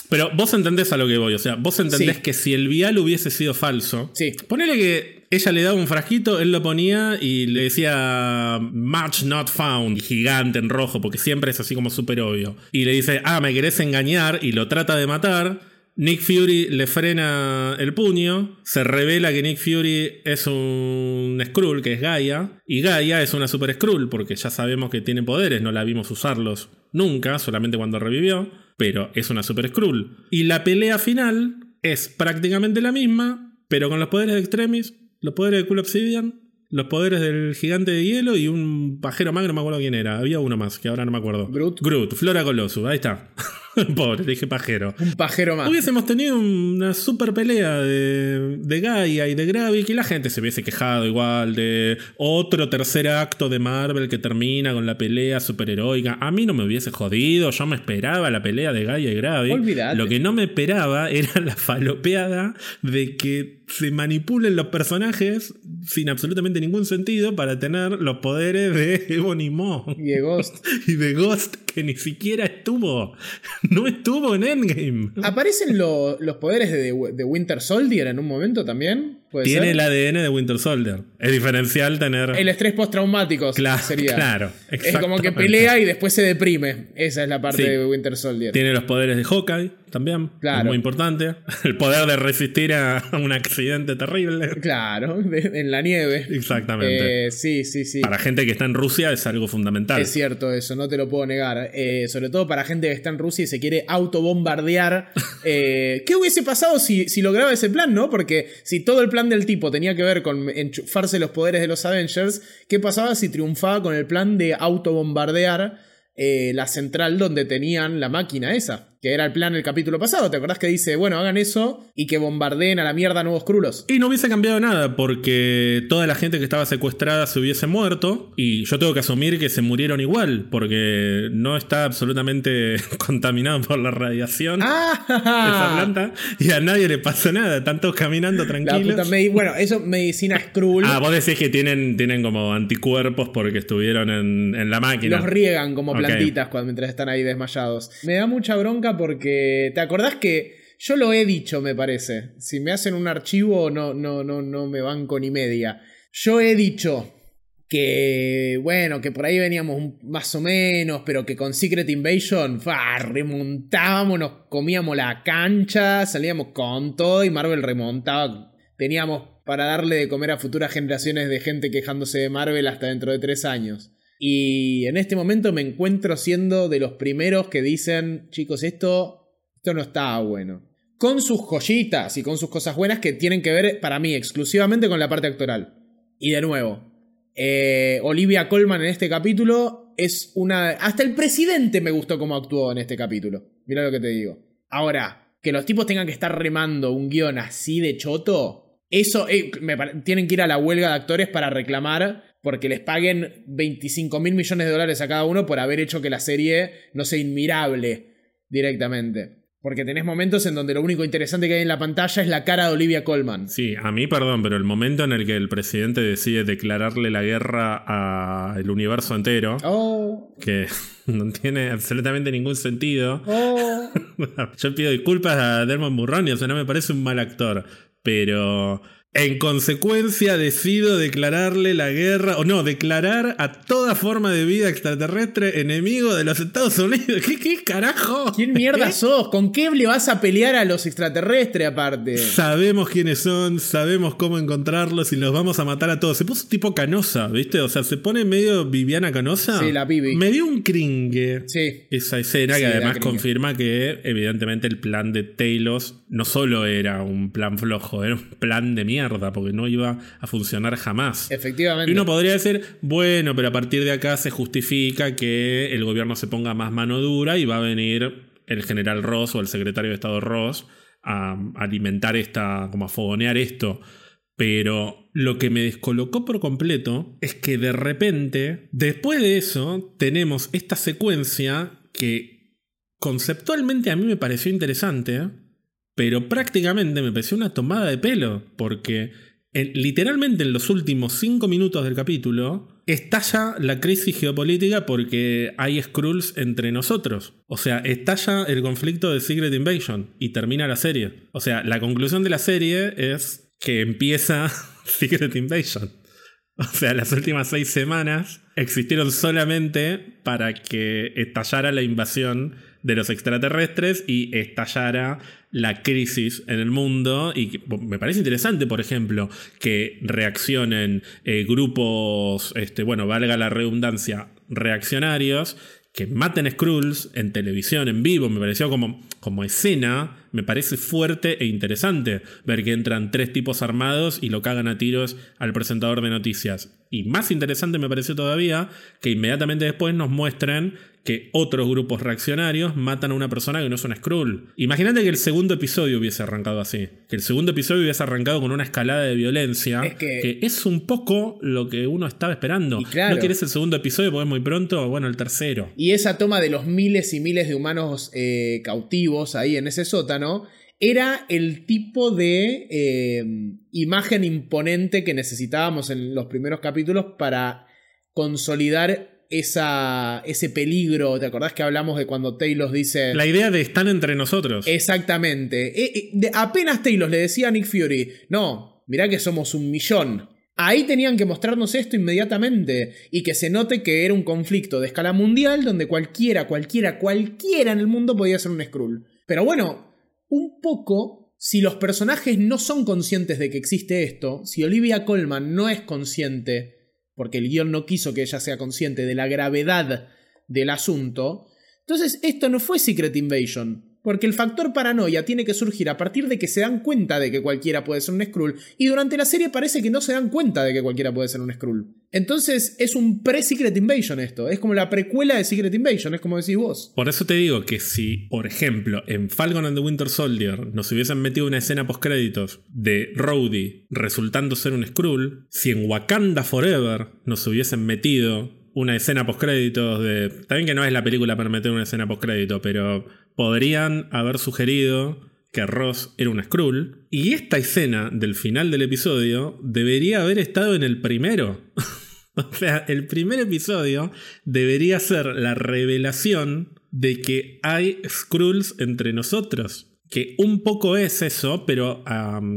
Pero vos entendés a lo que voy, o sea, vos entendés que si el vial hubiese sido falso, sí. ponele que ella le daba un frasquito, él lo ponía y le decía Match not found, gigante en rojo, porque siempre es así como súper obvio. Y le dice, ah, me querés engañar, y lo trata de matar. Nick Fury le frena el puño, se revela que Nick Fury es un Skrull, que es Gaia, y Gaia es una Super Skrull, porque ya sabemos que tiene poderes, no la vimos usarlos nunca, solamente cuando revivió, pero es una Super Skrull. Y la pelea final es prácticamente la misma, pero con los poderes de Extremis, los poderes de Cool Obsidian, los poderes del gigante de hielo y un pajero magro, no me acuerdo quién era. Había uno más, que ahora no me acuerdo. Groot. Groot, Flora Colossus, ahí está. <laughs> Pobre, dije pajero. Un pajero más. Hubiésemos tenido una super pelea de, de Gaia y de Gravik y la gente se hubiese quejado igual de otro tercer acto de Marvel que termina con la pelea superheroica. A mí no me hubiese jodido, yo me esperaba la pelea de Gaia y Gravik. Olvidate. Lo que no me esperaba era la falopeada de que se manipulen los personajes sin absolutamente ningún sentido para tener los poderes de <laughs> Ebony Maw. Y de Ghost. <laughs> y de Ghost que ni siquiera estuvo. <laughs> No estuvo en Endgame. ¿Aparecen los poderes de, de, Winter Soldier en un momento también? Tiene el ADN de Winter Soldier. Es diferencial tener. El estrés postraumático claro, sería. Claro. Es como que pelea y después se deprime. Esa es la parte de Winter Soldier. Tiene los poderes de Hawkeye también. Claro. muy importante. <laughs> El poder de resistir a <laughs> un accidente terrible. Claro, <laughs> en la nieve. Exactamente. Eh, sí, sí, sí. Para gente que está en Rusia es algo fundamental. Es cierto eso, no te lo puedo negar. Eh, sobre todo para gente que está en Rusia y se quiere autobombardear. eh, ¿Qué hubiese pasado si, si lograba ese plan, no? Porque si todo el plan del tipo tenía que ver con enchufarse los poderes de los Avengers, ¿qué pasaba si triunfaba con el plan de autobombardear eh, la central donde tenían la máquina esa? Que era el plan del capítulo pasado. ¿Te acordás que dice, bueno, hagan eso y que bombardeen a la mierda nuevos crulos? Y no hubiese cambiado nada porque toda la gente que estaba secuestrada se hubiese muerto y yo tengo que asumir que se murieron igual porque no está absolutamente <laughs> contaminado por la radiación <laughs> ¡Ah! esa planta y a nadie le pasa nada, todos caminando tranquilos. bueno, eso medicina Skrull. Ah, vos decís que tienen, tienen como anticuerpos porque estuvieron en, la máquina. Los riegan como plantitas cuando, mientras están ahí desmayados. Me da mucha bronca porque te acordás que yo lo he dicho, me parece. Si me hacen un archivo no no no no me banco ni media. Yo he dicho que bueno, que por ahí veníamos más o menos, pero que con Secret Invasion fa, remontábamos, nos comíamos la cancha, salíamos con todo y Marvel remontaba. Teníamos para darle de comer a futuras generaciones de gente quejándose de Marvel hasta dentro de tres años. Y en este momento me encuentro siendo de los primeros que dicen, chicos, esto, esto no está bueno. Con sus joyitas y con sus cosas buenas que tienen que ver, para mí, exclusivamente con la parte actoral. Y de nuevo, eh, Olivia Colman en este capítulo es una... Hasta el presidente me gustó cómo actuó en este capítulo. Mira lo que te digo. Ahora, que los tipos tengan que estar remando un guion así de choto, Eso, eh, me tienen que ir a la huelga de actores para reclamar porque les paguen 25 mil millones de dólares a cada uno por haber hecho que la serie no sea inmirable directamente. Porque tenés momentos en donde lo único interesante que hay en la pantalla es la cara de Olivia Colman. Sí, a mí perdón, pero el momento en el que el presidente decide declararle la guerra al universo entero, Oh, que <laughs> no tiene absolutamente ningún sentido. oh. <laughs> Yo pido disculpas a Dermot Mulroney, o sea, no me parece un mal actor, pero en consecuencia decido declararle la guerra, o no, declarar a toda forma de vida extraterrestre enemigo de los Estados Unidos. <laughs> ¿Qué, qué carajo? ¿Quién mierda ¿Qué? sos? ¿Con qué le vas a pelear a los extraterrestres aparte? Sabemos quiénes son, sabemos cómo encontrarlos y los vamos a matar a todos. Se puso tipo canosa, ¿viste? O sea, se pone medio Viviana Canosa. Sí, la Vivi. Me dio un cringe. Sí. Esa escena Sí, que además confirma que evidentemente el plan de Talos no solo era un plan flojo, era un plan de mierda, porque no iba a funcionar jamás. Efectivamente. Y uno podría decir, bueno, pero a partir de acá se justifica que el gobierno se ponga más mano dura y va a venir el general Ross o el secretario de Estado Ross a alimentar esta, como a fogonear esto. Pero lo que me descolocó por completo es que de repente, después de eso, tenemos esta secuencia que conceptualmente a mí me pareció interesante, pero prácticamente me pareció una tomada de pelo, porque en- literalmente en los últimos cinco minutos del capítulo estalla la crisis geopolítica porque hay Skrulls entre nosotros. O sea, estalla el conflicto de Secret Invasion y termina la serie. O sea, la conclusión de la serie es que empieza <laughs> Secret Invasion. O sea, las últimas seis semanas existieron solamente para que estallara la invasión de los extraterrestres y estallara la crisis en el mundo. Y me parece interesante, por ejemplo, que reaccionen eh, grupos, este, bueno, valga la redundancia, reaccionarios, que maten Skrulls en televisión, en vivo. Me pareció como, como escena, me parece fuerte e interesante ver que entran tres tipos armados y lo cagan a tiros al presentador de noticias. Y más interesante me pareció todavía que inmediatamente después nos muestren que otros grupos reaccionarios matan a una persona que no es una Skrull. Imagínate que el segundo episodio hubiese arrancado así. Que el segundo episodio hubiese arrancado con una escalada de violencia. Es que- es un poco lo que uno estaba esperando. Y claro. No querés el segundo episodio porque es muy pronto. Bueno, el tercero. Y esa toma de los miles y miles de humanos eh, cautivos ahí en ese sótano era el tipo de eh, imagen imponente que necesitábamos en los primeros capítulos para consolidar esa, ese peligro. ¿Te acordás que hablamos de cuando Taylor dice... La idea de están entre nosotros. Exactamente. Eh, eh, de- apenas Taylor le decía a Nick Fury, no, mirá que somos un millón. Ahí tenían que mostrarnos esto inmediatamente y que se note que era un conflicto de escala mundial donde cualquiera, cualquiera, cualquiera en el mundo podía ser un Skrull. Pero bueno, un poco, si los personajes no son conscientes de que existe esto, si Olivia Colman no es consciente, porque el guion no quiso que ella sea consciente de la gravedad del asunto, entonces esto no fue Secret Invasion. Porque el factor paranoia tiene que surgir a partir de que se dan cuenta de que cualquiera puede ser un Skrull. Y durante la serie parece que no se dan cuenta de que cualquiera puede ser un Skrull. Entonces es un pre-Secret Invasion esto. Es como la precuela de Secret Invasion, es como decís vos. Por eso te digo que si, por ejemplo, en Falcon and the Winter Soldier nos hubiesen metido una escena postcréditos de Rhodey resultando ser un Skrull, si en Wakanda Forever nos hubiesen metido una escena postcréditos de... Bien que no es la película para meter una escena postcrédito, pero podrían haber sugerido que Ross era un Skrull. Y esta escena del final del episodio debería haber estado en el primero. <laughs> O sea, el primer episodio debería ser la revelación de que hay Skrulls entre nosotros. Que un poco es eso, pero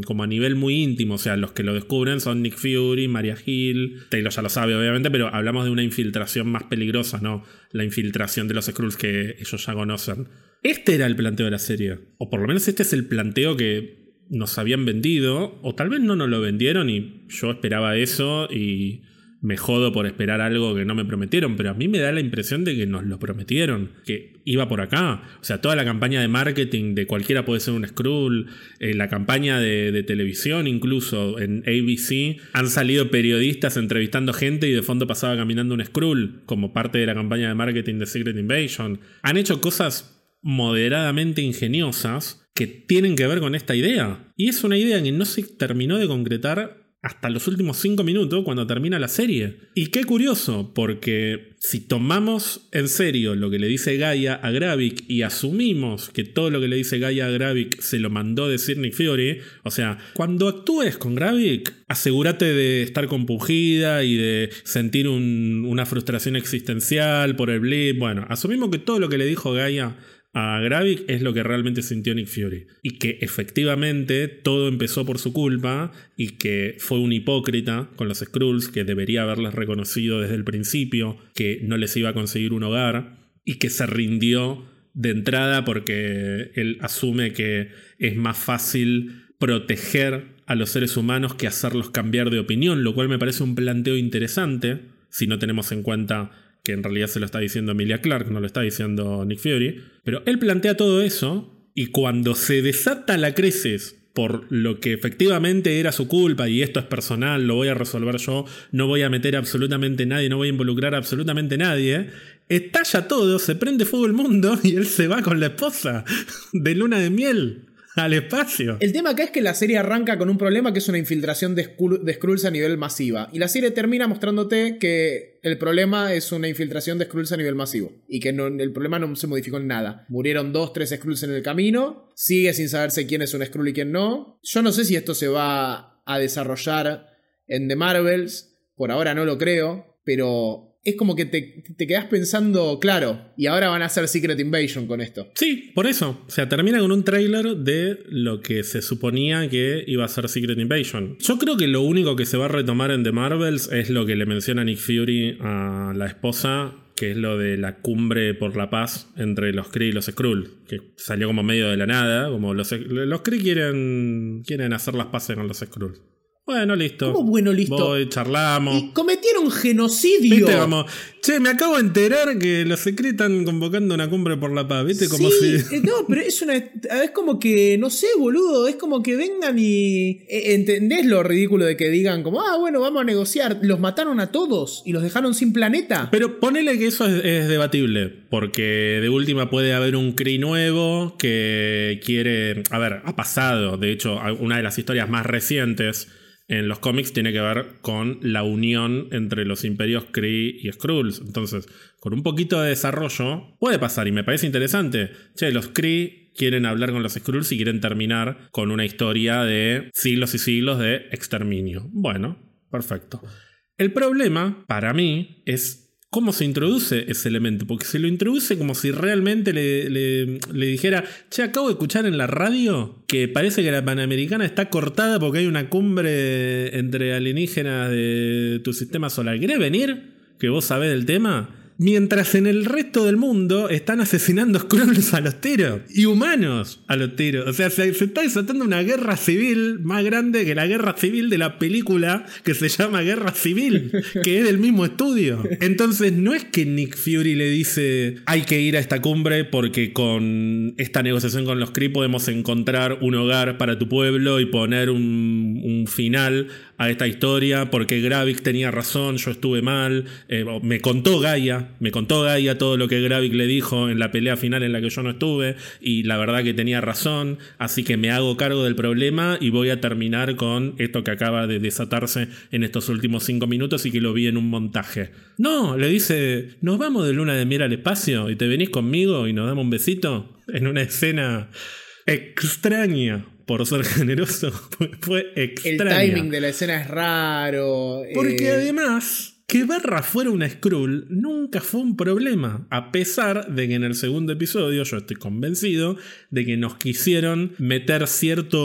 como a nivel muy íntimo. O sea, los que lo descubren son Nick Fury, Maria Hill. Taylor ya lo sabe, obviamente, pero hablamos de una infiltración más peligrosa, ¿no? La infiltración de los Skrulls que ellos ya conocen. Este era el planteo de la serie. O por lo menos este es el planteo que nos habían vendido. O tal vez no nos lo vendieron y yo esperaba eso y me jodo por esperar algo que no me prometieron, pero a mí me da la impresión de que nos lo prometieron, que iba por acá. O sea, toda la campaña de marketing de cualquiera puede ser un Skrull, eh, la campaña de, de televisión incluso en ABC, han salido periodistas entrevistando gente y de fondo pasaba caminando un Skrull como parte de la campaña de marketing de Secret Invasion. Han hecho cosas moderadamente ingeniosas que tienen que ver con esta idea. Y es una idea que no se terminó de concretar hasta los últimos cinco minutos cuando termina la serie. Y qué curioso, porque si tomamos en serio lo que le dice Gaia a Gravik y asumimos que todo lo que le dice Gaia a Gravik se lo mandó decir Nick Fury, o sea, cuando actúes con Gravik, asegúrate de estar compungida y de sentir una frustración existencial por el blip. Bueno, asumimos que todo lo que le dijo Gaia a Gravik es lo que realmente sintió Nick Fury. Y que efectivamente todo empezó por su culpa y que fue un hipócrita con los Skrulls que debería haberles reconocido desde el principio que no les iba a conseguir un hogar y que se rindió de entrada porque él asume que es más fácil proteger a los seres humanos que hacerlos cambiar de opinión, lo cual me parece un planteo interesante si no tenemos en cuenta que en realidad se lo está diciendo Emilia Clark, no lo está diciendo Nick Fury, pero él plantea todo eso y cuando se desata la crisis por lo que efectivamente era su culpa y esto es personal, lo voy a resolver yo, no voy a meter absolutamente nadie, no voy a involucrar absolutamente nadie, estalla todo, se prende fuego el mundo <laughs> y él se va con la esposa de luna de miel <laughs> al espacio. El tema acá es que la serie arranca con un problema que es una infiltración de, Skrulls a nivel masiva. Y la serie termina mostrándote que el problema es una infiltración de Skrulls a nivel masivo. Y que el problema no se modificó en nada. Murieron dos, tres Skrulls en el camino. Sigue sin saberse quién es un Skrull y quién no. Yo no sé si esto se va a desarrollar en The Marvels. Por ahora no lo creo. Pero es como que te, quedas pensando, claro, y ahora van a hacer Secret Invasion con esto. Sí, por eso. O sea, termina con un trailer de lo que se suponía que iba a ser Secret Invasion. Yo creo que lo único que se va a retomar en The Marvels es lo que le menciona Nick Fury a la esposa que es lo de la cumbre por la paz entre los Kree y los Skrull, que salió como medio de la nada, como los, los Kree quieren, quieren hacer las paces con los Skrull. Bueno, listo. ¿Cómo bueno, listo? Voy, charlamos. Y cometieron genocidio. Viste como, che, me acabo de enterar que los secretos están convocando una cumbre por la paz. Viste como si. Eh, no, pero es una. Es como que, no sé, boludo. Es como que vengan y. Eh, ¿Entendés lo ridículo de que digan, como, ah, bueno, vamos a negociar? Los mataron a todos y los dejaron sin planeta. Pero ponele que eso es, es debatible. Porque de última puede haber un Cree nuevo que quiere. A ver, ha pasado. De hecho, una de las historias más recientes en los cómics tiene que ver con la unión entre los imperios Kree y Skrulls. Entonces, con un poquito de desarrollo, puede pasar y me parece interesante. Che, los Kree quieren hablar con los Skrulls y quieren terminar con una historia de siglos y siglos de exterminio. Bueno, perfecto. El problema, para mí, es cómo se introduce ese elemento, porque se lo introduce como si realmente le, dijera, che, acabo de escuchar en la radio que parece que la Panamericana está cortada porque hay una cumbre entre alienígenas de tu sistema solar. ¿Querés venir? ¿Que vos sabés del tema? Mientras en el resto del mundo están asesinando Skrulls a los tiros y humanos a los tiros. O sea, se, está desatando una guerra civil más grande que la guerra civil de la película que se llama Guerra Civil, que es del mismo estudio. Entonces, no es que Nick Fury le dice hay que ir a esta cumbre porque con esta negociación con los Kree podemos encontrar un hogar para tu pueblo y poner un, un final a esta historia porque Gravik tenía razón, yo estuve mal. Eh, me contó Gaia, me contó Gaia todo lo que Gravik le dijo en la pelea final en la que yo no estuve y la verdad que tenía razón, así que me hago cargo del problema y voy a terminar con esto que acaba de desatarse en estos últimos cinco minutos y que lo vi en un montaje. No, le dice, nos vamos de luna de miel al espacio y te venís conmigo y nos damos un besito en una escena extraña por ser <laughs> generoso, fue extraño. El timing de la escena es raro. Porque eh, además que Barra fuera una Skrull nunca fue un problema, a pesar de que en el segundo episodio yo estoy convencido de que nos quisieron meter cierto,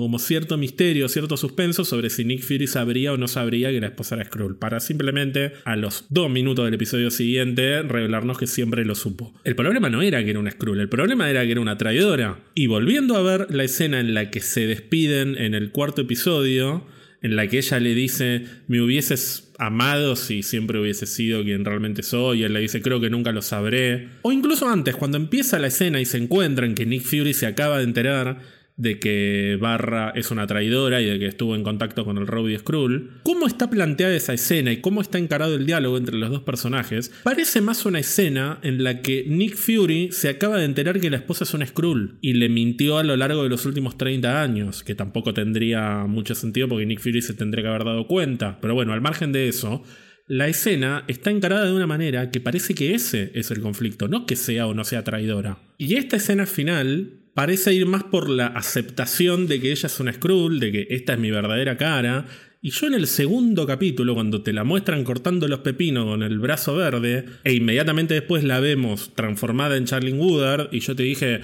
como cierto misterio, cierto suspenso sobre si Nick Fury sabría o no sabría que la esposa era Skrull, para simplemente a los dos minutos del episodio siguiente revelarnos que siempre lo supo. El problema no era que era una Skrull, el problema era que era una traidora. Y volviendo a ver la escena en la que se despiden en el cuarto episodio, en la que ella le dice, me hubieses amado si siempre hubiese sido quien realmente soy, y él le dice, creo que nunca lo sabré. O incluso antes, cuando empieza la escena y se encuentran que Nick Fury se acaba de enterar de que Barra es una traidora y de que estuvo en contacto con el Rowdy Skrull. ¿Cómo está planteada esa escena y cómo está encarado el diálogo entre los dos personajes? Parece más una escena en la que Nick Fury se acaba de enterar que la esposa es una Skrull y le mintió a lo largo de los últimos 30 años, que tampoco tendría mucho sentido porque Nick Fury se tendría que haber dado cuenta. Pero bueno, al margen de eso, la escena está encarada de una manera que parece que ese es el conflicto, no que sea o no sea traidora. Y esta escena final parece ir más por la aceptación de que ella es una Skrull, de que esta es mi verdadera cara. Y yo en el segundo capítulo, cuando te la muestran cortando los pepinos con el brazo verde, e inmediatamente después la vemos transformada en Charlie Woodard, y yo te dije,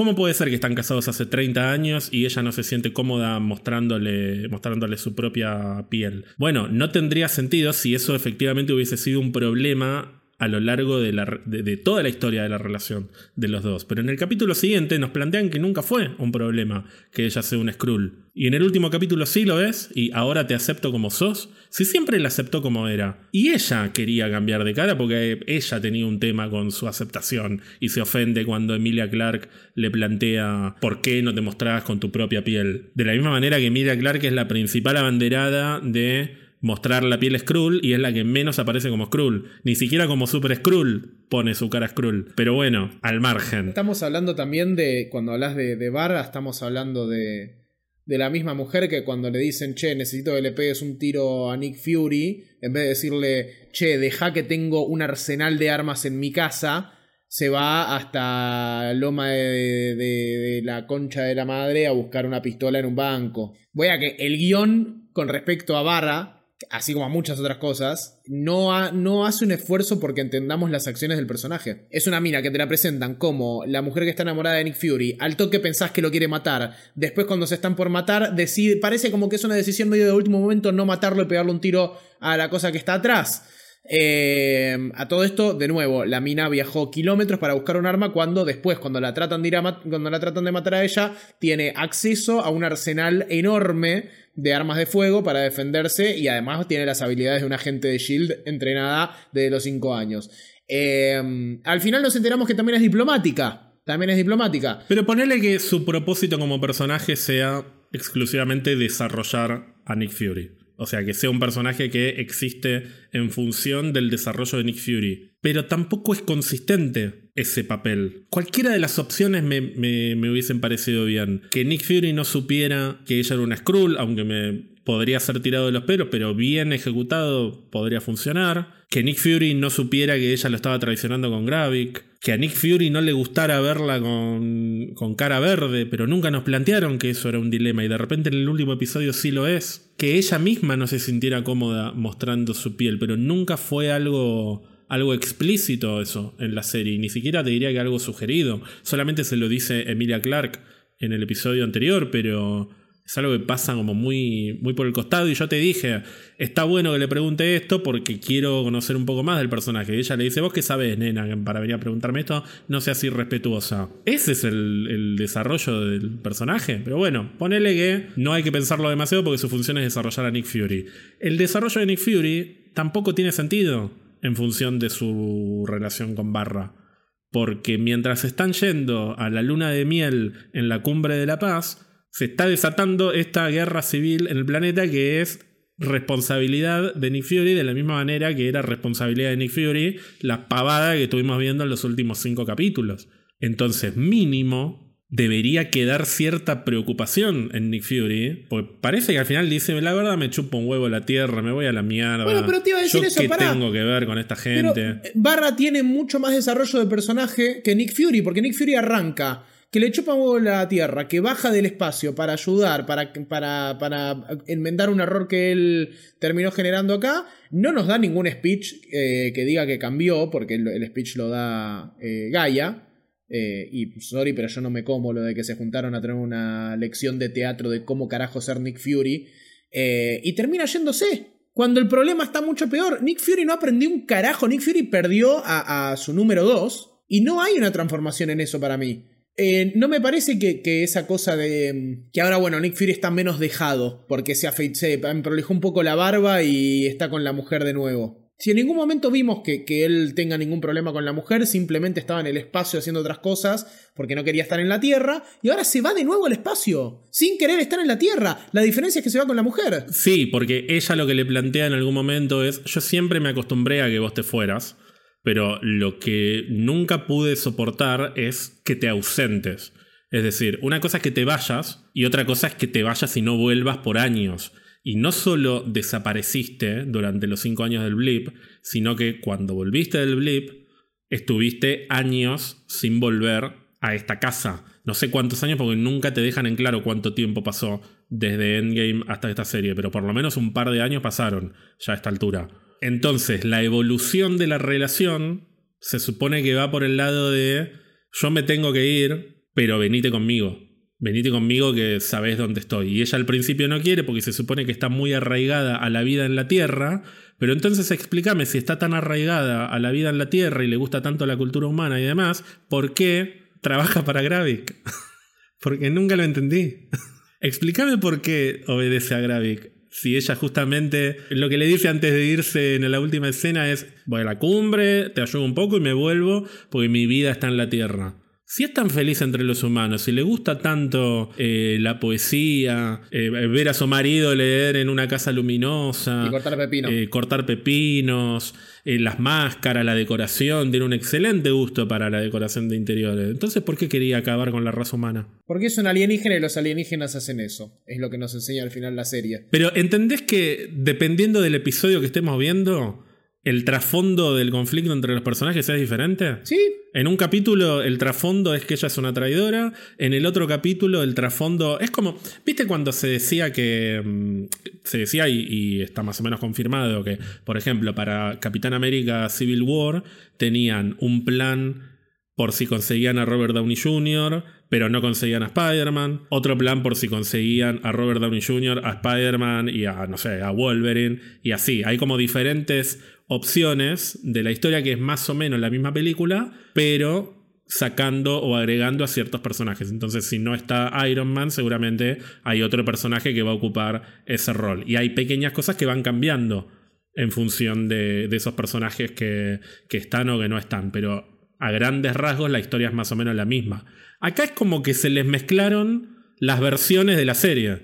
¿Cómo puede ser que están casados hace 30 años y ella no se siente cómoda mostrándole, mostrándole su propia piel? Bueno, no tendría sentido si eso efectivamente hubiese sido un problema a lo largo de, toda la historia de la relación de los dos. Pero en el capítulo siguiente nos plantean que nunca fue un problema que ella sea un Skrull. Y en el último capítulo sí lo es, y ahora te acepto como sos. Si siempre la aceptó como era. Y ella quería cambiar de cara porque ella tenía un tema con su aceptación y se ofende cuando Emilia Clark le plantea por qué no te mostrabas con tu propia piel. De la misma manera que Emilia Clark es la principal abanderada de mostrar la piel Skrull y es la que menos aparece como Skrull. Ni siquiera como Super Skrull pone su cara Skrull. Pero bueno, al margen. Estamos hablando también de, cuando hablas de, de Barra, estamos hablando de, de la misma mujer que cuando le dicen, che, necesito que le pegues un tiro a Nick Fury, en vez de decirle, che, deja que tengo un arsenal de armas en mi casa, se va hasta Loma de, de, la concha de la madre a buscar una pistola en un banco. Voy a que el guion con respecto a Barra así como a muchas otras cosas, no, no hace un esfuerzo porque entendamos las acciones del personaje. Es una mina que te la presentan como la mujer que está enamorada de Nick Fury, al toque pensás que lo quiere matar, después cuando se están por matar, decide, parece como que es una decisión medio de último momento no matarlo y pegarle un tiro a la cosa que está atrás. Eh, a todo esto, de nuevo, la mina viajó kilómetros para buscar un arma cuando después, cuando la, tratan de ir cuando la tratan de matar a ella, tiene acceso a un arsenal enorme de armas de fuego para defenderse y además tiene las habilidades de un agente de Shield entrenada desde los 5 años. Eh, al final nos enteramos que también es diplomática. También es diplomática. Pero ponele que su propósito como personaje sea exclusivamente desarrollar a Nick Fury. O sea, que sea un personaje que existe en función del desarrollo de Nick Fury. Pero tampoco es consistente ese papel. Cualquiera de las opciones me, hubiesen parecido bien. Que Nick Fury no supiera que ella era una Skrull, aunque me podría ser tirado de los pelos, pero bien ejecutado podría funcionar. Que Nick Fury no supiera que ella lo estaba traicionando con Gravik. Que a Nick Fury no le gustara verla con, con cara verde, pero nunca nos plantearon que eso era un dilema y de repente en el último episodio sí lo es. Que ella misma no se sintiera cómoda mostrando su piel, pero nunca fue algo algo explícito eso en la serie, ni siquiera te diría que algo sugerido, solamente se lo dice Emilia Clark en el episodio anterior, pero es algo que pasa como muy, muy por el costado y yo te dije, está bueno que le pregunte esto porque quiero conocer un poco más del personaje. Y ella le dice, vos qué sabes, nena, para venir a preguntarme esto, no seas irrespetuosa. Ese es el, el desarrollo del personaje, pero bueno, ponele que no hay que pensarlo demasiado porque su función es desarrollar a Nick Fury. El desarrollo de Nick Fury tampoco tiene sentido en función de su relación con Barra. Porque mientras están yendo a la luna de miel en la cumbre de la paz, se está desatando esta guerra civil en el planeta que es responsabilidad de Nick Fury de la misma manera que era responsabilidad de Nick Fury la pavada que estuvimos viendo en los últimos cinco capítulos. Entonces, mínimo, debería quedar cierta preocupación en Nick Fury. Porque parece que al final dice, la verdad me chupo un huevo la tierra, me voy a la mierda. Bueno, pero te iba a decir eso, ¿Qué tengo que ver con esta gente? Eh, Barra tiene mucho más desarrollo de personaje que Nick Fury, porque Nick Fury arranca. Que le chupa un huevo la tierra, que baja del espacio para ayudar, para, para, para enmendar un error que él terminó generando acá. No nos da ningún speech eh, que diga que cambió, porque el, speech lo da eh, Gaia eh, y sorry, pero yo no me como lo de que se juntaron a tener una lección de teatro de cómo carajo ser Nick Fury. Eh, y termina yéndose. Cuando el problema está mucho peor. Nick Fury no aprendió un carajo. Nick Fury perdió a, su número 2. Y no hay una transformación en eso para mí. Eh, no me parece que, esa cosa de. Que ahora, bueno, Nick Fury está menos dejado. Porque se, se prolijó un poco la barba y está con la mujer de nuevo. Si en ningún momento vimos que, que, él tenga ningún problema con la mujer, simplemente estaba en el espacio haciendo otras cosas porque no quería estar en la Tierra, y ahora se va de nuevo al espacio, sin querer estar en la Tierra. La diferencia es que se va con la mujer. Sí, porque ella lo que le plantea en algún momento es, yo siempre me acostumbré a que vos te fueras, pero lo que nunca pude soportar es que te ausentes. Es decir, una cosa es que te vayas y otra cosa es que te vayas y no vuelvas por años. Y no solo desapareciste durante los cinco años del blip, sino que cuando volviste del blip, estuviste años sin volver a esta casa. No sé cuántos años porque nunca te dejan en claro cuánto tiempo pasó desde Endgame hasta esta serie, pero por lo menos un par de años pasaron ya a esta altura. Entonces, la evolución de la relación se supone que va por el lado de yo me tengo que ir, pero venite conmigo venite conmigo que sabes dónde estoy. Y ella al principio no quiere porque se supone que está muy arraigada a la vida en la Tierra, pero entonces explícame si está tan arraigada a la vida en la Tierra y le gusta tanto la cultura humana y demás, ¿por qué trabaja para Gravik? <laughs> porque nunca lo entendí. <laughs> explícame por qué obedece a Gravik. Si ella justamente lo que le dice antes de irse en la última escena es, voy a la cumbre, te ayudo un poco y me vuelvo porque mi vida está en la Tierra. Si es tan feliz entre los humanos, si le gusta tanto eh, la poesía, eh, ver a su marido leer en una casa luminosa, y cortar pepinos, eh, cortar pepinos las máscaras, la decoración, tiene un excelente gusto para la decoración de interiores. Entonces, ¿por qué quería acabar con la raza humana? Porque es un alienígena y los alienígenas hacen eso. Es lo que nos enseña al final la serie. Pero ¿entendés que dependiendo del episodio que estemos viendo, el trasfondo del conflicto entre los personajes es diferente? Sí. En un capítulo el trasfondo es que ella es una traidora, en el otro capítulo el trasfondo es como, ¿viste cuando se decía que, mm, se decía y, y, está más o menos confirmado que, por ejemplo, para Capitán América Civil War tenían un plan por si conseguían a Robert Downey Jr., pero no conseguían a Spider-Man. Otro plan por si conseguían a Robert Downey Jr., a Spider-Man y a, no sé, a Wolverine. Y así, hay como diferentes opciones de la historia que es más o menos la misma película, pero sacando o agregando a ciertos personajes. Entonces, si no está Iron Man, seguramente hay otro personaje que va a ocupar ese rol. Y hay pequeñas cosas que van cambiando en función de, esos personajes que, que están o que no están. Pero a grandes rasgos la historia es más o menos la misma. Acá es como que se les mezclaron las versiones de la serie.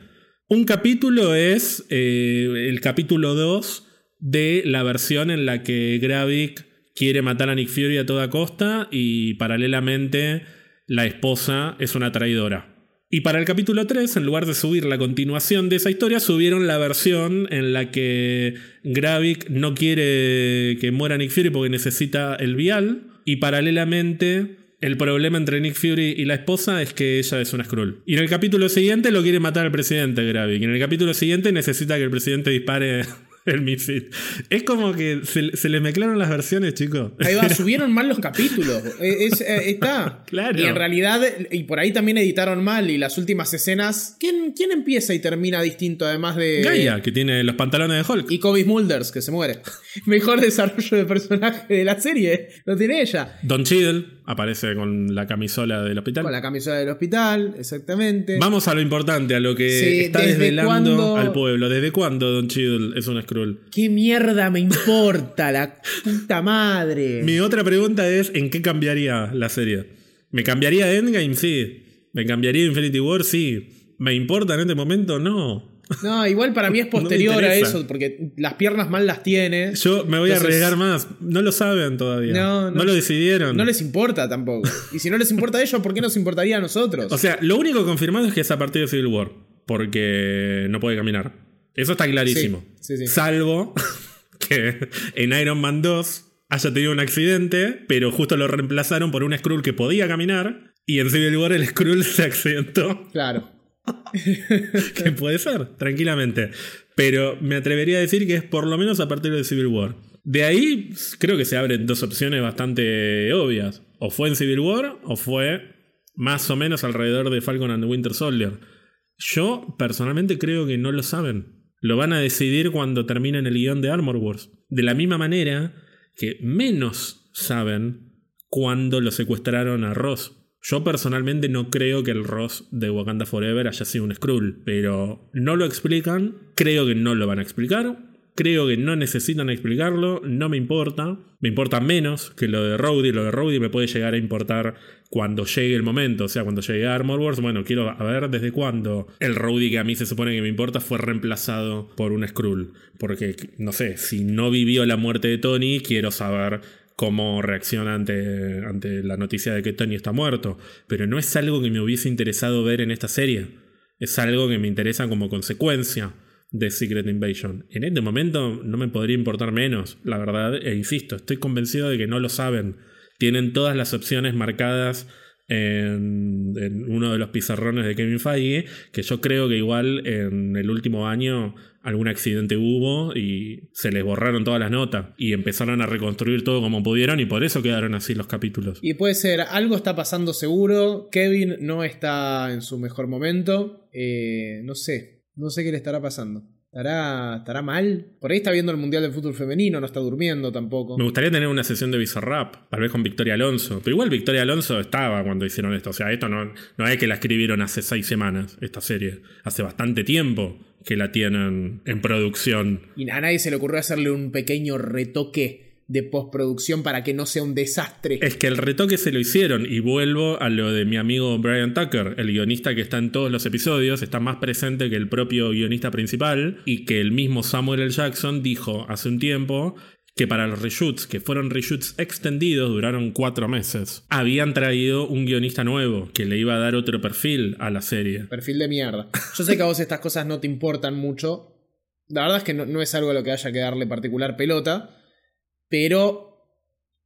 Un capítulo es eh, el capítulo 2 de la versión en la que Gravik quiere matar a Nick Fury a toda costa y paralelamente la esposa es una traidora. Y para el capítulo 3, en lugar de subir la continuación de esa historia, subieron la versión en la que Gravik no quiere que muera Nick Fury porque necesita el vial. Y paralelamente, el problema entre Nick Fury y la esposa es que ella es una Skrull. Y en el capítulo siguiente lo quiere matar al presidente Gravik. Y en el capítulo siguiente necesita que el presidente dispare el misil. Es como que se, se le mezclaron las versiones, chicos. Ahí va, <laughs> subieron mal los capítulos. Eh, está. Claro. Y en realidad, y por ahí también editaron mal. Y las últimas escenas. ¿Quién, quién empieza y termina distinto además de. Gaia, que tiene los pantalones de Hulk. Y Kobe Mulders, que se muere. <laughs> Mejor desarrollo de personaje de la serie. Lo tiene ella. Don Cheadle aparece con la camisola del hospital. Con la camisola del hospital, exactamente. Vamos a lo importante, a lo que está desvelando al pueblo. ¿Desde cuándo Don Cheadle es un Skrull? ¿Qué mierda me importa? la puta madre. Mi otra pregunta es: ¿en qué cambiaría la serie? ¿Me cambiaría Endgame? Sí. ¿Me cambiaría Infinity War? Sí. ¿Me importa en este momento? No. No, igual para mí es <laughs> posterior a eso, porque las piernas mal las tiene. Yo me voy a arriesgar más. No lo saben todavía. No, no, lo decidieron. No les importa tampoco. Y si no les importa a ellos, ¿por qué nos importaría a nosotros? O sea, lo único confirmado es que es a partir de Civil War. Porque no puede caminar. Eso está clarísimo. Salvo <laughs> que en Iron Man 2 haya tenido un accidente, pero justo lo reemplazaron por un Skrull que podía caminar. Y en Civil War el Skrull <laughs> se accidentó. Claro. <laughs> que puede ser, tranquilamente. Pero me atrevería a decir que es por lo menos a partir de Civil War. De ahí creo que se abren dos opciones bastante obvias. O fue en Civil War o fue más o menos alrededor de Falcon and Winter Soldier. Yo personalmente creo que no lo saben. Lo van a decidir cuando terminen el guion de Armor Wars. De la misma manera que menos saben cuando lo secuestraron a Ross. Yo personalmente no creo que el Ross de Wakanda Forever haya sido un Skrull, pero no lo explican, creo que no lo van a explicar, Creo que no necesitan explicarlo, no me importa. Me importa menos que lo de Rowdy. Lo de Rowdy me puede llegar a importar cuando llegue el momento. O sea, cuando llegue Armor Wars, bueno, quiero a ver desde cuándo el Rowdy que a mí se supone que me importa fue reemplazado por un Skrull. Porque, no sé, si no vivió la muerte de Tony, quiero saber cómo reacciona ante, ante la noticia de que Tony está muerto. Pero no es algo que me hubiese interesado ver en esta serie. Es algo que me interesa como consecuencia de Secret Invasion. En este momento no me podría importar menos, la verdad, e insisto, estoy convencido de que no lo saben. Tienen todas las opciones marcadas en, uno de los pizarrones de Kevin Feige, que yo creo que igual en el último año algún accidente hubo y se les borraron todas las notas y empezaron a reconstruir todo como pudieron y por eso quedaron así los capítulos. Y puede ser, algo está pasando seguro, Kevin no está en su mejor momento, eh, no sé, no sé qué le estará pasando. ¿Estará, ¿Estará mal? Por ahí está viendo el Mundial de Fútbol Femenino, no está durmiendo tampoco. Me gustaría tener una sesión de Bizarrap, tal vez con Victoria Alonso. Pero igual Victoria Alonso estaba cuando hicieron esto. O sea, esto no, no es que la escribieron hace seis semanas, esta serie. Hace bastante tiempo que la tienen en producción. Y a nadie se le ocurrió hacerle un pequeño retoque de postproducción para que no sea un desastre. Es que el retoque se lo hicieron y vuelvo a lo de mi amigo Brian Tucker, el guionista que está en todos los episodios, está más presente que el propio guionista principal y que el mismo Samuel L. Jackson dijo hace un tiempo que para los reshoots, que fueron reshoots extendidos, duraron cuatro meses, habían traído un guionista nuevo que le iba a dar otro perfil a la serie. Perfil de mierda. Yo sé que a vos estas cosas no te importan mucho. La verdad es que no, es algo a lo que haya que darle particular pelota pero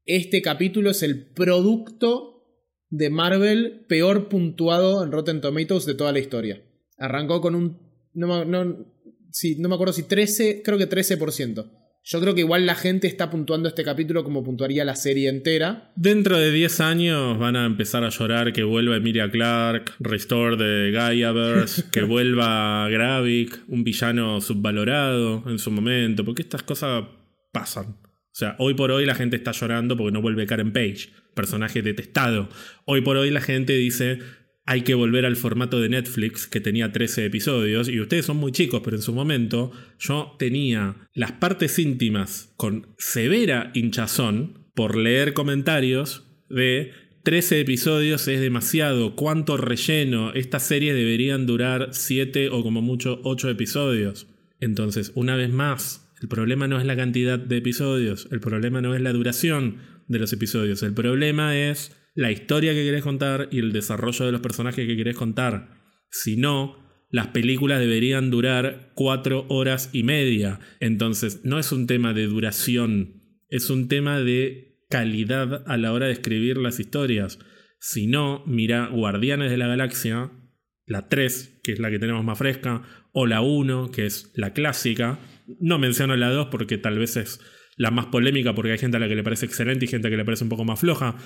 este capítulo es el producto de Marvel peor puntuado en Rotten Tomatoes de toda la historia. Arrancó con un... No, no me acuerdo si 13, creo que 13%. Yo creo que igual la gente está puntuando este capítulo como puntuaría la serie entera. Dentro de 10 años van a empezar a llorar que vuelva Emilia Clark, Restore de Gaiaverse, <laughs> que vuelva Gravik, un villano subvalorado en su momento, porque estas cosas pasan. O sea, hoy por hoy la gente está llorando porque no vuelve Karen Page, personaje detestado. Hoy por hoy la gente dice, hay que volver al formato de Netflix que tenía 13 episodios y ustedes son muy chicos, pero en su momento yo tenía las partes íntimas con severa hinchazón por leer comentarios de 13 episodios es demasiado, cuánto relleno, estas series deberían durar 7 o como mucho 8 episodios. Entonces, una vez más, el problema no es la cantidad de episodios, el problema no es la duración de los episodios, el problema es la historia que querés contar y el desarrollo de los personajes que querés contar. Si no, las películas deberían durar cuatro horas y media. Entonces, no es un tema de duración, es un tema de calidad a la hora de escribir las historias. Si no, mira Guardianes de la Galaxia, la 3, que es la que tenemos más fresca, o la 1, que es la clásica, no menciono la 2 porque tal vez es la más polémica porque hay gente a la que le parece excelente y gente que le parece un poco más floja,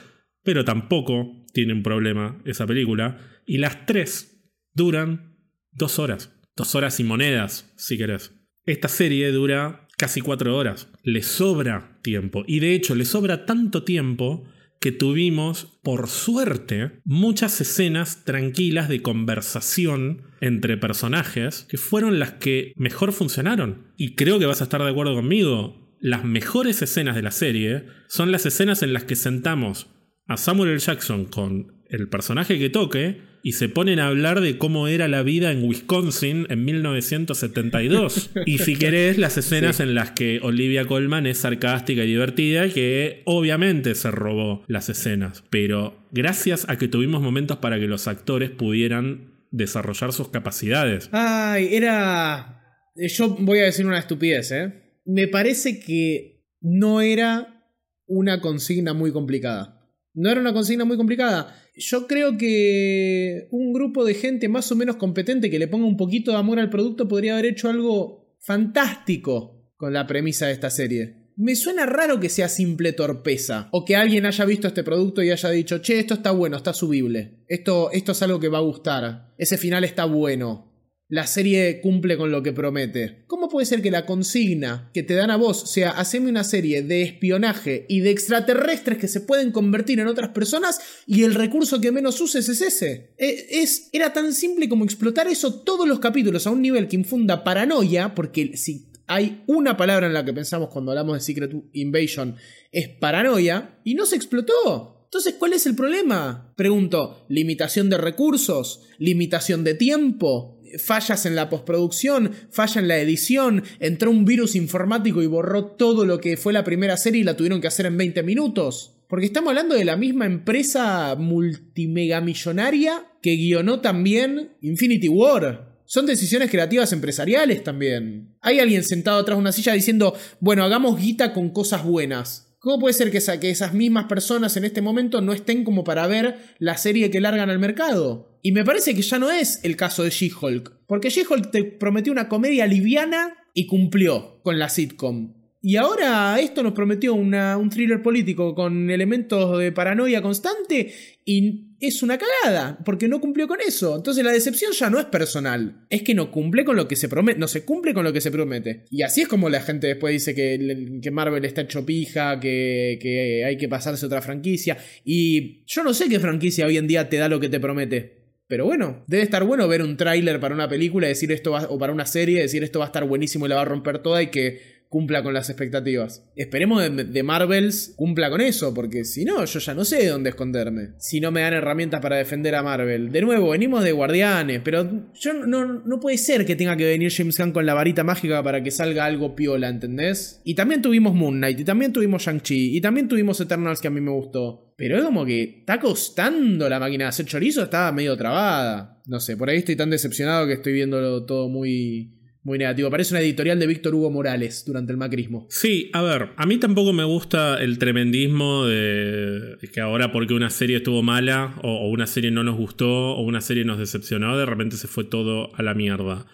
pero tampoco tiene un problema esa película. Y las tres duran dos horas, dos horas y monedas, si querés. Esta serie dura casi cuatro horas, le sobra tiempo y de hecho le sobra tanto tiempo que tuvimos, por suerte, muchas escenas tranquilas de conversación entre personajes que fueron las que mejor funcionaron. Y creo que vas a estar de acuerdo conmigo. Las mejores escenas de la serie son las escenas en las que sentamos a Samuel L. Jackson con el personaje que toque y se ponen a hablar de cómo era la vida en Wisconsin en 1972. <laughs> y si querés, las escenas en las que Olivia Colman es sarcástica y divertida, que obviamente se robó las escenas, pero gracias a que tuvimos momentos para que los actores pudieran desarrollar sus capacidades. Ay, era... Yo voy a decir una estupidez, ¿eh? Me parece que no era una consigna muy complicada. No era una consigna muy complicada. Yo creo que un grupo de gente más o menos competente que le ponga un poquito de amor al producto podría haber hecho algo fantástico con la premisa de esta serie. Me suena raro que sea simple torpeza. O que alguien haya visto este producto y haya dicho, che, esto está bueno, está subible. Esto, esto es algo que va a gustar. Ese final está bueno la serie cumple con lo que promete. ¿Cómo puede ser que la consigna que te dan a vos sea haceme una serie de espionaje y de extraterrestres que se pueden convertir en otras personas y el recurso que menos uses es ese? E, es, era tan simple como explotar eso todos los capítulos a un nivel que infunda paranoia, porque si hay una palabra en la que pensamos cuando hablamos de Secret Invasion, es paranoia, y no se explotó. Entonces, ¿cuál es el problema? Pregunto, limitación de recursos, limitación de tiempo, fallas en la postproducción, falla en la edición, entró un virus informático y borró todo lo que fue la primera serie y la tuvieron que hacer en 20 minutos. Porque estamos hablando de la misma empresa multimegamillonaria que guionó también Infinity War. Son decisiones creativas empresariales también. Hay alguien sentado atrás de una silla diciendo, bueno, hagamos guita con cosas buenas. ¿Cómo puede ser que, que, esas mismas personas en este momento no estén como para ver la serie que largan al mercado? Y me parece que ya no es el caso de She-Hulk. Porque She-Hulk te prometió una comedia liviana y cumplió con la sitcom. Y ahora esto nos prometió un thriller político con elementos de paranoia constante y es una cagada, porque no cumplió con eso. Entonces la decepción ya no es personal, es que no cumple con lo que se promete, no se cumple con lo que se promete. Y así es como la gente después dice que, que Marvel está hecho pija, que, que hay que pasarse otra franquicia. Y yo no sé qué franquicia hoy en día te da lo que te promete. Pero bueno, debe estar bueno ver un tráiler para una película, decir esto va, o para una serie, decir esto va a estar buenísimo y la va a romper toda y que cumpla con las expectativas. Esperemos de, Marvels cumpla con eso, porque si no, yo ya no sé dónde esconderme. Si no me dan herramientas para defender a Marvel. De nuevo, venimos de Guardianes, pero yo no, no puede ser que tenga que venir James Gunn con la varita mágica para que salga algo piola, ¿entendés? Y también tuvimos Moon Knight, y también tuvimos Shang-Chi, y también tuvimos Eternals que a mí me gustó. Pero es como que está costando la máquina de hacer chorizo, estaba medio trabada. No sé, por ahí estoy tan decepcionado que estoy viéndolo todo muy muy negativo. Parece una editorial de Víctor Hugo Morales durante el macrismo. Sí, a ver, a mí tampoco me gusta el tremendismo de que ahora porque una serie estuvo mala o, una serie no nos gustó o una serie nos decepcionó, de repente se fue todo a la mierda.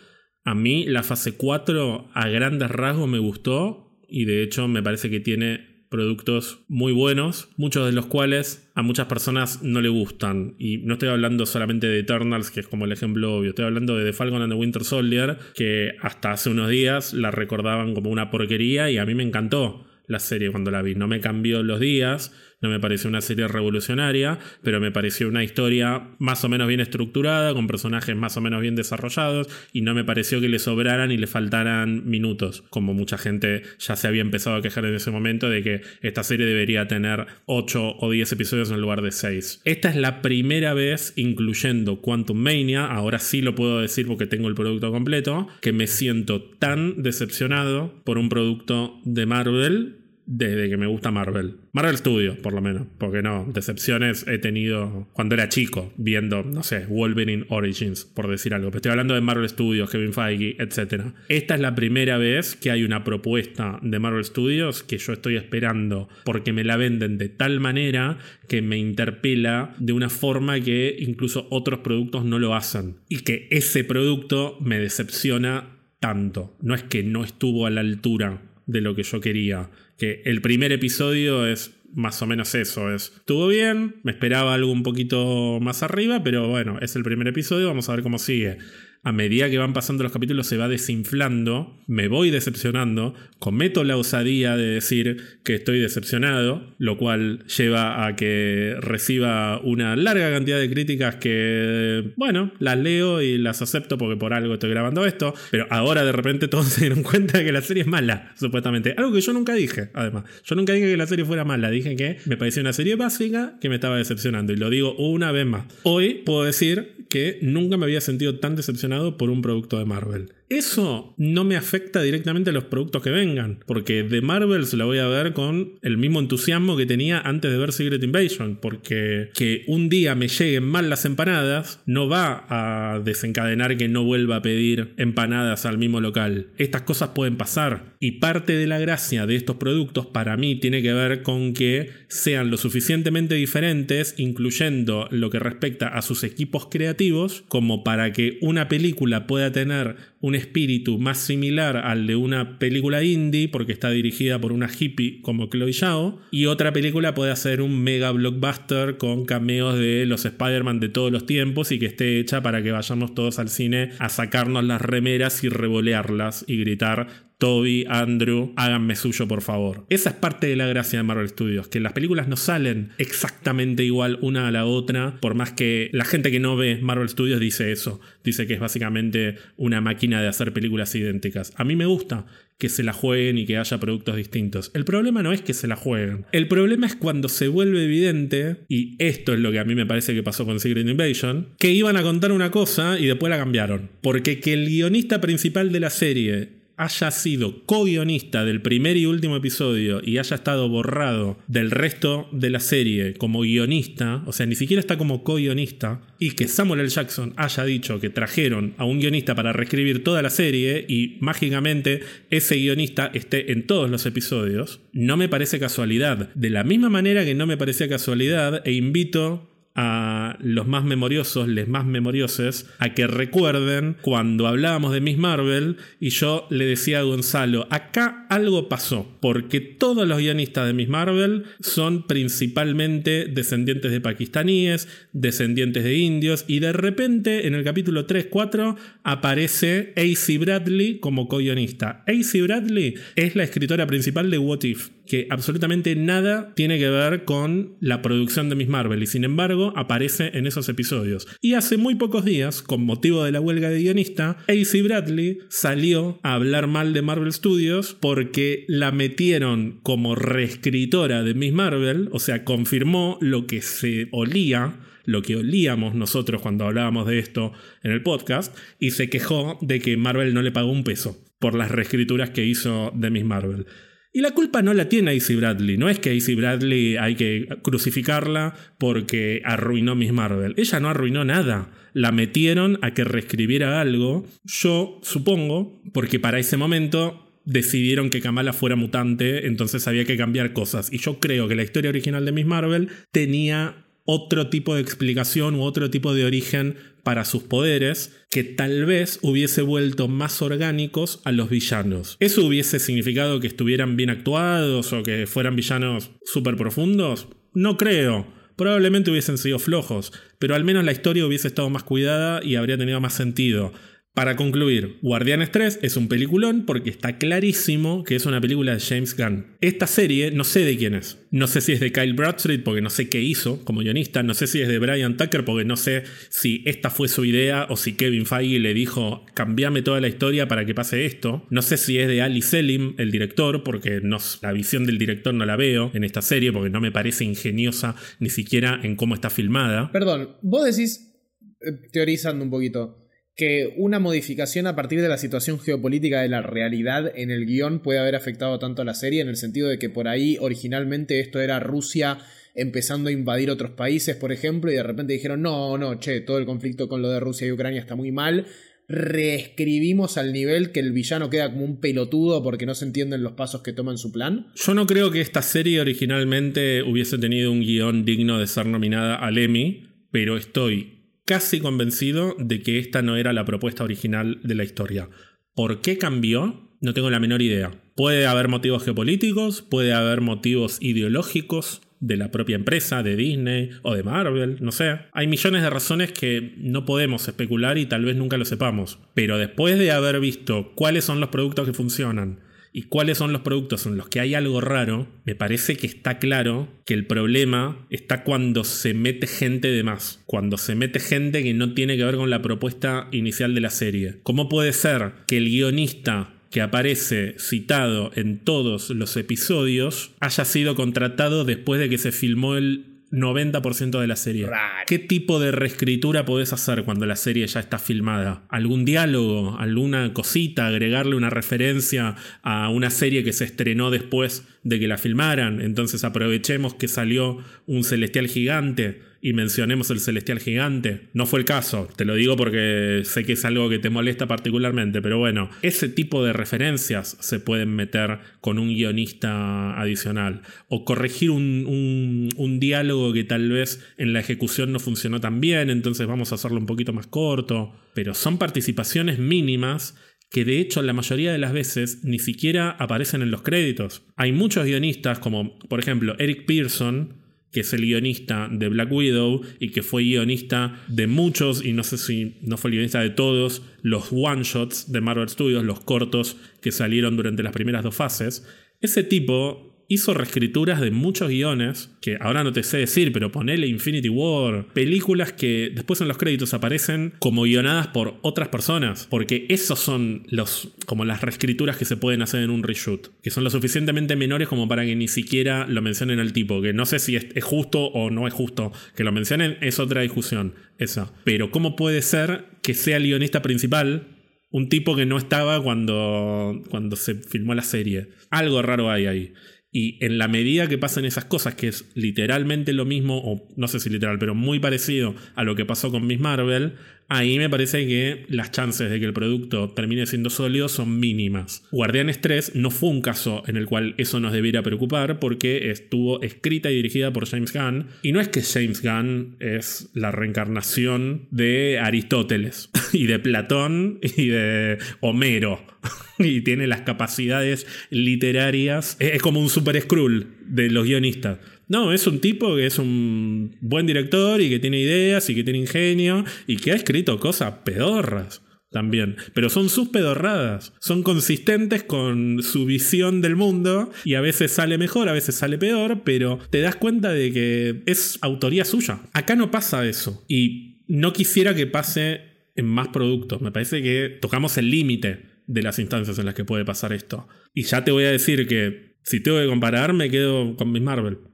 A mí la fase 4 a grandes rasgos me gustó y de hecho me parece que tiene productos muy buenos, muchos de los cuales a muchas personas no le gustan. Y no estoy hablando solamente de Eternals, que es como el ejemplo obvio, estoy hablando de The Falcon and the Winter Soldier, que hasta hace unos días la recordaban como una porquería y a mí me encantó la serie cuando la vi. No me cambió los días, no me pareció una serie revolucionaria, pero me pareció una historia más o menos bien estructurada, con personajes más o menos bien desarrollados, y no me pareció que le sobraran y le faltaran minutos, como mucha gente ya se había empezado a quejar en ese momento de que esta serie debería tener 8 o 10 episodios en lugar de 6. Esta es la primera vez, incluyendo Quantum Mania, ahora sí lo puedo decir porque tengo el producto completo, que me siento tan decepcionado por un producto de Marvel desde que me gusta Marvel. Marvel Studios, por lo menos. Porque no, decepciones he tenido cuando era chico, viendo, no sé, Wolverine Origins, por decir algo. Pero estoy hablando de Marvel Studios, Kevin Feige, etc. Esta es la primera vez que hay una propuesta de Marvel Studios que yo estoy esperando porque me la venden de tal manera que me interpela de una forma que incluso otros productos no lo hacen. Y que ese producto me decepciona tanto. No es que no estuvo a la altura de lo que yo quería que el primer episodio es más o menos eso, es, estuvo bien, me esperaba algo un poquito más arriba, pero bueno, es el primer episodio, vamos a ver cómo sigue a medida que van pasando los capítulos se va desinflando, me voy decepcionando, cometo la osadía de decir que estoy decepcionado, lo cual lleva a que reciba una larga cantidad de críticas que, bueno, las leo y las acepto porque por algo estoy grabando esto, pero ahora de repente todos <laughs> se dieron cuenta de que la serie es mala, supuestamente. Algo que yo nunca dije, además. Yo nunca dije que la serie fuera mala, dije que me parecía una serie básica que me estaba decepcionando y lo digo una vez más. Hoy puedo decir que nunca me había sentido tan decepcionado por un producto de Marvel. Eso no me afecta directamente a los productos que vengan, porque de Marvel se la voy a ver con el mismo entusiasmo que tenía antes de ver Secret Invasion, porque que un día me lleguen mal las empanadas no va a desencadenar que no vuelva a pedir empanadas al mismo local. Estas cosas pueden pasar y parte de la gracia de estos productos para mí tiene que ver con que sean lo suficientemente diferentes, incluyendo lo que respecta a sus equipos creativos, como para que una película pueda tener un espíritu más similar al de una película indie, porque está dirigida por una hippie como Chloe Zhao, y otra película puede ser un mega blockbuster con cameos de los Spider-Man de todos los tiempos y que esté hecha para que vayamos todos al cine a sacarnos las remeras y revolearlas y gritar Toby, Andrew, háganme suyo por favor. Esa es parte de la gracia de Marvel Studios, que las películas no salen exactamente igual una a la otra, por más que la gente que no ve Marvel Studios dice eso, dice que es básicamente una máquina de hacer películas idénticas. A mí me gusta que se la jueguen y que haya productos distintos. El problema no es que se la jueguen. El problema es cuando se vuelve evidente, y esto es lo que a mí me parece que pasó con Secret Invasion, que iban a contar una cosa y después la cambiaron. Porque que el guionista principal de la serie haya sido co-guionista del primer y último episodio y haya estado borrado del resto de la serie como guionista, o sea, ni siquiera está como co-guionista, y que Samuel L. Jackson haya dicho que trajeron a un guionista para reescribir toda la serie y mágicamente ese guionista esté en todos los episodios, no me parece casualidad. De la misma manera que no me parecía casualidad, e invito a los más memoriosos, les más memoriosos, a que recuerden cuando hablábamos de Miss Marvel y yo le decía a Gonzalo, acá algo pasó, porque todos los guionistas de Miss Marvel son principalmente descendientes de pakistaníes, descendientes de indios, y de repente en el capítulo 3-4 aparece AC Bradley como co-guionista. AC Bradley es la escritora principal de What If que absolutamente nada tiene que ver con la producción de Miss Marvel y sin embargo aparece en esos episodios. Y hace muy pocos días, con motivo de la huelga de guionista, AC Bradley salió a hablar mal de Marvel Studios porque la metieron como reescritora de Miss Marvel, o sea, confirmó lo que se olía lo que olíamos nosotros cuando hablábamos de esto en el podcast, y se quejó de que Marvel no le pagó un peso por las reescrituras que hizo de Miss Marvel. Y la culpa no la tiene AC Bradley. No es que AC Bradley hay que crucificarla porque arruinó Miss Marvel. Ella no arruinó nada. La metieron a que reescribiera algo. Yo supongo, porque para ese momento decidieron que Kamala fuera mutante, entonces había que cambiar cosas. Y yo creo que la historia original de Miss Marvel tenía otro tipo de explicación u otro tipo de origen para sus poderes que tal vez hubiese vuelto más orgánicos a los villanos. ¿Eso hubiese significado que estuvieran bien actuados o que fueran villanos súper profundos? No creo. Probablemente hubiesen sido flojos, pero al menos la historia hubiese estado más cuidada y habría tenido más sentido. Para concluir, Guardianes 3 es un peliculón porque está clarísimo que es una película de James Gunn. Esta serie no sé de quién es. No sé si es de Kyle Bradstreet porque no sé qué hizo como guionista. No sé si es de Brian Tucker porque no sé si esta fue su idea o si Kevin Feige le dijo cambiame toda la historia para que pase esto. No sé si es de Ali Selim, el director, porque no, la visión del director no la veo en esta serie porque no me parece ingeniosa ni siquiera en cómo está filmada. Perdón, vos decís, eh, teorizando un poquito, que una modificación a partir de la situación geopolítica de la realidad en el guion puede haber afectado tanto a la serie, en el sentido de que por ahí originalmente esto era Rusia empezando a invadir otros países, por ejemplo, y de repente dijeron, no, no, che, todo el conflicto con lo de Rusia y Ucrania está muy mal, reescribimos al nivel que el villano queda como un pelotudo porque no se entienden los pasos que toma en su plan? Yo no creo que esta serie originalmente hubiese tenido un guion digno de ser nominada al Emmy, pero estoy casi convencido de que esta no era la propuesta original de la historia. ¿Por qué cambió? No tengo la menor idea. Puede haber motivos geopolíticos, puede haber motivos ideológicos de la propia empresa, de Disney o de Marvel, no sé. Hay millones de razones que no podemos especular y tal vez nunca lo sepamos. Pero después de haber visto cuáles son los productos que funcionan, y cuáles son los productos en los que hay algo raro, me parece que está claro que el problema está cuando se mete gente de más, cuando se mete gente que no tiene que ver con la propuesta inicial de la serie. ¿Cómo puede ser que el guionista que aparece citado en todos los episodios haya sido contratado después de que se filmó el 90% de la serie. ¿Qué tipo de reescritura podés hacer cuando la serie ya está filmada? ¿Algún diálogo? ¿Alguna cosita? ¿Agregarle una referencia a una serie que se estrenó después de que la filmaran? Entonces aprovechemos que salió un celestial gigante y mencionemos el celestial gigante. No fue el caso, te lo digo porque sé que es algo que te molesta particularmente, pero bueno, ese tipo de referencias se pueden meter con un guionista adicional o corregir un, un diálogo que tal vez en la ejecución no funcionó tan bien, entonces vamos a hacerlo un poquito más corto, pero son participaciones mínimas que de hecho la mayoría de las veces ni siquiera aparecen en los créditos. Hay muchos guionistas como por ejemplo Eric Pearson, que es el guionista de Black Widow y que fue guionista de muchos, y no sé si no fue el guionista de todos, los one-shots de Marvel Studios, los cortos que salieron durante las primeras dos fases. Ese tipo hizo reescrituras de muchos guiones, que ahora no te sé decir, pero ponele Infinity War, películas que después en los créditos aparecen como guionadas por otras personas, porque esos son los como las reescrituras que se pueden hacer en un reshoot, que son lo suficientemente menores como para que ni siquiera lo mencionen al tipo, que no sé si es, es justo o no es justo que lo mencionen, es otra discusión esa. Pero ¿cómo puede ser que sea el guionista principal un tipo que no estaba cuando, cuando se filmó la serie? Algo raro hay ahí. Y en la medida que pasan esas cosas, que es literalmente lo mismo, o no sé si literal, pero muy parecido a lo que pasó con Miss Marvel, ahí me parece que las chances de que el producto termine siendo sólido son mínimas. Guardianes 3 no fue un caso en el cual eso nos debiera preocupar porque estuvo escrita y dirigida por James Gunn. Y no es que James Gunn es la reencarnación de Aristóteles <laughs> y de Platón y de Homero. <laughs> y tiene las capacidades literarias. Es como un super Skrull de los guionistas. No, es un tipo que es un buen director y que tiene ideas y que tiene ingenio y que ha escrito cosas pedorras también. Pero son sus pedorradas. Son consistentes con su visión del mundo y a veces sale mejor, a veces sale peor, pero te das cuenta de que es autoría suya. Acá no pasa eso. Y no quisiera que pase en más productos. Me parece que tocamos el límite de las instancias en las que puede pasar esto. Y ya te voy a decir que si tengo que comparar, me quedo con Miss Marvel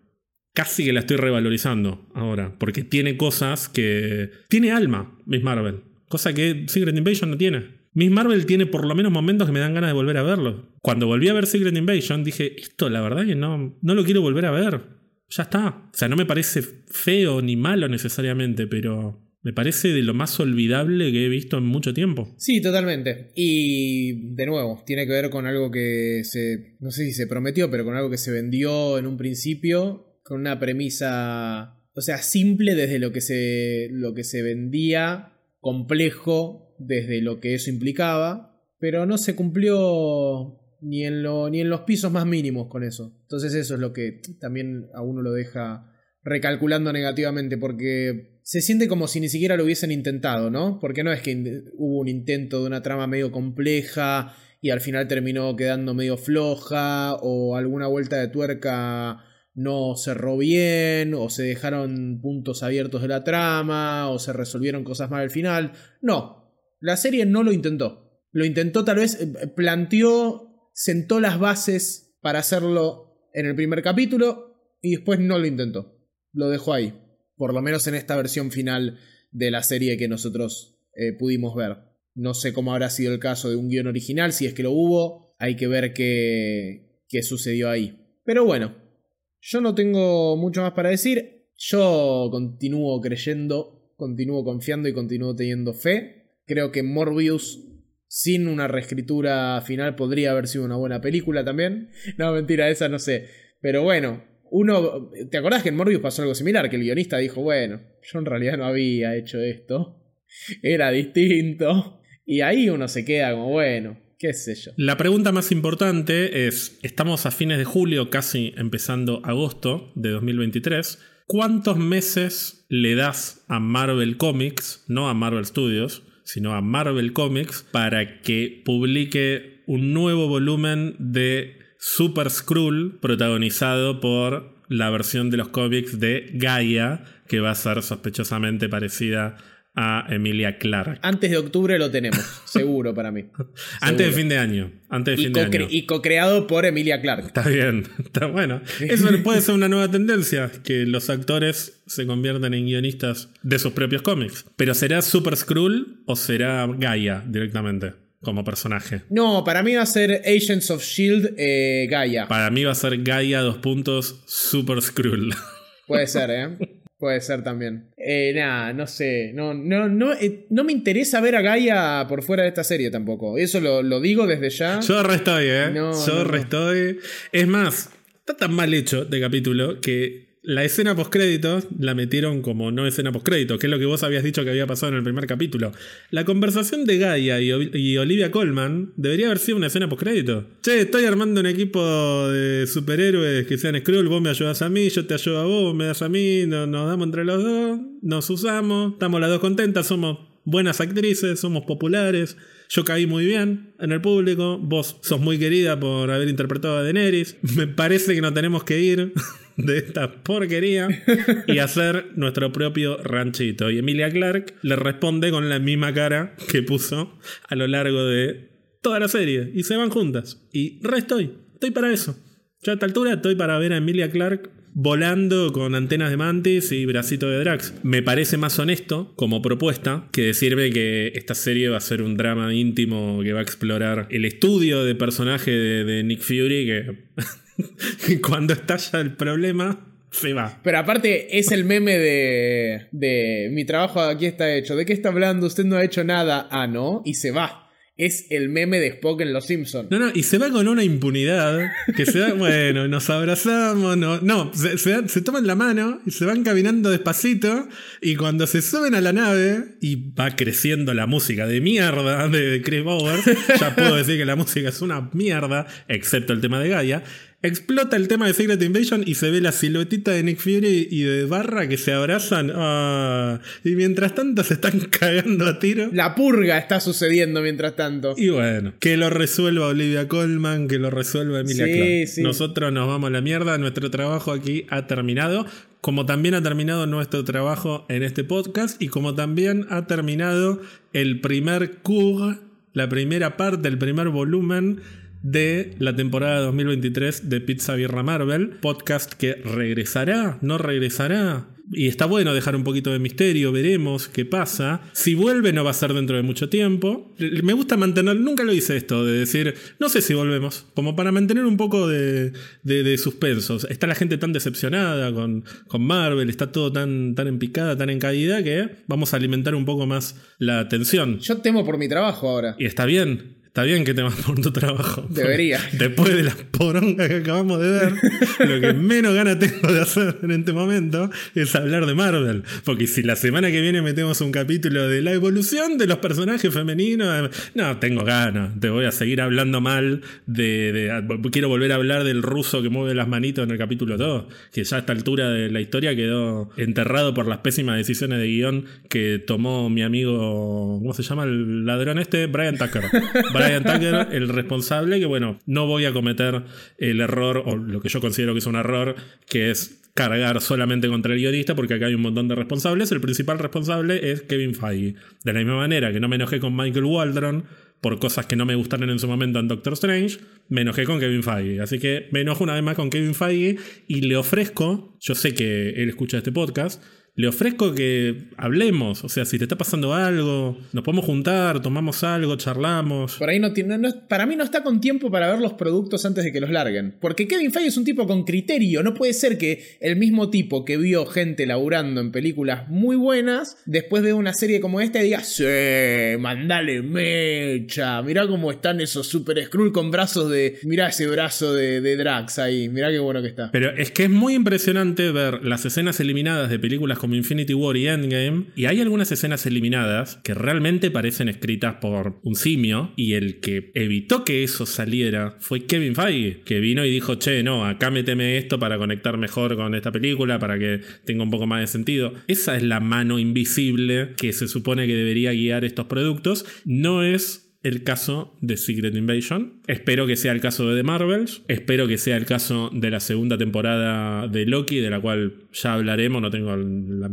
casi que la estoy revalorizando ahora, porque tiene cosas que... Tiene alma, Miss Marvel, cosa que Secret Invasion no tiene. Miss Marvel tiene por lo menos momentos que me dan ganas de volver a verlo. Cuando volví a ver Secret Invasion dije, esto la verdad que no, no lo quiero volver a ver. Ya está. O sea, no me parece feo ni malo necesariamente, pero me parece de lo más olvidable que he visto en mucho tiempo. Sí, totalmente. Y de nuevo, tiene que ver con algo que se, no sé si se prometió, pero con algo que se vendió en un principio con una premisa, o sea, simple desde lo que se, lo que se vendía, complejo desde lo que eso implicaba, pero no se cumplió ni en, lo, ni en los pisos más mínimos con eso. Entonces eso es lo que también a uno lo deja recalculando negativamente, porque se siente como si ni siquiera lo hubiesen intentado, ¿no? Porque no es que hubo un intento de una trama medio compleja y al final terminó quedando medio floja o alguna vuelta de tuerca no cerró bien, o se dejaron puntos abiertos de la trama, o se resolvieron cosas mal al final. No, la serie no lo intentó. Lo intentó tal vez, eh, planteó, sentó las bases para hacerlo en el primer capítulo y después no lo intentó. Lo dejó ahí, por lo menos en esta versión final de la serie que nosotros eh, pudimos ver. No sé cómo habrá sido el caso de un guion original, si es que lo hubo, hay que ver qué, qué sucedió ahí. Pero bueno, yo no tengo mucho más para decir. Yo continúo creyendo, continúo confiando y continúo teniendo fe. Creo que Morbius sin una reescritura final podría haber sido una buena película también. <laughs> No, mentira, esa no sé. Pero bueno, uno. ¿Te acordás que en Morbius pasó algo similar? Que el guionista dijo, bueno, yo en realidad no había hecho esto. Era distinto. Y ahí uno se queda como, bueno, qué. La pregunta más importante es, estamos a fines de julio, casi empezando agosto de 2023. ¿Cuántos meses le das a Marvel Comics, no a Marvel Studios, sino a Marvel Comics, para que publique un nuevo volumen de Super Skrull protagonizado por la versión de los cómics de Gaia, que va a ser sospechosamente parecida a Emilia Clark. Antes de octubre lo tenemos, <laughs> seguro para mí. Antes de fin de año. Antes de fin de año. Y co-creado por Emilia Clark. Está bien, <laughs> está bueno. Eso puede ser una nueva tendencia, que los actores se conviertan en guionistas de sus propios cómics. Pero ¿será Super Skrull o será Gaia directamente? Como personaje. No, para mí va a ser Agents of Shield eh, Gaia. Para mí va a ser Gaia dos puntos Super Skrull. Puede ser, ¿eh? <laughs> Puede ser también. Eh, nada, no sé. No, no, no, eh, no me interesa ver a Gaia por fuera de esta serie tampoco. Eso lo, lo digo desde ya. Yo restoy, ¿eh? Yo restoy. Es más, está tan mal hecho este capítulo que la escena postcréditos la metieron como no escena postcréditos, que es lo que vos habías dicho que había pasado en el primer capítulo. La conversación de Gaia y, Olivia Colman debería haber sido una escena postcréditos. Che, estoy armando un equipo de superhéroes que sean Skrull, vos me ayudas a mí, yo te ayudo a vos, me das a mí, nos damos entre los dos, nos usamos, estamos las dos contentas, somos buenas actrices, somos populares. Yo caí muy bien en el público. Vos sos muy querida por haber interpretado a Daenerys. Me parece que no tenemos que ir de esta porquería y hacer nuestro propio ranchito. Y Emilia Clark le responde con la misma cara que puso a lo largo de toda la serie. Y se van juntas. Y re estoy. Estoy para eso. Yo a esta altura estoy para ver a Emilia Clark volando con antenas de mantis y bracito de Drax. Me parece más honesto como propuesta que decirme que esta serie va a ser un drama íntimo que va a explorar el estudio de personaje de, Nick Fury que <laughs> cuando estalla el problema se va. Pero aparte es el meme de, de mi trabajo aquí está hecho. ¿De qué está hablando? Usted no ha hecho nada. Ah, no. Y se va es el meme de Spock en Los Simpsons. No, no, y se va con una impunidad que se da, <laughs> bueno, nos abrazamos, no, no se, se, toman la mano y se van caminando despacito y cuando se suben a la nave y va creciendo la música de mierda de Chris Bauer, ya puedo decir que la música es una mierda, excepto el tema de Gaia, Explota el tema de Secret Invasion y se ve la siluetita de Nick Fury y de Barra que se abrazan. Ah, y mientras tanto se están <laughs> cagando a tiro. La purga está sucediendo mientras tanto. Y bueno, que lo resuelva Olivia Colman, que lo resuelva Emilia Clarke. Nosotros nos vamos a la mierda. Nuestro trabajo aquí ha terminado. Como también ha terminado nuestro trabajo en este podcast y como también ha terminado el primer CUG, la primera parte, el primer volumen de la temporada 2023 de Pizza Birra Marvel, podcast que regresará, no regresará. Y está bueno dejar un poquito de misterio, veremos qué pasa. Si vuelve no va a ser dentro de mucho tiempo. Me gusta mantener, nunca lo hice esto, de decir, no sé si volvemos, como para mantener un poco de, de, suspensos. Está la gente tan decepcionada con, con Marvel, está todo tan, tan en picada, tan en caída, que vamos a alimentar un poco más la tensión. Yo temo por mi trabajo ahora. Y está bien, Está bien que te vas por tu trabajo. Debería. Después de la poronga que acabamos de ver, lo que menos ganas tengo de hacer en este momento es hablar de Marvel. Porque si la semana que viene metemos un capítulo de la evolución de los personajes femeninos, no, tengo ganas. Te voy a seguir hablando mal de, Quiero volver a hablar del ruso que mueve las manitos en el capítulo 2, que ya a esta altura de la historia quedó enterrado por las pésimas decisiones de guion que tomó mi amigo, ¿cómo se llama el ladrón este? Brian Tucker. Brian <laughs> Tucker, el responsable, que bueno, no voy a cometer el error, o lo que yo considero que es un error, que es cargar solamente contra el guionista, porque acá hay un montón de responsables. El principal responsable es Kevin Feige. De la misma manera que no me enojé con Michael Waldron por cosas que no me gustaron en su momento en Doctor Strange, me enojé con Kevin Feige. Así que me enojo una vez más con Kevin Feige y le ofrezco, yo sé que él escucha este podcast, le ofrezco que hablemos. O sea, si te está pasando algo, nos podemos juntar, tomamos algo, charlamos. Por ahí no tiene. para mí no está con tiempo para ver los productos antes de que los larguen. Porque Kevin Feige es un tipo con criterio. No puede ser que el mismo tipo que vio gente laburando en películas muy buenas, después de una serie como esta, diga: Sí, mandale mecha. Mirá cómo están esos Super Skrull con brazos de. Mirá ese brazo de, de Drax ahí. Mirá qué bueno que está. Pero es que es muy impresionante ver las escenas eliminadas de películas como Infinity War y Endgame, y hay algunas escenas eliminadas que realmente parecen escritas por un simio, y el que evitó que eso saliera fue Kevin Feige, que vino y dijo, che, no, acá méteme esto para conectar mejor con esta película, para que tenga un poco más de sentido. Esa es la mano invisible que se supone que debería guiar estos productos. No es el caso de Secret Invasion. Espero que sea el caso de The Marvels. Espero que sea el caso de la segunda temporada de Loki, de la cual ya hablaremos. No tengo la,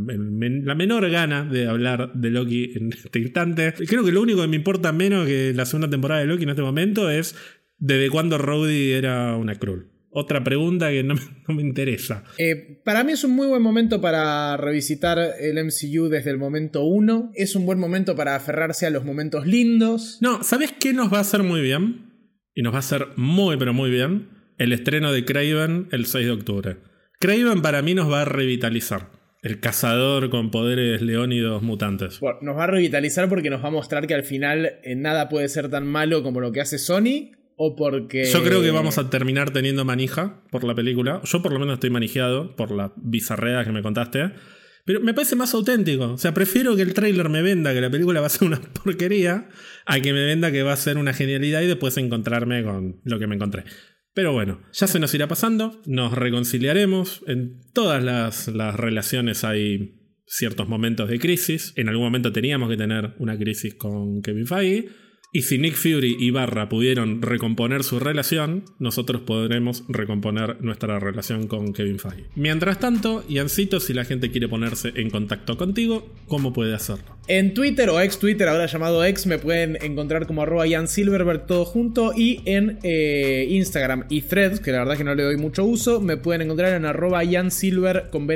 menor gana de hablar de Loki en este instante. Creo que lo único que me importa menos que la segunda temporada de Loki en este momento es desde cuándo Rhodey era una Krull otra pregunta que <laughs> no me, interesa. Eh, para mí es un muy buen momento para revisitar el MCU desde el momento 1. Es un buen momento para aferrarse a los momentos lindos. No, ¿sabes qué nos va a hacer muy bien? Y nos va a hacer muy, pero muy bien. El estreno de Craven el 6 de octubre. Craven para mí nos va a revitalizar. El cazador con poderes leónidos mutantes. nos va a revitalizar porque nos va a mostrar que al final eh, nada puede ser tan malo como lo que hace Sony o porque... Yo creo que vamos a terminar teniendo manija por la película. Yo por lo menos estoy manejado por la bizarrea que me contaste. Pero me parece más auténtico. O sea, prefiero que el tráiler me venda que la película va a ser una <laughs> porquería a que me venda que va a ser una genialidad y después encontrarme con lo que me encontré. Pero bueno, ya se nos irá pasando, nos reconciliaremos. En todas las, las relaciones hay ciertos momentos de crisis. En algún momento teníamos que tener una crisis con Kevin Feige. Y si Nick Fury y Barra pudieron recomponer su relación, nosotros podremos recomponer nuestra relación con Kevin Feige. Mientras tanto, Yancito, si la gente quiere ponerse en contacto contigo, ¿cómo puede hacerlo? En Twitter o ex Twitter, ahora llamado ex, me pueden encontrar como arroba Ian Silverberg todo junto. Y en eh, Instagram y Threads, que la verdad que no le doy mucho uso, me pueden encontrar en arroba Silver con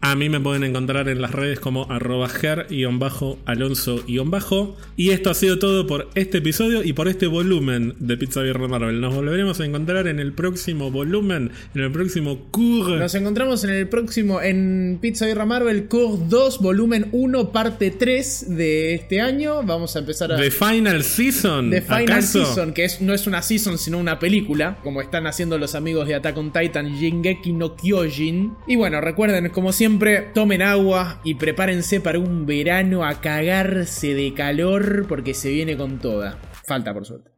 A mí me pueden encontrar en las redes como arroba ger-alonso-bajo. Y esto ha sido todo por este episodio y por este volumen de Pizza Birra Marvel. Nos volveremos a encontrar en el próximo volumen, en el próximo Cour. Nos encontramos en el próximo, en Pizza Birra Marvel Cour 2, volumen 1 parte 3 de este año. Vamos a empezar a. The Final Season. The Final Season, que es, no es una season, sino una película. Como están haciendo los amigos de Attack on Titan, Jingeki no Kyojin. Y bueno, recuerden, como siempre, tomen agua y prepárense para un verano a cagarse de calor porque se viene con toda. Falta, por suerte.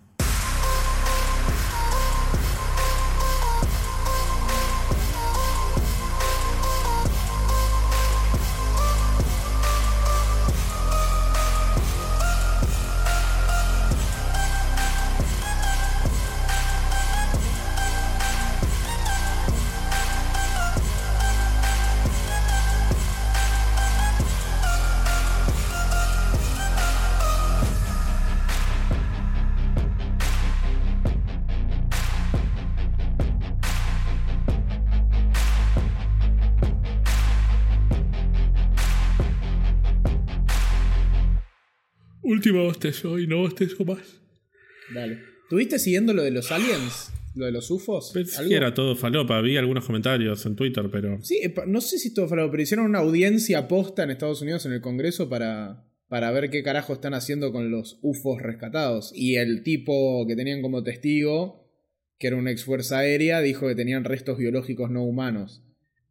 Última bostezo y no bostezo más. Dale. ¿Tuviste siguiendo lo de los aliens? ¿Lo de los UFOs? Pensé que era todo falopa. Vi algunos comentarios en Twitter, pero. Sí, no sé si es todo falopa, pero hicieron una audiencia posta en Estados Unidos en el Congreso para, para ver qué carajo están haciendo con los UFOs rescatados. Y el tipo que tenían como testigo, que era una ex fuerza aérea, dijo que tenían restos biológicos no humanos.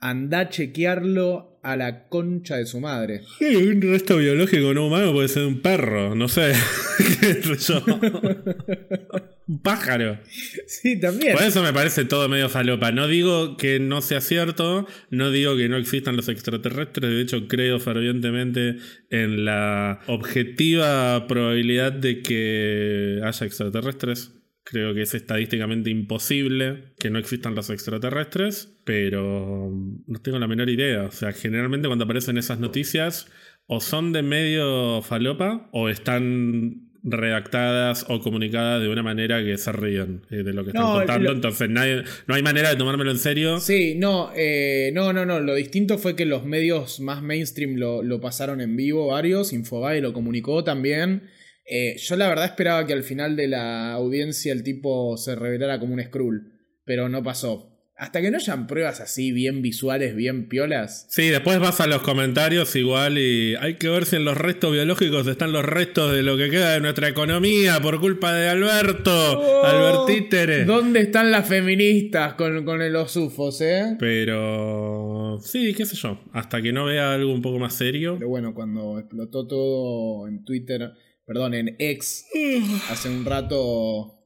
Anda a chequearlo a la concha de su madre. un resto biológico no humano puede ser un perro, no sé. <laughs> un pájaro. Sí, también. Por eso me parece todo medio falopa. No digo que no sea cierto, no digo que no existan los extraterrestres, de hecho creo fervientemente en la objetiva probabilidad de que haya extraterrestres. Creo que es estadísticamente imposible que no existan los extraterrestres, pero no tengo la menor idea. O sea, generalmente cuando aparecen esas noticias, o son de medio falopa, o están redactadas o comunicadas de una manera que se ríen eh, de lo que están contando. Entonces no hay manera de tomármelo en serio. Sí, no, eh, no, no, no. Lo distinto fue que los medios más mainstream lo, lo pasaron en vivo varios. Infobae lo comunicó también. Eh, yo la verdad esperaba que al final de la audiencia el tipo se revelara como un Skrull, pero no pasó. Hasta que no hayan pruebas así, bien visuales, bien piolas. Sí, después vas a los comentarios igual y hay que ver si en los restos biológicos están los restos de lo que queda de nuestra economía por culpa de Alberto, oh, Albertítere. ¿Dónde están las feministas con, con los UFOs, eh? Pero... Sí, qué sé yo. Hasta que no vea algo un poco más serio. Pero bueno, cuando explotó todo en Twitter perdón, en X hace un rato.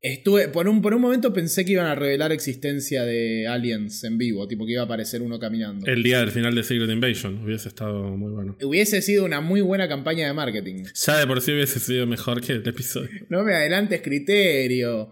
Estuve. Por un, por un momento pensé que iban a revelar existencia de aliens en vivo, tipo que iba a aparecer uno caminando. El día del final de Secret Invasion hubiese estado muy bueno. Hubiese sido una muy buena campaña de marketing. Ya de por sí hubiese sido mejor que el episodio. No me adelantes criterio.